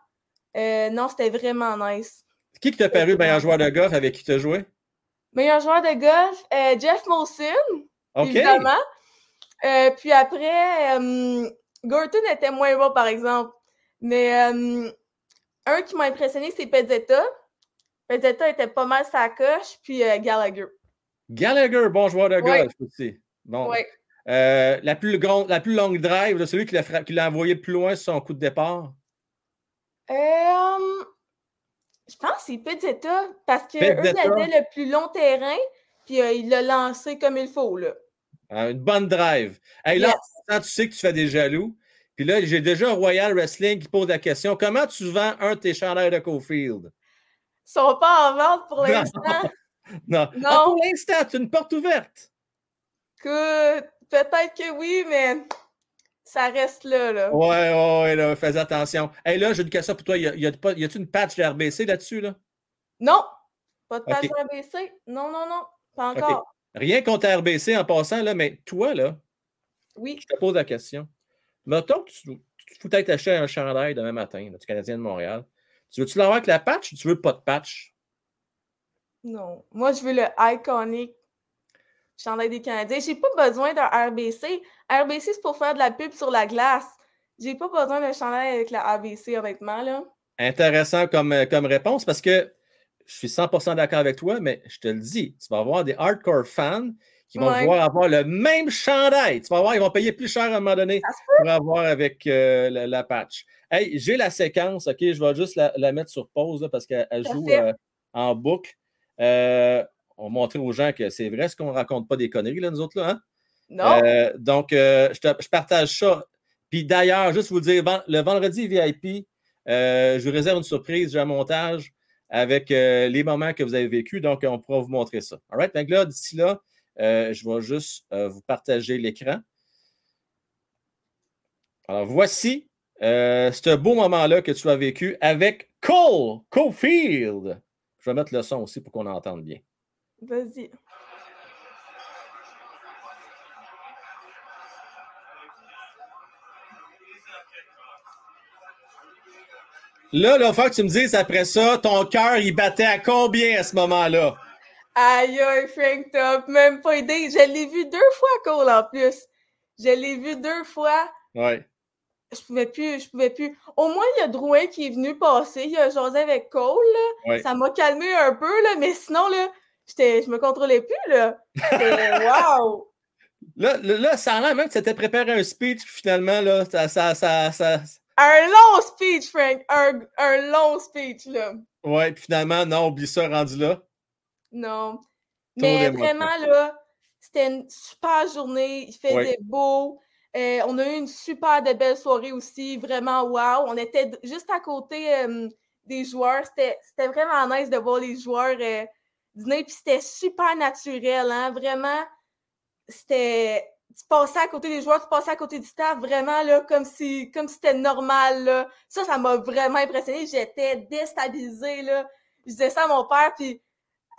S11: Euh, non, c'était vraiment nice.
S1: Qui t'a paru meilleur joueur de golf avec qui tu as joué?
S11: Meilleur joueur de golf, euh, Jeff Molson, évidemment. Puis après, Gorton était moins bon, par exemple. Mais un qui m'a impressionné, c'est Pezzetta. Pezzetta était pas mal sa coche, puis Gallagher.
S1: Gallagher, bon joueur de
S11: Ouais.
S1: golf aussi. Bon.
S11: Ouais.
S1: Euh, la, plus grande, la plus longue drive, là, celui qui l'a, envoyé le plus loin sur son coup de départ?
S11: Euh, je pense que c'est Pezzetta, parce que eux,
S1: Pezzetta.
S11: ils avaient le plus long terrain, puis euh, il l'a lancé comme il faut, là.
S1: Euh, une bonne drive. Hey, là,
S11: Yes.
S1: tu sais que tu fais des jaloux. Puis là, j'ai déjà Royal Wrestling qui pose la question comment tu vends un de tes chandails de Cofield?
S11: Ils sont pas en vente pour l'instant.
S1: Non.
S11: Non.
S1: Ah, pour l'instant, tu as une porte ouverte.
S11: Que peut-être que oui, mais ça reste là, là.
S1: Ouais, ouais, ouais, là, fais attention. Hey, là, j'ai une question pour toi. Y a- y a y une patch de RBC là-dessus? Là?
S11: Non, pas de
S1: Ok.
S11: page ABC. Non, non, non, pas encore.
S1: Rien contre RBC en passant, là, mais toi, là,
S11: Oui.
S1: je te pose la question. Mettons que tu, tu peut-être acheter un chandail demain matin, là, du Canadien de Montréal. Tu veux-tu l'avoir avec la patch ou tu veux pas de patch?
S11: Non. Moi, je veux le iconic chandail des Canadiens. J'ai pas besoin d'un RBC. RBC, c'est pour faire de la pub sur la glace. J'ai pas besoin d'un chandail avec la ABC, honnêtement, là.
S1: Intéressant comme, euh, comme réponse parce que je suis 100% d'accord avec toi, mais je te le dis, tu vas avoir des hardcore fans qui vont
S11: Ouais.
S1: vouloir avoir le même chandail. Tu vas voir, ils vont payer plus cher à un moment donné pour avoir avec euh, la, la patch. Hey, j'ai la séquence, OK? Je vais juste la, la mettre sur pause là, parce qu'elle elle joue euh, en boucle. Euh, on montrer aux gens que c'est vrai ce qu'on ne raconte pas des conneries, là, nous autres, là. Hein?
S11: Non.
S1: Euh, donc, euh, je, te- je partage ça. Puis d'ailleurs, juste vous dire, le vendredi VIP, je vous réserve une surprise, j'ai un montage avec les moments que vous avez vécus, donc on pourra vous montrer ça. All right? Donc là, d'ici là, je vais juste vous partager l'écran. Alors, voici ce beau moment-là que tu as vécu avec Cole Cofield. Je vais mettre le son aussi pour qu'on entende bien.
S11: Vas-y.
S1: Là, là, il faut que tu me dises après ça, ton cœur, il battait à combien à ce moment-là?
S11: Aïe, aïe, Frank Top, même pas idée. Je l'ai vu deux fois, Cole, en plus. Je l'ai vu deux fois.
S1: Ouais.
S11: Je pouvais plus, je pouvais plus. Au moins, il y a Drouin qui est venu passer. Il a jasé avec Cole, là.
S1: Ouais.
S11: Ça m'a calmé un peu, là. Mais sinon, là, je me contrôlais plus, là. Wow!
S1: Là, là, ça a l'air même que tu t'étais préparé un speech, puis finalement, là, ça, ça, ça, ça-
S11: Un long speech, Frank. Un, un long speech, là.
S1: Ouais, puis finalement, non, oublie ça, rendu là.
S11: Non. Mais vraiment, là, c'était une super journée. Il faisait
S1: Ouais.
S11: beau. Euh, on a eu une super de belle soirée aussi. Vraiment, wow. On était juste à côté euh, des joueurs. C'était vraiment nice de voir les joueurs euh, dîner. Puis c'était super naturel, hein. Vraiment, c'était. Tu passais à côté des joueurs, tu passais à côté du staff, vraiment, là, comme si comme c'était normal, là. Ça, ça m'a vraiment impressionné. J'étais déstabilisée, là. Je disais ça à mon père, puis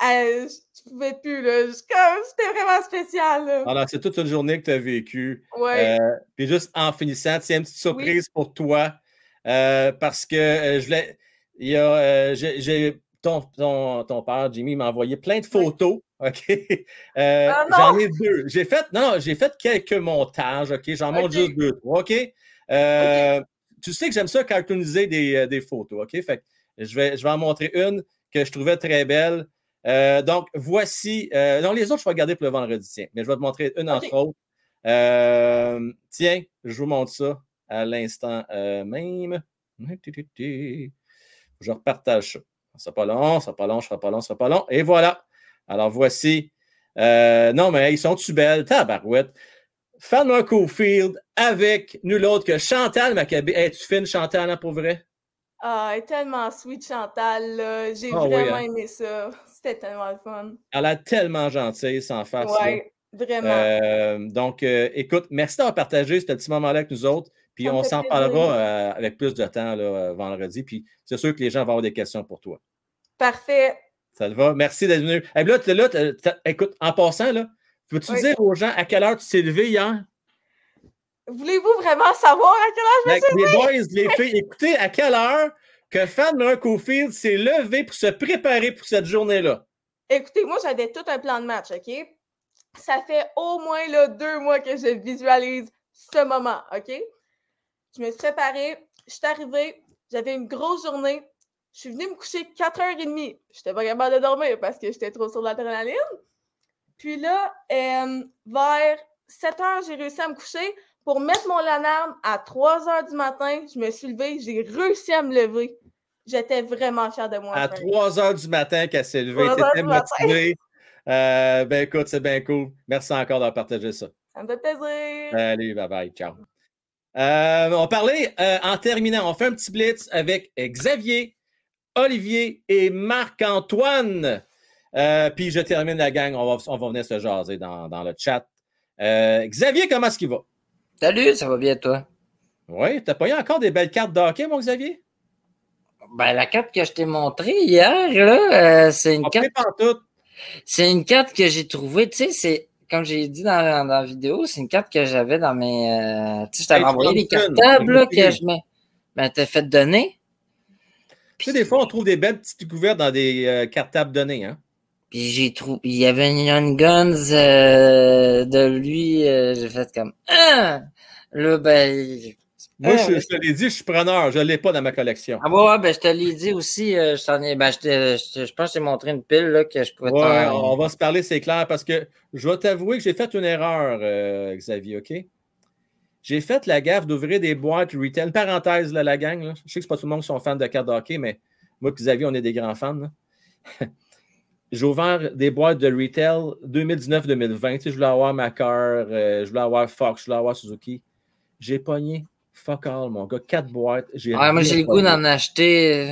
S11: euh, je pouvais plus, là. C'était vraiment spécial, là.
S1: Alors, c'est toute une journée que tu as vécue.
S11: Ouais.
S1: Euh, puis juste en finissant, tiens, une petite surprise pour toi. euh, parce que euh, je l'ai. Il y a. j'ai- ton, ton, ton père, Jimmy, m'a envoyé plein de photos. OK?
S11: Ah!
S1: J'en ai deux. J'ai fait. Non, non, j'ai fait quelques montages. OK? J'en montre
S11: OK.
S1: juste deux, trois. OK? Tu sais que j'aime ça cartooniser des, des photos. OK? Fait que je vais, je vais en montrer une que je trouvais très belle. Euh, donc, voici. euh, non, les autres, je vais regarder pour le vendredi, tiens. Mais je vais te montrer une entre autres. Euh, tiens, je vous montre ça à l'instant même. Je repartage ça. Ça sera pas long, ça sera pas long, ça sera pas long, ça sera pas long. Et voilà. Alors, voici. Non, mais ils sont-tu belles? Tabarouette. Un Cofield avec nul autre que Chantal Maccabé. Hey, tu fines Chantal, hein, pour vrai?
S11: Ah, elle est tellement sweet, Chantal. J'ai
S1: Ah oui,
S11: vraiment
S1: hein?
S11: aimé ça. C'était tellement le fun.
S1: Elle a tellement gentille, sans face. là.
S11: Ouais, vraiment.
S1: Euh, donc, euh, écoute, merci d'avoir partagé ce petit moment-là avec nous autres. Puis
S11: Ça
S1: on s'en parlera euh, avec plus de temps là, vendredi. Puis c'est sûr que les gens vont avoir des questions pour toi.
S11: Parfait.
S1: Ça te va? Merci d'être venu. Eh, là, t'es là, t'as- écoute, en passant, là, peux-tu
S11: Oui.
S1: dire aux gens à quelle heure tu t'es levé hier?
S11: Voulez-vous vraiment savoir à quelle heure je me suis
S1: que Les
S11: levée?
S1: boys, les filles, écoutez à quelle heure que Fan Cofield s'est levé pour se préparer pour cette journée-là.
S11: Écoutez, moi, j'avais tout un plan de match, OK? Ça fait au moins là, deux mois que je visualise ce moment, OK? Je me suis préparée, je suis arrivée, j'avais une grosse journée. Je suis venue me coucher 4h30. Je n'étais pas capable de dormir parce que j'étais trop sur l'adrénaline. Puis là, euh, vers 7h, j'ai réussi à me coucher pour mettre mon alarme à 3h du matin. Je me suis levée, j'ai réussi à me lever. J'étais vraiment fière de moi.
S1: À
S11: Frank.
S1: 3 heures du matin qu'elle s'est levée,
S11: 3 heures
S1: t'étais
S11: du matin.
S1: motivé. Euh, ben écoute, c'est bien cool. Merci encore d'avoir partagé ça.
S11: Ça me fait plaisir.
S1: Salut, bye bye, ciao. Euh, on parlait euh, en terminant, on fait un petit blitz avec Xavier, Olivier et Marc-Antoine. Euh, puis je termine la gang, on va, on va venir se jaser dans, dans le chat. Euh, Xavier, comment est-ce qu'il va?
S12: Salut, ça va bien toi?
S1: Oui, t'as pas eu encore des belles cartes de hockey, mon Xavier?
S12: Ben, la carte que je t'ai montrée hier, là, euh, c'est une carte. C'est une carte que j'ai trouvée, tu sais, c'est. Comme j'ai dit dans, dans la vidéo, c'est une carte que j'avais dans mes. euh, tu sais, je t'avais
S1: Hey,
S12: envoyé des
S1: Thompson,
S12: cartables là, que je mets. Ben, t'as fait donner.
S1: Tu sais, des fois, on trouve des belles petites couvertes dans des euh, cartables donnés, hein?
S12: Puis j'ai trouvé. Il y avait une Young Guns euh, de lui. euh, j'ai fait comme. Ah! Là, ben.
S1: Moi,
S12: Ah,
S1: je, te l'ai dit, je suis preneur. Je ne l'ai pas dans ma collection.
S12: Ah ouais, ben je te l'ai dit aussi, euh, je ai, ben je, te- je, pense que j'ai montré une pile là, que je pouvais
S1: Ouais, on va se parler, c'est clair, parce que je vais t'avouer que j'ai fait une erreur, euh, Xavier, OK? J'ai fait la gaffe d'ouvrir des boîtes retail. Parenthèse, là, la gang. là. Je sais que c'est pas tout le monde qui sont fans de cartes de hockey, mais moi et Xavier, on est des grands fans. j'ai ouvert des boîtes de retail 2019-2020. Tu sais, je voulais avoir ma euh, je voulais avoir Fox, je voulais avoir Suzuki. J'ai pogné fuck all, mon gars. Quatre boîtes. J'ai
S12: Ouais, moi j'ai le goût d'en acheter.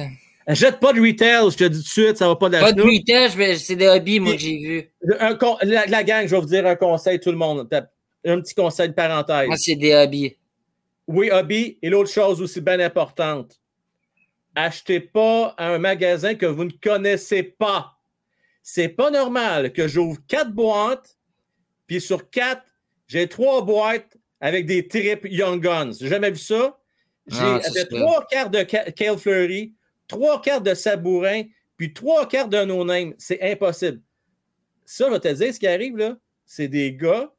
S12: euh,
S1: Jette pas de retail, je te dis tout de suite, ça va pas
S12: Pas de
S1: d'acheter.
S12: retail, vais- c'est des hobbies, moi, que j'ai vu.
S1: Un con- la, la gang, je vais vous dire un conseil, tout le monde. Un petit conseil de parenthèse.
S12: Moi, c'est des hobbies.
S1: Oui, hobby. Et l'autre chose aussi bien importante, achetez pas à un magasin que vous ne connaissez pas. C'est pas normal que j'ouvre quatre boîtes, puis sur quatre, j'ai trois boîtes avec des tripes Young Guns. J'ai jamais vu ça. J'ai
S12: Non, sûr.
S1: trois cartes de Cale Fleury, trois cartes de Sabourin, puis trois cartes de No Name. C'est impossible. Ça, je vais te dire, ce qui arrive là, c'est des gars,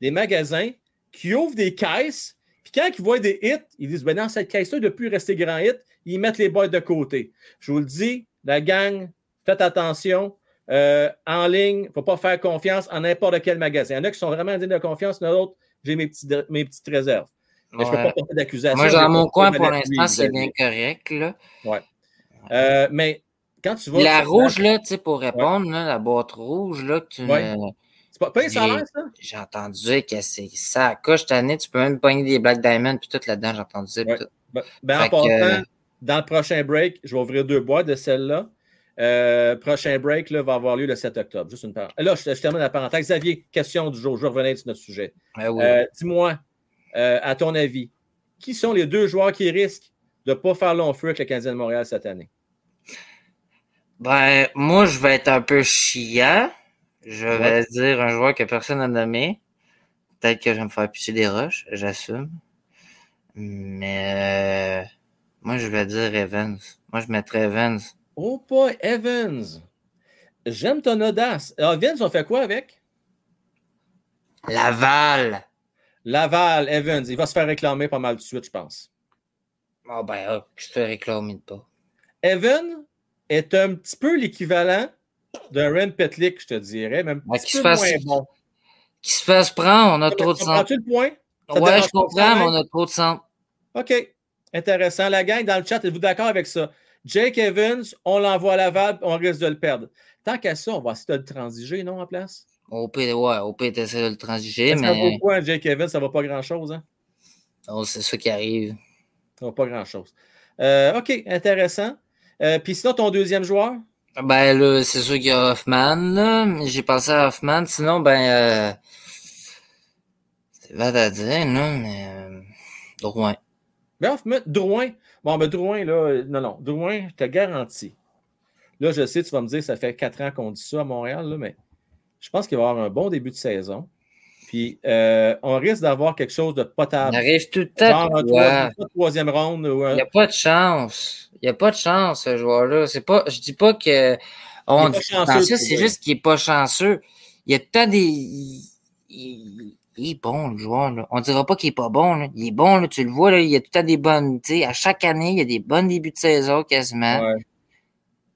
S1: des magasins qui ouvrent des caisses, puis quand ils voient des hits, ils disent ben dans cette caisse-là, il ne doit plus rester grand hit, ils mettent les boîtes de côté. Je vous le dis, la gang, faites attention. Euh, en ligne, il ne faut pas faire confiance en n'importe quel magasin. Il y en a qui sont vraiment dignes de confiance, il y en a d'autres, j'ai mes, petits- mes petites réserves. Mais je ne peux
S12: Ouais.
S1: pas porter d'accusation.
S12: Moi, dans
S1: pas
S12: mon coin, pour l'instant, c'est bien correct. Là.
S1: Ouais. Euh, mais quand tu vas.
S12: La rouge, là, tu sais, pour répondre, là, la boîte rouge, là, que tu
S1: Ouais.
S12: me-
S1: C'est pas
S12: J'ai-
S1: l'air, ça?
S12: J'ai entendu dire que c'est ça coche année, tu peux même pogner des Black Diamond puis tout là-dedans, j'ai entendu dire. tout.
S1: Ben, ben, en
S12: que,
S1: dans le prochain break, je vais ouvrir deux boîtes de celle-là. Euh, prochain break là, va avoir lieu le 7 octobre. Juste une parenthèse. Là, je, je termine la parenthèse. Xavier, question du jour. Je vais revenir sur notre sujet.
S12: Oui.
S1: Euh, Dis-moi, euh, à ton avis, qui sont les deux joueurs qui risquent de ne pas faire long feu avec le Canadien de Montréal cette année?
S12: Ben, moi, je vais être un peu chiant. Je vais dire un joueur que personne n'a nommé. Peut-être que je vais me faire pisser des roches, j'assume. Mais moi, je vais dire Evans. Moi, je mettrais Evans.
S1: Oh, pas Evans. J'aime ton audace. Ah, Evans, on fait quoi avec?
S12: Laval.
S1: Laval, Evans. Il va se faire réclamer pas mal de suite, je pense.
S12: Oh ben, hop, je te réclame pas.
S1: Evan est un petit peu l'équivalent d'un Ren Petlick, je te dirais, même un petit peu
S12: fasse-
S1: moins bon.
S12: Qui se fasse prendre, on a trop de sang.
S1: Comprends-tu le point? Ça
S12: Ouais, je comprends, mais on a trop de sang.
S1: OK. Intéressant. La gang dans le chat, êtes-vous d'accord avec ça? Jake Evans, on l'envoie à Laval, on risque de le perdre. Tant qu'à ça, on va essayer de le transiger, non, en place?
S12: Au ouais, au P, t'essaies de le transiger,
S1: Ça
S12: mais
S1: vaut quoi, un Jake Evans? Ça va pas grand-chose, hein?
S12: oh, c'est ça qui arrive.
S1: Ça va pas grand-chose. Euh, OK, intéressant. Euh, Puis sinon, ton deuxième joueur?
S12: Ben là, c'est sûr qu'il y a Hoffman, J'ai pensé à Hoffman. Sinon, ben euh, c'est bad à dire, là, mais euh, Drouin.
S1: Ben, Hoffman- Drouin. Bon, ben Drouin, là, euh, non, non. Drouin, je te garantis. Là, je sais, tu vas me dire, ça fait quatre ans qu'on dit ça à Montréal, là, mais je pense qu'il va avoir un bon début de saison. Puis euh, on risque d'avoir quelque chose de potable.
S12: Il arrive tout le temps.
S1: Genre un trois- troisième round. ou un-
S12: Il n'y a pas de chance. Il n'y a pas de chance, ce joueur-là. C'est pas, je dis pas que on dit
S1: chanceux,
S12: c'est juste qu'il n'est pas chanceux. Il y a temps des. Il, il- est bon, le joueur. Là. On dira pas qu'il est pas bon. Là. Il est bon, là, tu le vois, là, il y a tout le temps des bonnes. À chaque année, il y a des bons débuts de saison quasiment.
S1: Ouais.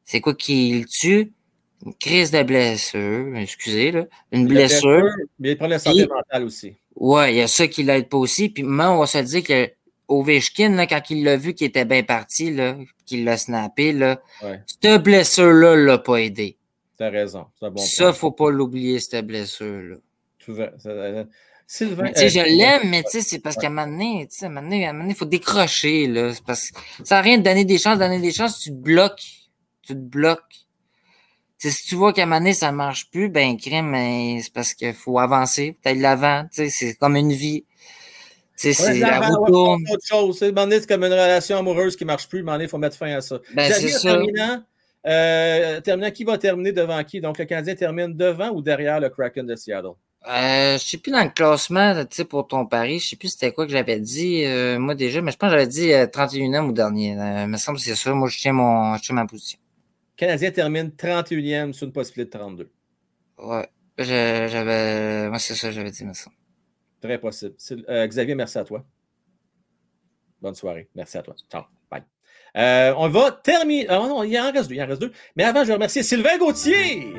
S12: C'est quoi qui le tue? Une crise de blessure. Excusez, là. Une blessure.
S1: Mais il prend la santé
S12: Et-
S1: mentale aussi.
S12: Ouais, il y a ça qui l'aide pas aussi. Puis moi, on va se dire que Ovechkin, là, quand il l'a vu qu'il était bien parti, qu'il l'a snappé, là,
S1: Ouais.
S12: cette blessure-là l'a pas aidé.
S1: T'as raison. Un bon
S12: ça,
S1: point.
S12: faut pas l'oublier, cette blessure-là.
S1: Euh, Sylvain.
S12: Sais, je
S1: euh,
S12: l'aime, mais c'est parce qu'à un moment donné, à un moment donné, faut décrocher, là. Parce que ça à rien de donner des chances, donner des chances, tu te bloques. Tu te bloques. Tu sais, si tu vois qu'à un moment donné, ça marche plus, ben, crème, mais c'est parce qu'il faut avancer, peut-être l'avant, c'est comme une vie. C'est
S1: ouais, autre chose. À un moment donné, c'est comme une relation amoureuse qui ne marche plus. À un moment donné, il faut mettre fin à ça.
S12: Ben,
S1: Xavier,
S12: c'est ça.
S1: terminant, euh, terminant, qui va terminer devant qui? Donc, le Canadien termine devant ou derrière le Kraken de Seattle?
S12: Euh, je sais plus dans le classement, tu sais, pour ton pari, je sais plus c'était quoi que j'avais dit, euh, moi déjà, mais je pense que j'avais dit euh, 31e ou dernier. Euh, il me semble que c'est ça. Moi, je tiens mon, je tiens ma position.
S1: Le Canadien termine 31e sur une possibilité de 32.
S12: Ouais. J'avais, moi, c'est ça, que j'avais dit, il me semble.
S1: Très possible. Euh, Xavier, merci à toi. Bonne soirée. Merci à toi. Ciao. Bye. Euh, on va terminer. Ah non, il en reste deux. Il en reste deux. Mais avant, je vais remercier Sylvain Gauthier.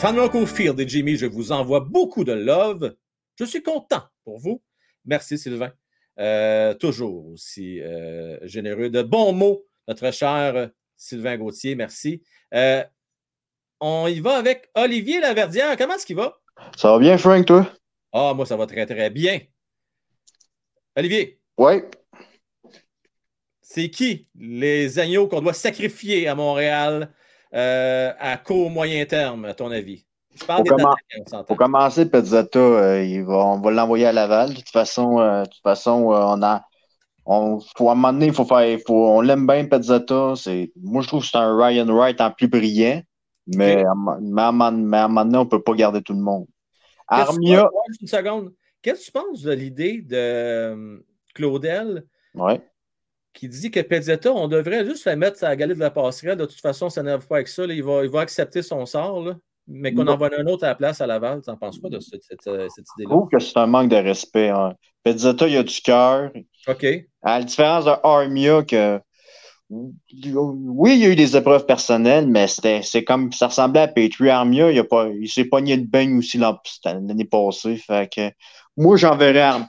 S1: Fan Local Field et Jimmy, je vous envoie beaucoup de love. Je suis content pour vous. Merci, Sylvain. Euh, toujours aussi euh, généreux. De bons mots, notre cher Sylvain Gauthier. Merci. Euh, on y va avec Olivier Laverdière. Comment est-ce qu'il va?
S13: Ça va bien, Frank, toi?
S1: Ah, moi, ça va très, très bien. Olivier,
S13: Oui.
S1: c'est qui les agneaux qu'on doit sacrifier à Montréal euh, à court moyen terme, à ton avis? Je parle
S13: Faut
S1: des
S13: commen-
S1: attaquants, on s'entend.
S13: Pour commencer, Pezzetta, euh, il va, on va l'envoyer à Laval. De toute façon, euh, de toute façon euh, on a. On, faut, à un moment donné, il faut faire. Faut, on l'aime bien, Pezzetta. Moi, je trouve que c'est un Ryan Wright en plus brillant. Mais, à, mais, à mais à un moment donné, on ne peut pas garder tout le monde. Armia.
S1: une seconde. Qu'est-ce que tu penses de l'idée de euh, Claudel?
S13: Ouais.
S1: Qui dit que Pezzetta, on devrait juste la mettre à la galette de la passerelle. De toute façon, ça n'arrive pas avec ça. là. Il, va, il va accepter son sort, là. mais qu'on envoie un autre à la place à Laval. Tu n'en penses pas de cette, cette- cette
S13: Je
S1: idée-là?
S13: trouve que c'est un manque de respect. Hein. Pezzetta, il a du cœur.
S1: OK.
S13: À la différence de Armia, que oui, il y a eu des épreuves personnelles, mais c'était, c'est comme ça ressemblait à Petrie. Armia, il, a pas, il s'est pogné de beigne aussi l'année passée. Fait que moi, j'enverrais Armia.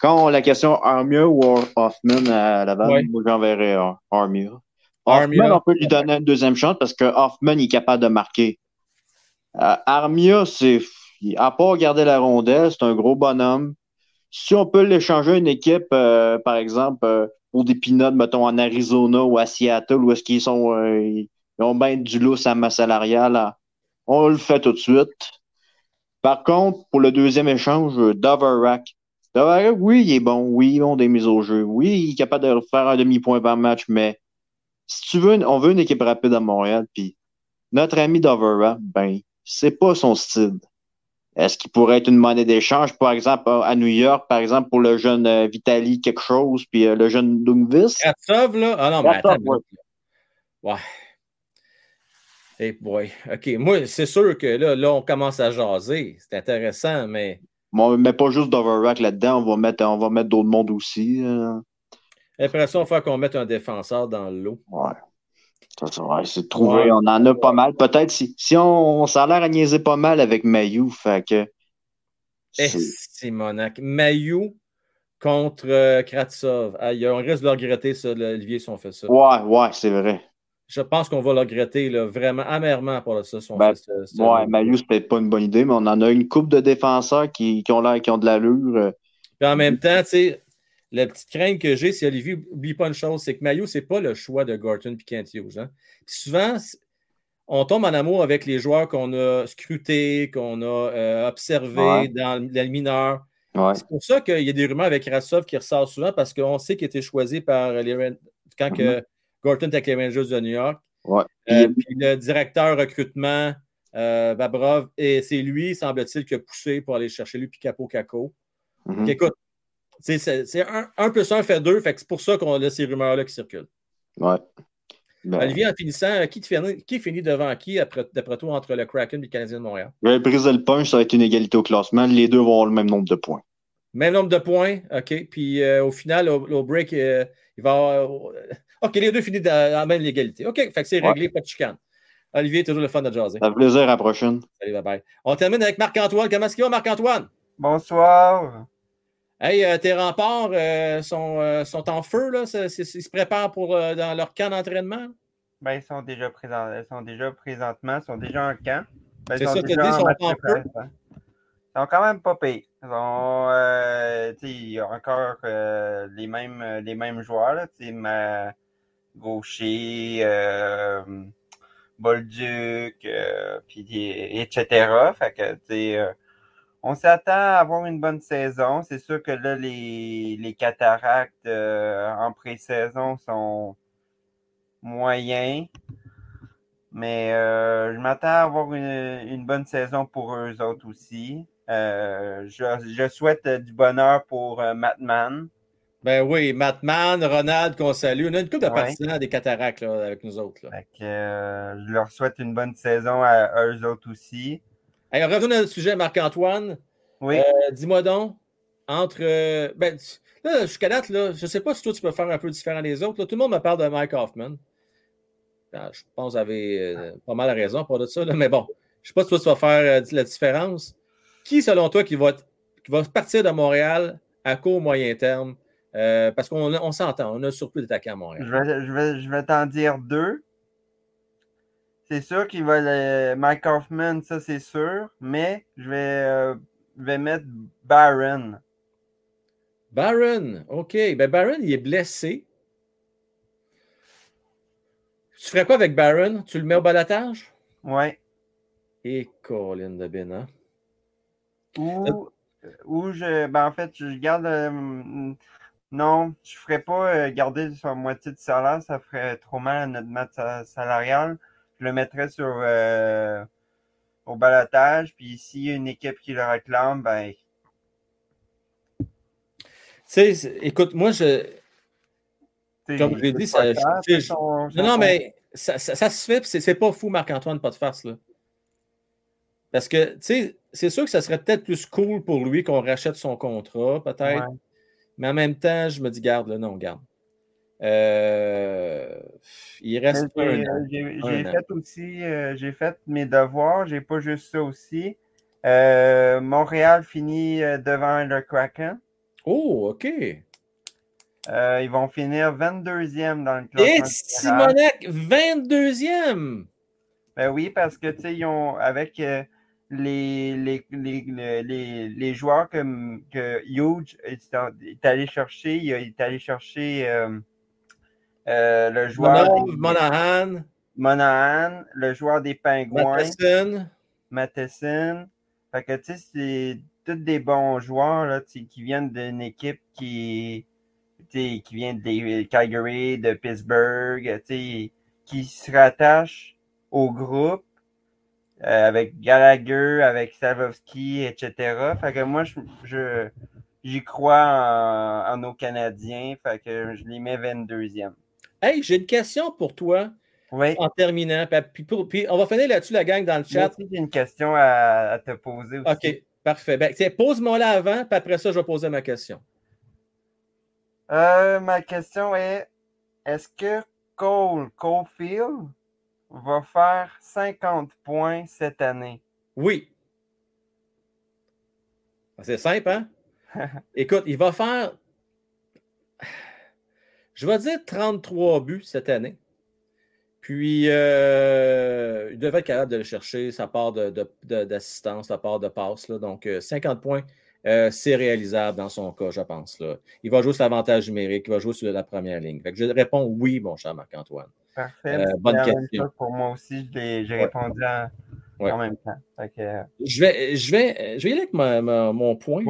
S13: Quand la question Armia ou Hoffman à Laval,
S1: Ouais.
S13: moi, j'enverrais Ar- Armia.
S1: Armia.
S13: Hoffman, on peut lui donner une deuxième chance parce que Hoffman il est capable de marquer. Euh, Armia, c'est. À part garder la rondelle, c'est un gros bonhomme. Si on peut l'échanger à une équipe, euh, par exemple, euh, pour des peanuts, mettons, en Arizona ou à Seattle, où est-ce qu'ils sont. euh, ils ont bien du lousse à masse salariale, on le fait tout de suite. Par contre, pour le deuxième échange, Doverack. Doverack, oui, il est bon. Oui, ils ont des mises au jeu. Oui, il est capable de faire un demi-point par match, mais si tu veux, une- on veut une équipe rapide à Montréal, puis notre ami Doverack, ben, c'est pas son style. Est-ce qu'il pourrait être une monnaie d'échange, par exemple, à New York, par exemple, pour le jeune euh, Vitali quelque chose, puis euh, le jeune?
S1: Kratsov, là? Ah non, mais
S13: Kratsov,
S1: attends.
S13: ouais.
S1: Ouais. Boy. OK. Moi, c'est sûr que là, là, on commence à jaser. C'est intéressant, mais
S13: Bon, mais pas juste Doverack là-dedans, on va mettre, on va mettre d'autres mondes aussi. euh.
S1: l'impression qu'il faut qu'on mette un défenseur dans l'eau.
S13: Ouais. Ça, ça, ouais, c'est trouvé,
S1: Ouais.
S13: on en a pas mal. Peut-être si, si on, on ça a l'air à niaiser pas mal avec Mayu, fait que.
S1: Eh,
S13: c'est-
S1: c'est Monac. Mayu contre euh, Kratsov. Aïe, on risque de le regretter, ça, Olivier, si on fait ça.
S13: Ouais, ouais, c'est vrai.
S1: Je pense qu'on va le regretter là, vraiment amèrement pour ça, si
S13: Ben,
S1: ce-
S13: Ouais, Mayu, c'est peut-être pas une bonne idée, mais on en a une coupe de défenseurs qui, qui ont l'air, qui ont de l'allure. euh.
S1: Puis en même temps, tu sais, la petite crainte que j'ai, si Olivier n'oublie pas une chose, c'est que Mayo, ce n'est pas le choix de Gorton et Kent Hughes. hein. Souvent, on tombe en amour avec les joueurs qu'on a scrutés, qu'on a euh, observés
S13: Ouais.
S1: dans le- dans le mineur.
S13: Ouais.
S1: C'est pour ça qu'il y a des rumeurs avec Rassov qui ressortent souvent parce qu'on sait qu'il a été choisi par les quand que
S13: Mhm.
S1: Gorton était avec les Rangers de New York.
S13: Ouais.
S1: Euh,
S13: Puis-
S1: le directeur recrutement Euh, Babrov, et c'est lui, semble-t-il, qui a poussé pour aller chercher lui, puis Capo Caco.
S13: Mhm.
S1: Écoute, c'est un, un plus un fait deux, fait que c'est pour ça qu'on a ces rumeurs-là qui circulent.
S13: Ouais. Ben,
S1: Olivier, en finissant, qui, finit, qui finit devant qui, d'après toi, entre le Kraken et le Canadien de Montréal?
S13: vais briser le punch, ça va être une égalité au classement. Les deux vont avoir le même nombre de points.
S1: Même nombre de points, OK. Puis euh, au final, au, au break, euh, il va avoir. OK, les deux finissent dans la même égalité. OK, fait que c'est réglé,
S13: Ouais.
S1: pas de chicane. Olivier, toujours le fun de jaser.
S13: Ça fait plaisir, à la prochaine.
S1: Salut, bye bye. On termine avec Marc-Antoine. Comment est-ce qu'il va, Marc-Antoine?
S14: Bonsoir.
S1: Hey, euh, tes remparts euh, sont, euh, sont en feu, là? C'est- c'est- ils se préparent pour euh, dans leur camp d'entraînement?
S14: Ben, ils sont déjà présents, ils sont déjà présentement, ils sont déjà en camp. Ben, ils
S1: C'est
S14: sont
S1: ça, t'as
S14: déjà
S1: dit, ils
S14: en
S1: sont en feu.
S14: préparation. Ils sont quand même pas payés. Ils ont, euh, tu sais, il y a encore euh, les, mêmes, les mêmes joueurs, là, tu sais, ma... Gaucher, euh, Bolduc, euh, puis etc. Fait que, euh, on s'attend à avoir une bonne saison. C'est sûr que là, les, les cataractes euh, en pré-saison sont moyens. Mais je m'attends à avoir une, une bonne saison pour eux autres aussi. Je, je souhaite du bonheur pour Matman.
S1: Ben oui, Mattman, Ronald, qu'on salue. On a une couple de
S14: Ouais.
S1: partisans des cataractes là, avec nous autres. Là.
S14: Fait que, euh, je leur souhaite une bonne saison à, eux autres aussi.
S1: Hey, revenons à notre sujet, Marc-Antoine.
S14: Oui.
S1: Euh, Dis-moi donc, entre. euh, ben, là, jusqu'à date, là, je ne sais pas si toi tu peux faire un peu différent des autres. là. Tout le monde me parle de Mike Hoffman. Ah, je pense que vous avez euh, pas mal raison pour de ça, là, mais bon, je ne sais pas si toi tu vas faire la différence. Qui, selon toi, qui va, qui va partir de Montréal à court moyen terme? Euh, parce qu'on on s'entend, on a surplus d'attaquants à Montréal.
S14: Je vais, je vais, je vais t'en dire deux. C'est sûr qu'il va le Mike Hoffman, ça c'est sûr, mais je vais, euh, je vais mettre Barron.
S1: Baron, OK. Ben Baron, il est blessé. Tu ferais quoi avec Baron? Tu le mets au balatage?
S14: Ouais.
S1: Et Colin de Bena.
S14: Ou, ou je, ben en fait, je garde. euh, non, je ne ferais pas euh, garder sa moitié de salaire, ça ferait trop mal à notre masse sa- salariale. Je le mettrais sur euh, au balotage, puis s'il y a une équipe qui le réclame, ben
S1: Tu sais, écoute, moi, je. Comme je l'ai dit, ça.
S14: faire,
S1: je- je- non, non, mais ça, ça- ça se fait, puis c'est c'est pas fou, Marc-Antoine, pas de farce, là. Parce que, tu sais, c'est sûr que ça serait peut-être plus cool pour lui qu'on rachète son contrat, peut-être.
S14: Ouais.
S1: Mais en même temps, je me dis, garde, là, non, garde. Euh, il reste un
S14: J'ai
S1: an.
S14: fait aussi, euh, j'ai fait mes devoirs, j'ai pas juste ça aussi. Euh, Montréal finit devant le Kraken.
S1: Oh, OK.
S14: Ils vont finir 22e dans le
S1: Et
S14: classement général.
S1: Simonac, 22e!
S14: Ben oui, parce que tu sais, ils ont avec les, les, les, les, joueurs que, que Huge est, est allé chercher, il est allé chercher euh, euh, le joueur
S1: Monov,
S14: des-
S1: Monahan,
S14: Monahan, le joueur des Pingouins.
S1: Matheson.
S14: Matheson. Fait que, tu sais, c'est tous des bons joueurs là, qui viennent d'une équipe qui, qui vient de Calgary, de Pittsburgh, qui se rattachent au groupe euh, avec Gallagher, avec Savovski, etc. Fait que moi, je, je- j'y crois en, en nos Canadiens. Fait que je les mets 22e.
S1: Hey, j'ai une question pour toi.
S14: Oui.
S1: En terminant. Puis, puis pour- puis on va finir là-dessus, la gang, dans le chat.
S14: j'ai une question à, à te poser aussi.
S1: OK, parfait. Ben, pose-moi là avant, puis après ça, je vais poser ma question.
S14: Euh, ma question est est-ce que Cole Caulfield va faire 50 points cette année?
S1: Oui. C'est simple, hein? Écoute, il va faire, je vais dire 33 buts cette année. Puis, euh, il devrait être capable de le chercher, sa part de- de- de- d'assistance, sa part de passe. là. Donc, euh, 50 points, euh, c'est réalisable dans son cas, je pense. Là. Il va jouer sur l'avantage numérique, il va jouer sur la première ligne. Fait que je réponds oui, mon cher Marc-Antoine.
S14: Parfait.
S1: Euh, bonne question.
S14: pour moi aussi, j'ai
S1: Ouais.
S14: répondu en,
S1: Ouais.
S14: en même temps. Que, euh,
S1: Je vais, je vais, je vais y aller avec ma- ma- mon point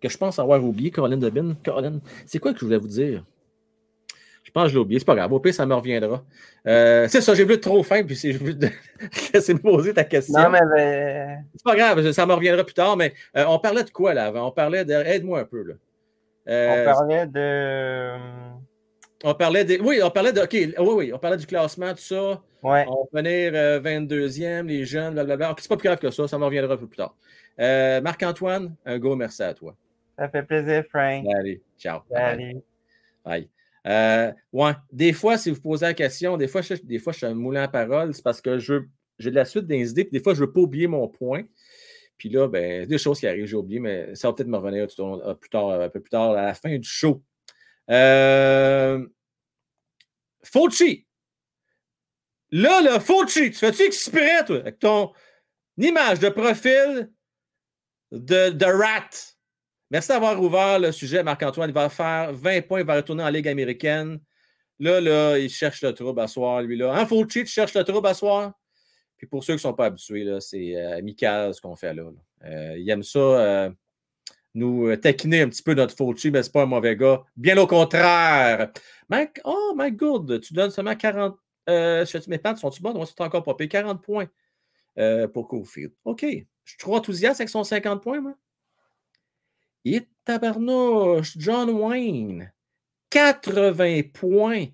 S1: que je pense avoir oublié, Caroline Debin. Caroline, c'est quoi que je voulais vous dire? Je pense que je l'ai oublié. C'est pas grave. Au pire, ça me reviendra. Euh, c'est ça, j'ai vu trop fin, puis j'ai de laisser me poser ta question.
S14: Non, mais. Ben...
S1: C'est pas grave, ça me reviendra plus tard, mais euh, on parlait de quoi là avant? On parlait de. Aide-moi un peu là.
S14: Euh, on parlait de.
S1: On parlait de. Oui, on parlait de. OK, oui, oui, on parlait du classement, tout ça.
S14: Ouais.
S1: On va venir 22e, les jeunes, blablabla. OK, c'est pas plus grave que ça, ça me reviendra un peu plus tard. Marc-Antoine, un gros merci à toi.
S14: Ça fait plaisir, Frank.
S1: Allez, ciao.
S14: Allez.
S1: Bye. Euh, ouais, des fois, si vous posez la question, des fois, je, des fois, je suis un moulin à parole, c'est parce que j'ai de la suite des idées, puis des fois, je ne veux pas oublier mon point. Puis là, ben, des choses qui arrivent, j'ai oublié, mais ça va peut-être me revenir euh, plus tard, un peu plus tard, à la fin du show. Euh, Fauci. Là, là, Fauci, tu fais-tu exprès, toi, avec ton image de profil de, de rat? Merci d'avoir ouvert le sujet, Marc-Antoine. Il va faire 20 points, il va retourner en Ligue américaine. Là, là, il cherche le trouble à soir, lui. là. Un faux cheat, tu cherches le trouble à soir? Puis pour ceux qui ne sont pas habitués, c'est euh, amical ce qu'on fait là. Euh, il aime ça, euh, nous taquiner un petit peu notre cheat, mais ce n'est pas un mauvais gars. Bien au contraire. Mike, oh my god, tu donnes seulement 40. mes pattes sont-tu bonnes? Moi, c'est encore pas payé. 40 points pour Cofield. OK. Je suis trop enthousiaste avec son 50 points, moi. Et tabarnouche, John Wayne, 80 points.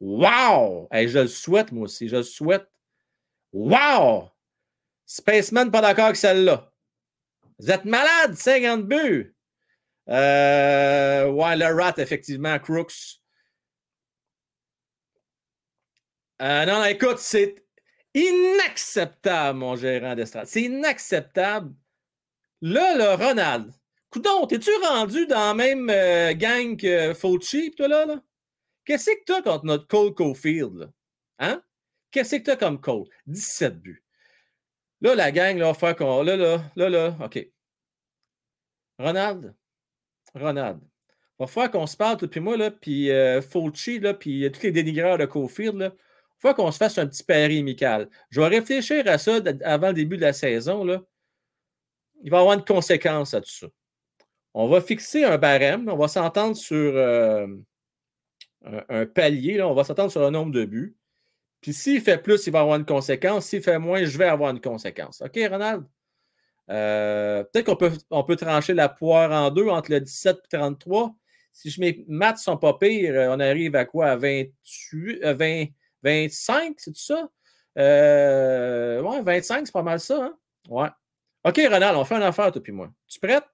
S1: Wow! je le souhaite, moi aussi, je le souhaite. Wow! Spaceman, pas d'accord avec celle-là. Vous êtes malade, 50 buts. Euh, ouais, le rat, effectivement, Crooks. Euh, non, écoute, c'est inacceptable, mon gérant d'estrade. C'est inacceptable. Là, le Ronald, Coudon, t'es-tu rendu dans la même euh, gang que Fauci, toi, là? là? Qu'est-ce que t'as contre notre Cole Cofield, là? Hein? Qu'est-ce que t'as comme Cole? 17 buts. Là, la gang, là, faire qu'on. Là, là, là, là, OK. Ronald, Ronald, va falloir qu'on se parle, puis moi, là, puis euh, Fauci, là, puis tous les dénigreurs de Cofield, là. Va falloir qu'on se fasse un petit pari amical. Je vais réfléchir à ça avant le début de la saison, là. Il va y avoir une conséquence à tout ça on va fixer un barème, on va s'entendre sur euh, un, palier, on va s'entendre sur un nombre de buts. Puis s'il fait plus, il va avoir une conséquence. S'il fait moins, je vais avoir une conséquence. OK, Ronald? Euh, peut-être qu'on peut, on peut trancher la poire en deux entre le 17 et 33. Si je mes maths sont pas pires, on arrive à quoi? À 28, 20, 25, c'est tout ça? Euh, ouais, 25, c'est pas mal ça. Hein? Ouais. OK, Ronald, on fait une affaire, toi puis moi. Tu prête?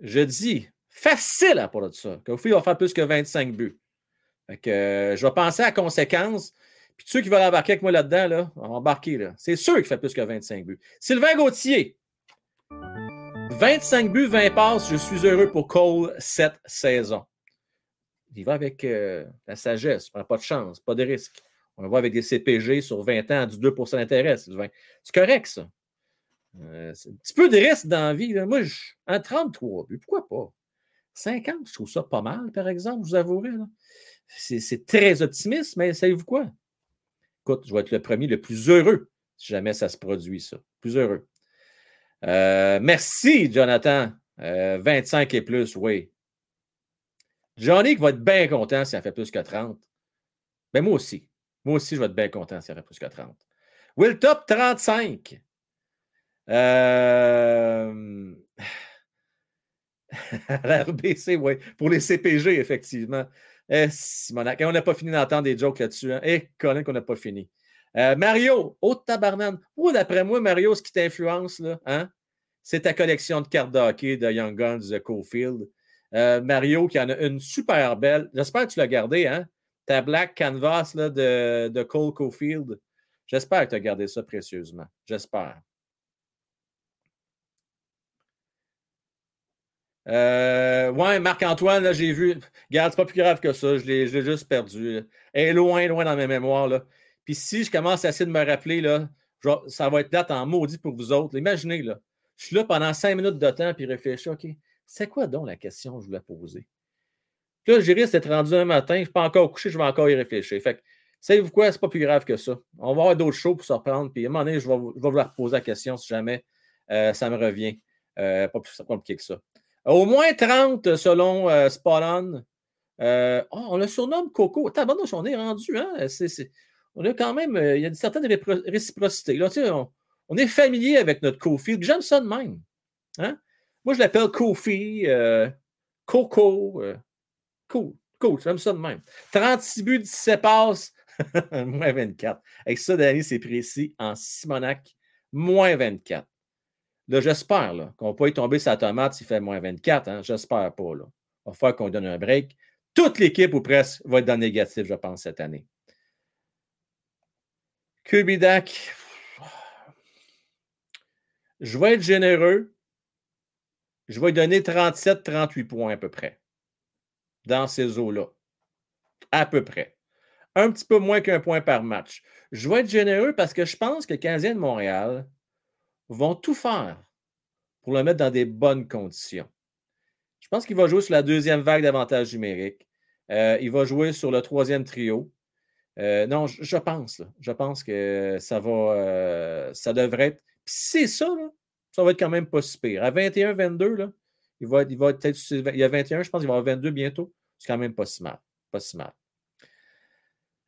S1: je dis facile à parler de ça. Kofi va faire plus que 25 buts. Que, euh, je vais penser à conséquences. Puis ceux qui veulent embarquer avec moi là-dedans, là, embarquer. Là. C'est sûr qu'il fait plus que 25 buts. Sylvain Gauthier, 25 buts, 20 passes. Je suis heureux pour Cole cette saison. Il va avec euh, la sagesse. Pas de chance, pas de risque. On va avec des CPG sur 20 ans du 2% d'intérêt. C'est correct, ça. Euh, c'est un petit peu de risque dans la vie. Moi, je, un 33 buts, pourquoi pas? 50, je trouve ça pas mal, par exemple, je vous avouerai. C'est très optimiste, mais savez-vous quoi? Écoute, je vais être le premier, le plus heureux, si jamais ça se produit, ça. Plus heureux. Euh, merci, Jonathan. 25 euh, et plus, oui. Johnny va être bien content si ça fait plus que 30. Ben, moi aussi. Moi aussi, je vais être bien content si ça fait plus que 30. Will Top, 35. Euh... RBC, oui. Pour les CPG, effectivement. Eh, Simonac. On n'a pas fini d'entendre des jokes là-dessus. Hein? Eh, Colin, qu'on n'a pas fini. Euh, Mario, haute tabarnane. Oh, d'après moi, Mario, ce qui t'influence, là, hein? c'est ta collection de cartes d'hockey de Young Guns de Cofield. Euh, Mario, qui en a une super belle. J'espère que tu l'as gardé, hein? Ta black canvas là, de, de Cole Cofield. J'espère que tu as gardé ça précieusement. J'espère. Euh, ouais, Marc-Antoine, là, j'ai vu. Regarde, c'est pas plus grave que ça. Je l'ai juste perdu. Elle est loin, loin dans mes mémoires. Là. Puis si je commence à essayer de me rappeler, là, ça va être date en maudit pour vous autres. Imaginez, là, je suis là pendant cinq minutes de temps, puis réfléchis, OK, c'est quoi donc la question que je voulais poser? Puis là, j'ai risque d'être rendu un matin, je ne suis pas encore couché, je vais encore y réfléchir. Fait que, savez-vous quoi, c'est pas plus grave que ça. On va avoir d'autres choses pour se reprendre, puis à un moment donné, je vais, je vais vous poser la question si jamais euh, ça me revient. Euh, pas plus compliqué que ça. Au moins 30 selon euh, Euh, oh, on le surnomme Coco. Tabarnouche, on est rendu, hein? On a quand même, il y a une certaine réciprocité. Là, on, on, est familier avec notre Kofi. J'aime ça de même. Hein? Moi, je l'appelle Kofi, Coco. cool, cool, j'aime ça de même. 36 buts, 17 passes, moins 24. Avec ça, Danny, c'est précis en Simonac, moins 24. Là, j'espère qu'on pas y tomber sa tomate s'il fait moins 24. Hein? J'espère pas. Là. Il va falloir qu'on donne un break. Toute l'équipe ou presque va être dans le négatif, je pense, cette année. Kubidak, je vais être généreux. Je vais donner 37-38 points à peu près dans ces eaux-là. À peu près. Un petit peu moins qu'un point par match. Je vais être généreux parce que je pense que le de Montréal vont tout faire pour le mettre dans des bonnes conditions. Je pense qu'il va jouer sur la deuxième vague d'avantages numériques. Euh, il va jouer sur le troisième trio. Euh, non, je, pense. Je pense que ça va. Euh, ça devrait être. Puis c'est ça, ça va être quand même pas si pire. À 21-22, il va, il va être. Il y a 21, je pense qu'il va avoir 22 bientôt. C'est quand même pas si mal. Pas si mal.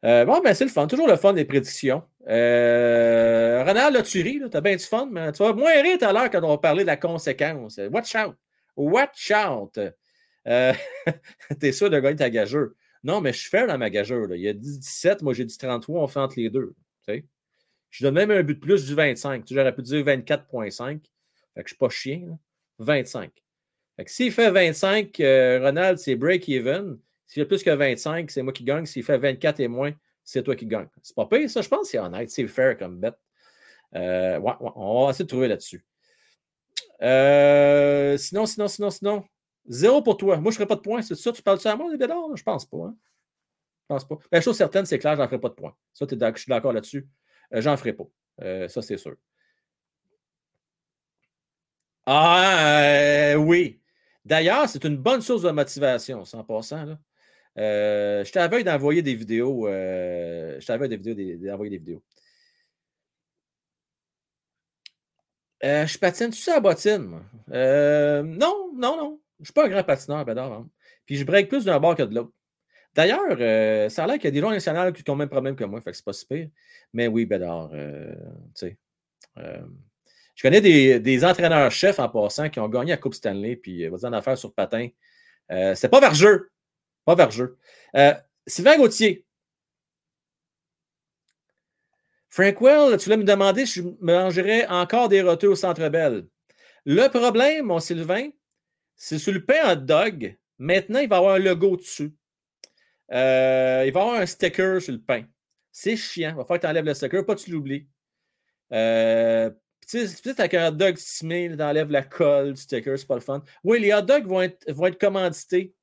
S1: Euh, bon, ben c'est le fun. Toujours le fun des prédictions. Euh, Ronald, là, tu ris, t'as bien du fun, mais tu vas moins rire tout à l'heure quand on va parler de la conséquence. Watch out. Watch out. Euh, T'es sûr de gagner ta gageure. Non, mais je suis fair dans ma gageure. Il y a 17, moi j'ai dit 33, on fait entre les deux. Je donne même un but de plus du 25. J'aurais pu dire 24,5. Fait que je suis pas chien. 25. s'il fait 25, Ronald, c'est break-even. S'il y a plus que 25, c'est moi qui gagne. S'il fait 24 et moins, c'est toi qui gagne. C'est pas pire, ça, je pense c'est honnête. C'est fair comme bête. Euh, on va essayer de trouver là-dessus. Euh, sinon, sinon, sinon, sinon. Zéro pour toi. Moi, je ne ferai pas de points. C'est ça, tu parles ça à moi, les bédards? Je pense pas. Hein? Je pense pas. La chose certaine, c'est clair, je n'en ferai pas de points. Ça, je suis d'accord là-dessus. Euh, j'en ferai pas. ça, c'est sûr. Ah, oui. D'ailleurs, c'est une bonne source de motivation, en passant. Là. Euh, je t'avais d'envoyer des vidéos. Euh, je t'avais des vidéos, d'envoyer des vidéos. Euh, je patine tu sais la bottine, non, non, non. Je ne suis pas un grand patineur, Bédard. Hein. Puis je break plus d'un bord que de l'autre. D'ailleurs, ça a l'air qu'il y a des gens nationaux qui ont le même problème que moi, fait que c'est pas super. Mais oui, Bédard, tu sais. je connais des, entraîneurs-chefs en passant qui ont gagné la Coupe Stanley, puis vas-y en affaire sur patin. c'est pas vergeux. Vers jeu. Euh, Sylvain Gauthier. Frank Well, tu voulais me demander si je mangerais encore des roteux au Centre Bell. Le problème, mon Sylvain, c'est sur le pain hot dog. Maintenant, il va y avoir un logo dessus. Euh, il va y avoir un sticker sur le pain. C'est chiant. Il va falloir que tu enlèves le sticker, pas que tu l'oublies. Euh, sais, avec un hot dog stimé, tu enlèves la colle du sticker, c'est pas le fun. Oui, les hot dogs vont être commandités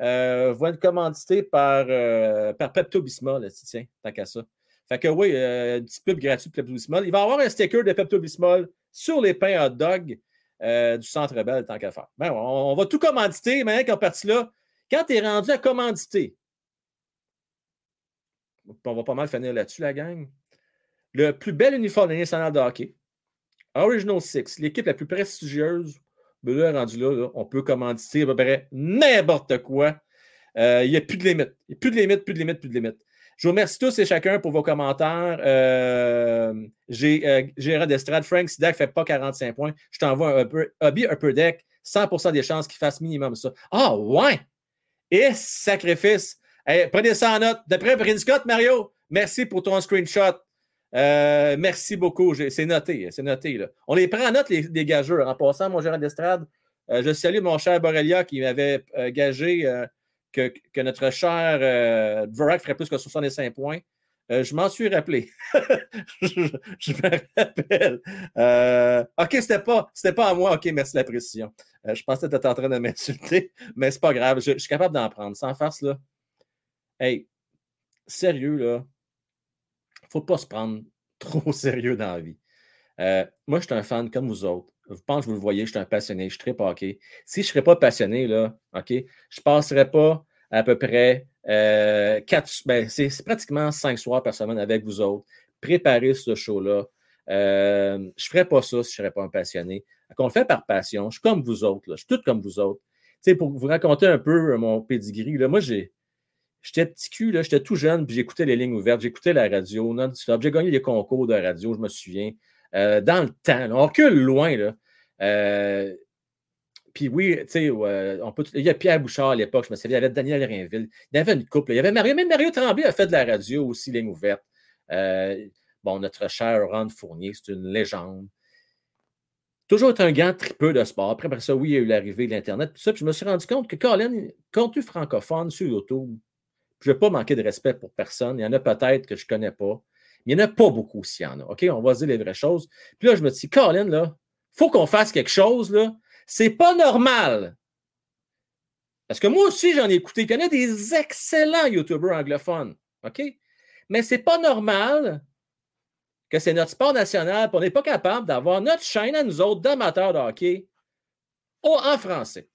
S1: euh, vont être commandités par, euh, par Pepto-Bismol, tiens, tant qu'à ça. Fait que oui, euh, une petite pub gratuite de Pepto-Bismol. Il va y avoir un sticker de Pepto-Bismol sur les pains hot dog du Centre Bell, tant qu'à faire. Ben, on, va tout commanditer, mais quand parti là, quand tu es rendu à commanditer, on va pas mal finir là-dessus, la gang. Le plus bel uniforme de national de hockey, Original Six, l'équipe la plus prestigieuse mais là, rendu là, on peut commanditer à peu n'importe quoi. Euh, il n'y a plus de limite. Il n'y a plus de limite, plus de limite, plus de limite. Je vous remercie tous et chacun pour vos commentaires. Euh, j'ai euh, Gérard d'Estrade, Frank Sidak ne fait pas 45 points. Je t'envoie un peu Hobby Upper Deck, 100% des chances qu'il fasse minimum ça. Ah, ouais! Et sacrifice! prenez ça en note. D'après Prince Scott, Mario, merci pour ton screenshot. Euh, merci beaucoup. C'est noté. C'est noté. Là. On les prend en note, les, gageurs. En passant, mon gérant d'estrade, euh, je salue mon cher Borrelia qui m'avait euh, gagé que, notre cher euh, ferait plus que 65 points. je m'en suis rappelé. je, me rappelle. OK, c'était pas, pas à moi. OK, merci de la précision. je pensais que tu étais en train de m'insulter, mais c'est pas grave. Je, suis capable d'en prendre. Sans farce, là. Hey, sérieux, là faut pas se prendre trop sérieux dans la vie. Euh, moi, je suis un fan comme vous autres. Je pense que vous le voyez, je suis un passionné, je suis très hockey. Si je ne serais pas passionné, là, OK, je ne passerais pas à peu près euh, quatre, ben, c'est pratiquement cinq soirs par semaine avec vous autres. Préparer ce show-là. Euh, je ne ferais pas ça si je ne serais pas un passionné. On le fait par passion. Je suis comme vous autres. Je suis tout comme vous autres. pour vous raconter un peu mon pedigree, là, moi, j'ai. J'étais petit cul, là, j'étais tout jeune, puis j'écoutais les lignes ouvertes, j'écoutais la radio non-stop. J'ai gagné des concours de radio, je me souviens. Euh, dans le temps, on recule loin, là. Euh, puis oui, tu sais, on il y a Pierre Bouchard à l'époque, je me souviens, il y avait Daniel Rainville, il y avait une couple, il y avait Mario, même Mario Tremblay a fait de la radio aussi, ligne ouverte. bon, notre cher Ron Fournier, c'est une légende toujours été un grand tripeux de sport. Après, ça, oui, il y a eu l'arrivée de l'Internet, tout ça. Puis je me suis rendu compte que Colin, contenu francophone sur YouTube, je ne vais pas manquer de respect pour personne. Il y en a peut-être que je ne connais pas. Il n'y en a pas beaucoup s'il y en a. OK? On va dire les vraies choses. Puis là, je me dis, Colin, là, faut qu'on fasse quelque chose, là. C'est pas normal. Parce que moi aussi, j'en ai écouté. Il y en a des excellents YouTubers anglophones. OK? Mais c'est pas normal que c'est notre sport national, on n'est pas capable d'avoir notre chaîne à nous autres d'amateurs de hockey en français.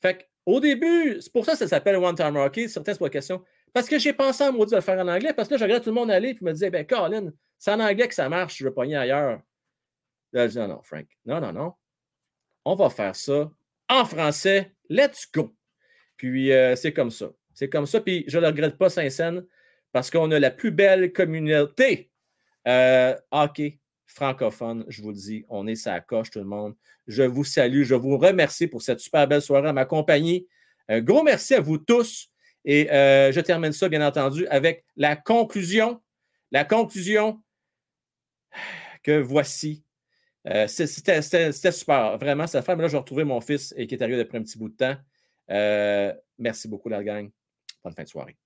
S1: Fait au début, c'est pour ça que ça s'appelle One Time Hockey, certaines c'est question. Parce que j'ai pensé à maudit de le faire en anglais, parce que là, je regardais tout le monde aller et me disait, ben, Colin, c'est en anglais que ça marche, je veux pogner ailleurs. Je dis, non, non, Frank, non, non, non. On va faire ça en français. Let's go. Puis, euh, c'est comme ça. C'est comme ça. Puis, je ne le regrette pas, Saint-Saëns, parce qu'on a la plus belle communauté euh, hockey francophone, je vous le dis, on est sa coche, tout le monde. Je vous salue, je vous remercie pour cette super belle soirée à ma compagnie. Un gros merci à vous tous. Et euh, je termine ça, bien entendu, avec la conclusion. La conclusion que voici. Euh, c'était super, vraiment, fait. Mais là, je vais retrouver mon fils et qui est arrivé depuis un petit bout de temps. Euh, merci beaucoup, la gang. Bonne fin de soirée.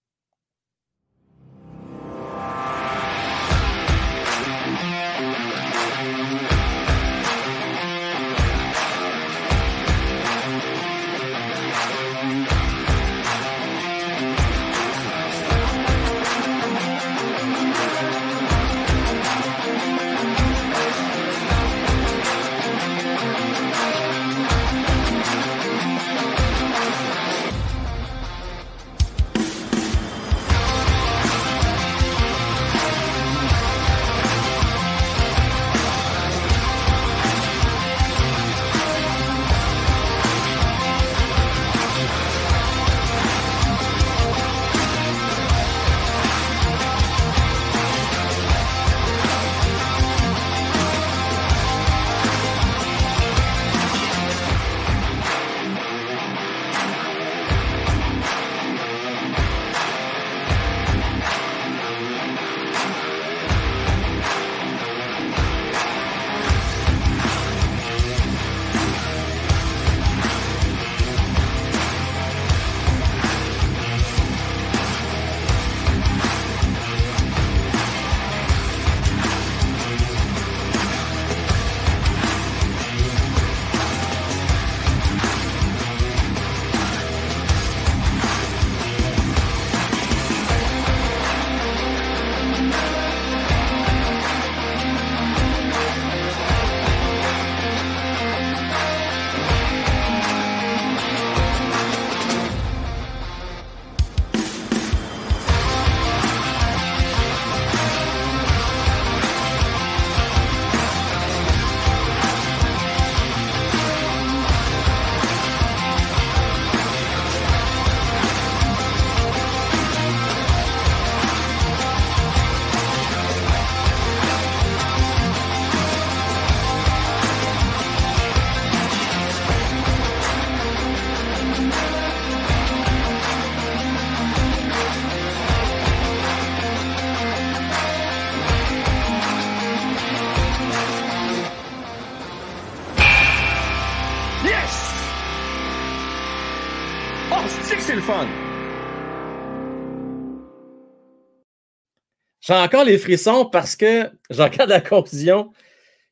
S1: J'ai encore les frissons parce que j'en regarde la conclusion.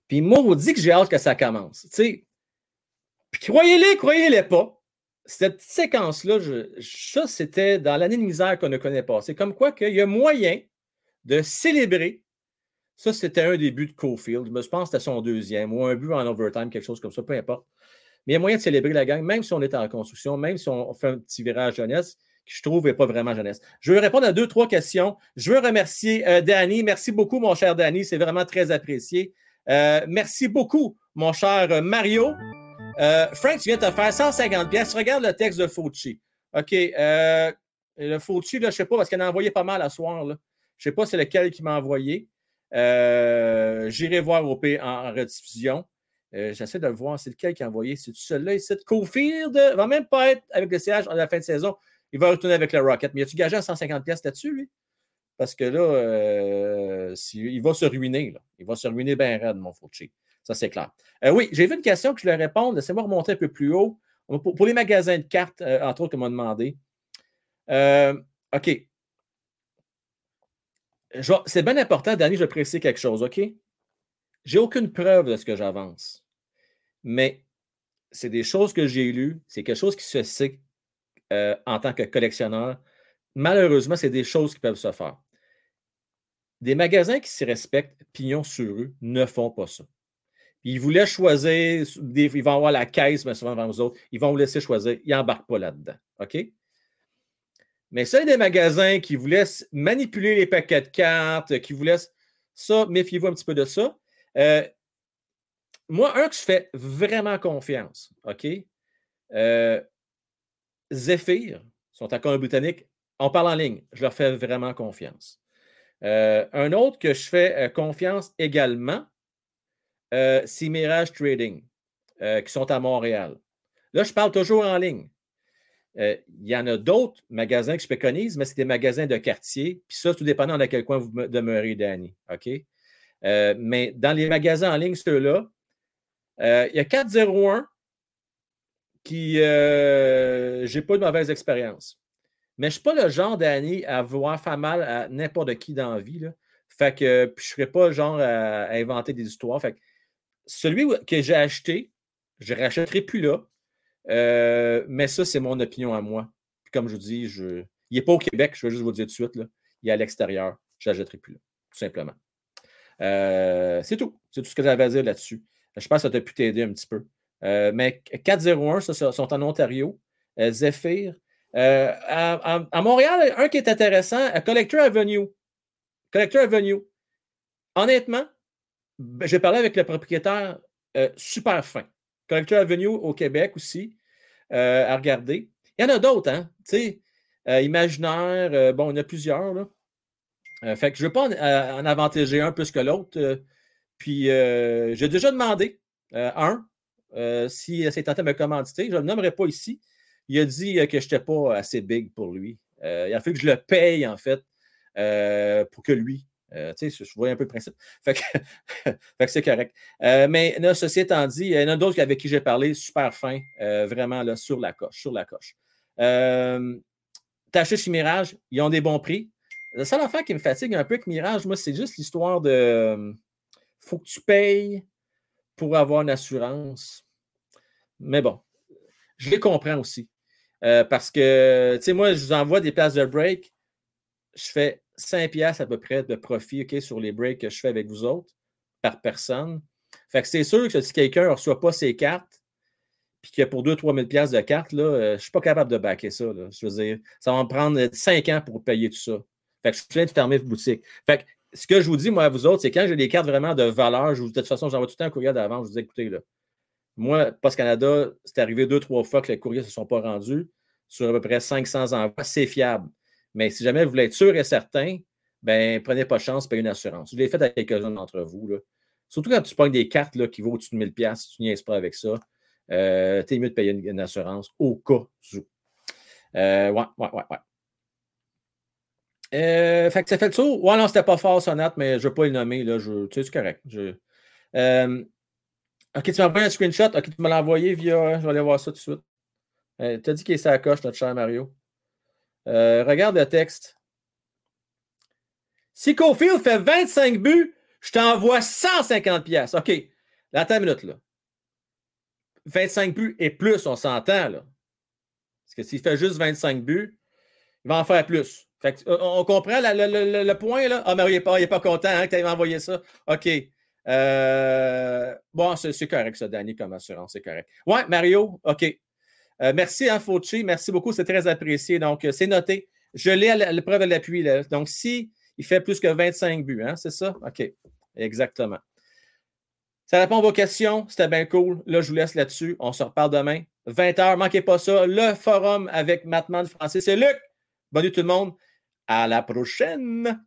S1: Puis dit que j'ai hâte que ça commence. Puis croyez-les, croyez-les pas. Cette séquence-là, ça, c'était dans l'année de misère qu'on ne connaît pas. C'est comme quoi qu'il y a moyen de célébrer. Ça, c'était un des buts de Cofield. Je pense que c'était son deuxième ou un but en overtime, quelque chose comme ça, peu importe. Mais il y a moyen de célébrer la gang, même si on est en construction, même si on fait un petit virage jeunesse je trouve n'est pas vraiment jeunesse. Je veux répondre à deux, trois questions. Je veux remercier euh, Danny. Merci beaucoup, mon cher Danny. C'est vraiment très apprécié. Euh, merci beaucoup, mon cher Mario. Euh, Frank, tu viens de te faire 150 pièces. Regarde le texte de Fauci. OK. Euh, le Fauci, là, je ne sais pas, parce qu'il en a envoyé pas mal à soir. Je ne sais pas c'est lequel qui m'a envoyé. J'irai voir au P en, rediffusion. J'essaie de le voir. C'est lequel qui a envoyé. C'est celui-là ici? Cofield ne va même pas être avec le CH à la fin de saison. Il va retourner avec le Rocket. Mais as-tu gagé à 150 pièces là-dessus, lui? Parce que là, il va se ruiner. Là. Il va se ruiner bien raide, mon Fauci. Ça, c'est clair. Euh, oui, j'ai vu une question que je leur réponds. Laissez-moi remonter un peu plus haut. Pour, les magasins de cartes, euh, entre autres, qu'on m'a demandé. Euh, OK. C'est bien important, Danny, je vais préciser quelque chose, OK? J'ai aucune preuve de ce que j'avance. Mais c'est des choses que j'ai lues, c'est quelque chose qui se sait en tant que collectionneur. Malheureusement, c'est des choses qui peuvent se faire. Des magasins qui s'y respectent, pignon sur eux, ne font pas ça. Ils voulaient choisir, ils vont avoir la caisse, mais souvent devant vous autres, ils vont vous laisser choisir. Ils n'embarquent pas là-dedans. OK? Mais ça, des magasins qui vous laissent manipuler les paquets de cartes, qui vous laissent ça, méfiez-vous un petit peu de ça. Euh, moi, un que je fais vraiment confiance, OK? Euh, Zephyr, sont encore en britannique, on parle en ligne, je leur fais vraiment confiance. Euh, un autre que je fais confiance également, euh, c'est Mirage Trading, euh, qui sont à Montréal. Là, je parle toujours en ligne. Euh, il y en a d'autres magasins que je préconise, mais c'est des magasins de quartier. Puis ça, tout dépendant de quel coin vous demeurez, Danny. OK? mais dans les magasins en ligne, ceux-là, il y a 401 qui j'ai pas de mauvaise expérience. Mais je ne suis pas le genre, Danny, à voir faire mal à n'importe qui dans la vie. Fait que je ne serais pas genre à, inventer des histoires. Celui que j'ai acheté, je ne rachèterai plus là. Euh, mais ça, c'est mon opinion à moi. comme je vous dis, je... il n'est pas au Québec, je vais juste vous dire tout de suite. Là. Il est à l'extérieur. Je n'achèterai plus là, tout simplement. Euh, c'est tout. C'est tout ce que j'avais à dire là-dessus. Je pense que ça t'a pu t'aider un petit peu. Euh, mais 401, ça, sont en Ontario. Zephyr. À, à, Montréal, un qui est intéressant, Collector Avenue. Collector Avenue. Honnêtement, ben, j'ai parlé avec le propriétaire euh, super fin. Collector Avenue au Québec aussi, euh, à regarder. Il y en a d'autres, hein? Tu sais, euh, Imaginaire, bon, il y en a plusieurs, là. fait que je ne veux pas en, avantager un plus que l'autre. puis, j'ai déjà demandé un, si c'est tenté de me commanditer. Je ne le nommerai pas ici. Il a dit que je n'étais pas assez big pour lui. il a fallu que je le paye, en fait, pour que lui euh, tu sais, je vois un peu le principe. Fait que, c'est correct. Euh, mais ceci étant dit, il y en a d'autres avec qui j'ai parlé, super fin, euh, vraiment là, sur la coche, sur la coche. Euh, chez Mirage, ils ont des bons prix. La seule affaire qui me fatigue un peu avec Mirage, moi, c'est juste l'histoire de faut que tu payes pour avoir une assurance. Mais bon, je les comprends aussi. parce que, tu sais, moi, je vous envoie des places de break, je fais 5 piastres à peu près de profit sur les breaks que je fais avec vous autres par personne. Fait que c'est sûr que si quelqu'un ne reçoit pas ses cartes, puis que pour 2-3 000 de cartes, là, euh, je ne suis pas capable de backer ça. Je veux dire, ça va me prendre 5 ans pour payer tout ça. Fait que je viens de fermer boutique. Fait que ce que je vous dis, moi, à vous autres, c'est quand j'ai des cartes vraiment de valeur, je vous, de toute façon, j'envoie tout le temps un courrier d'avance. Je vous dis, écoutez, là, moi, Post Canada, c'est arrivé deux, trois fois que les courriers ne se sont pas rendus. Sur à peu près 500 envois, c'est fiable. Mais si jamais vous voulez être sûr et certain, ben prenez pas chance, payez une assurance. Je l'ai fait avec quelques-uns d'entre vous. Là. Surtout quand tu prends des cartes là, qui vaut au-dessus de 1000$, si tu niaises pas avec ça, euh, t'es mieux de payer une, assurance au cas où. Euh, ouais, ouais, ouais, ouais. Euh, fait que ça fait le tour. Ouais, non, c'était pas fort, Sonate, mais je ne vais pas le nommer. Tu sais, c'est correct. Euh, ok, tu m'as envoyé un screenshot. Ok, tu me l'as envoyé via. Je vais aller voir ça tout de suite. Euh, tu as dit qu'il est sa coche, notre cher Mario. Euh, regarde le texte. Si Cofield fait 25 buts, je t'envoie 150 pièces. OK. Attends une minute, là. 25 buts et plus, on s'entend, là. Parce que s'il fait juste 25 buts, il va en faire plus. Euh, on comprend le, point, là? Ah, mais il n'est pas, pas, content hein, que tu aies envoyé ça. OK. Euh, bon, c'est correct, ça, Danny, comme assurance, c'est correct. Ouais, Mario, OK. Euh, merci, hein. Merci beaucoup. C'est très apprécié. Donc, euh, c'est noté. Je l'ai à l'épreuve de l'appui. Donc, si il fait plus que 25 buts, hein, c'est ça? OK. Exactement. Ça répond à vos questions. C'était bien cool. Là, je vous laisse là-dessus. On se reparle demain. 20h, manquez pas ça. Le forum avec Matman Français. C'est Luc. Bonne nuit tout le monde. À la prochaine.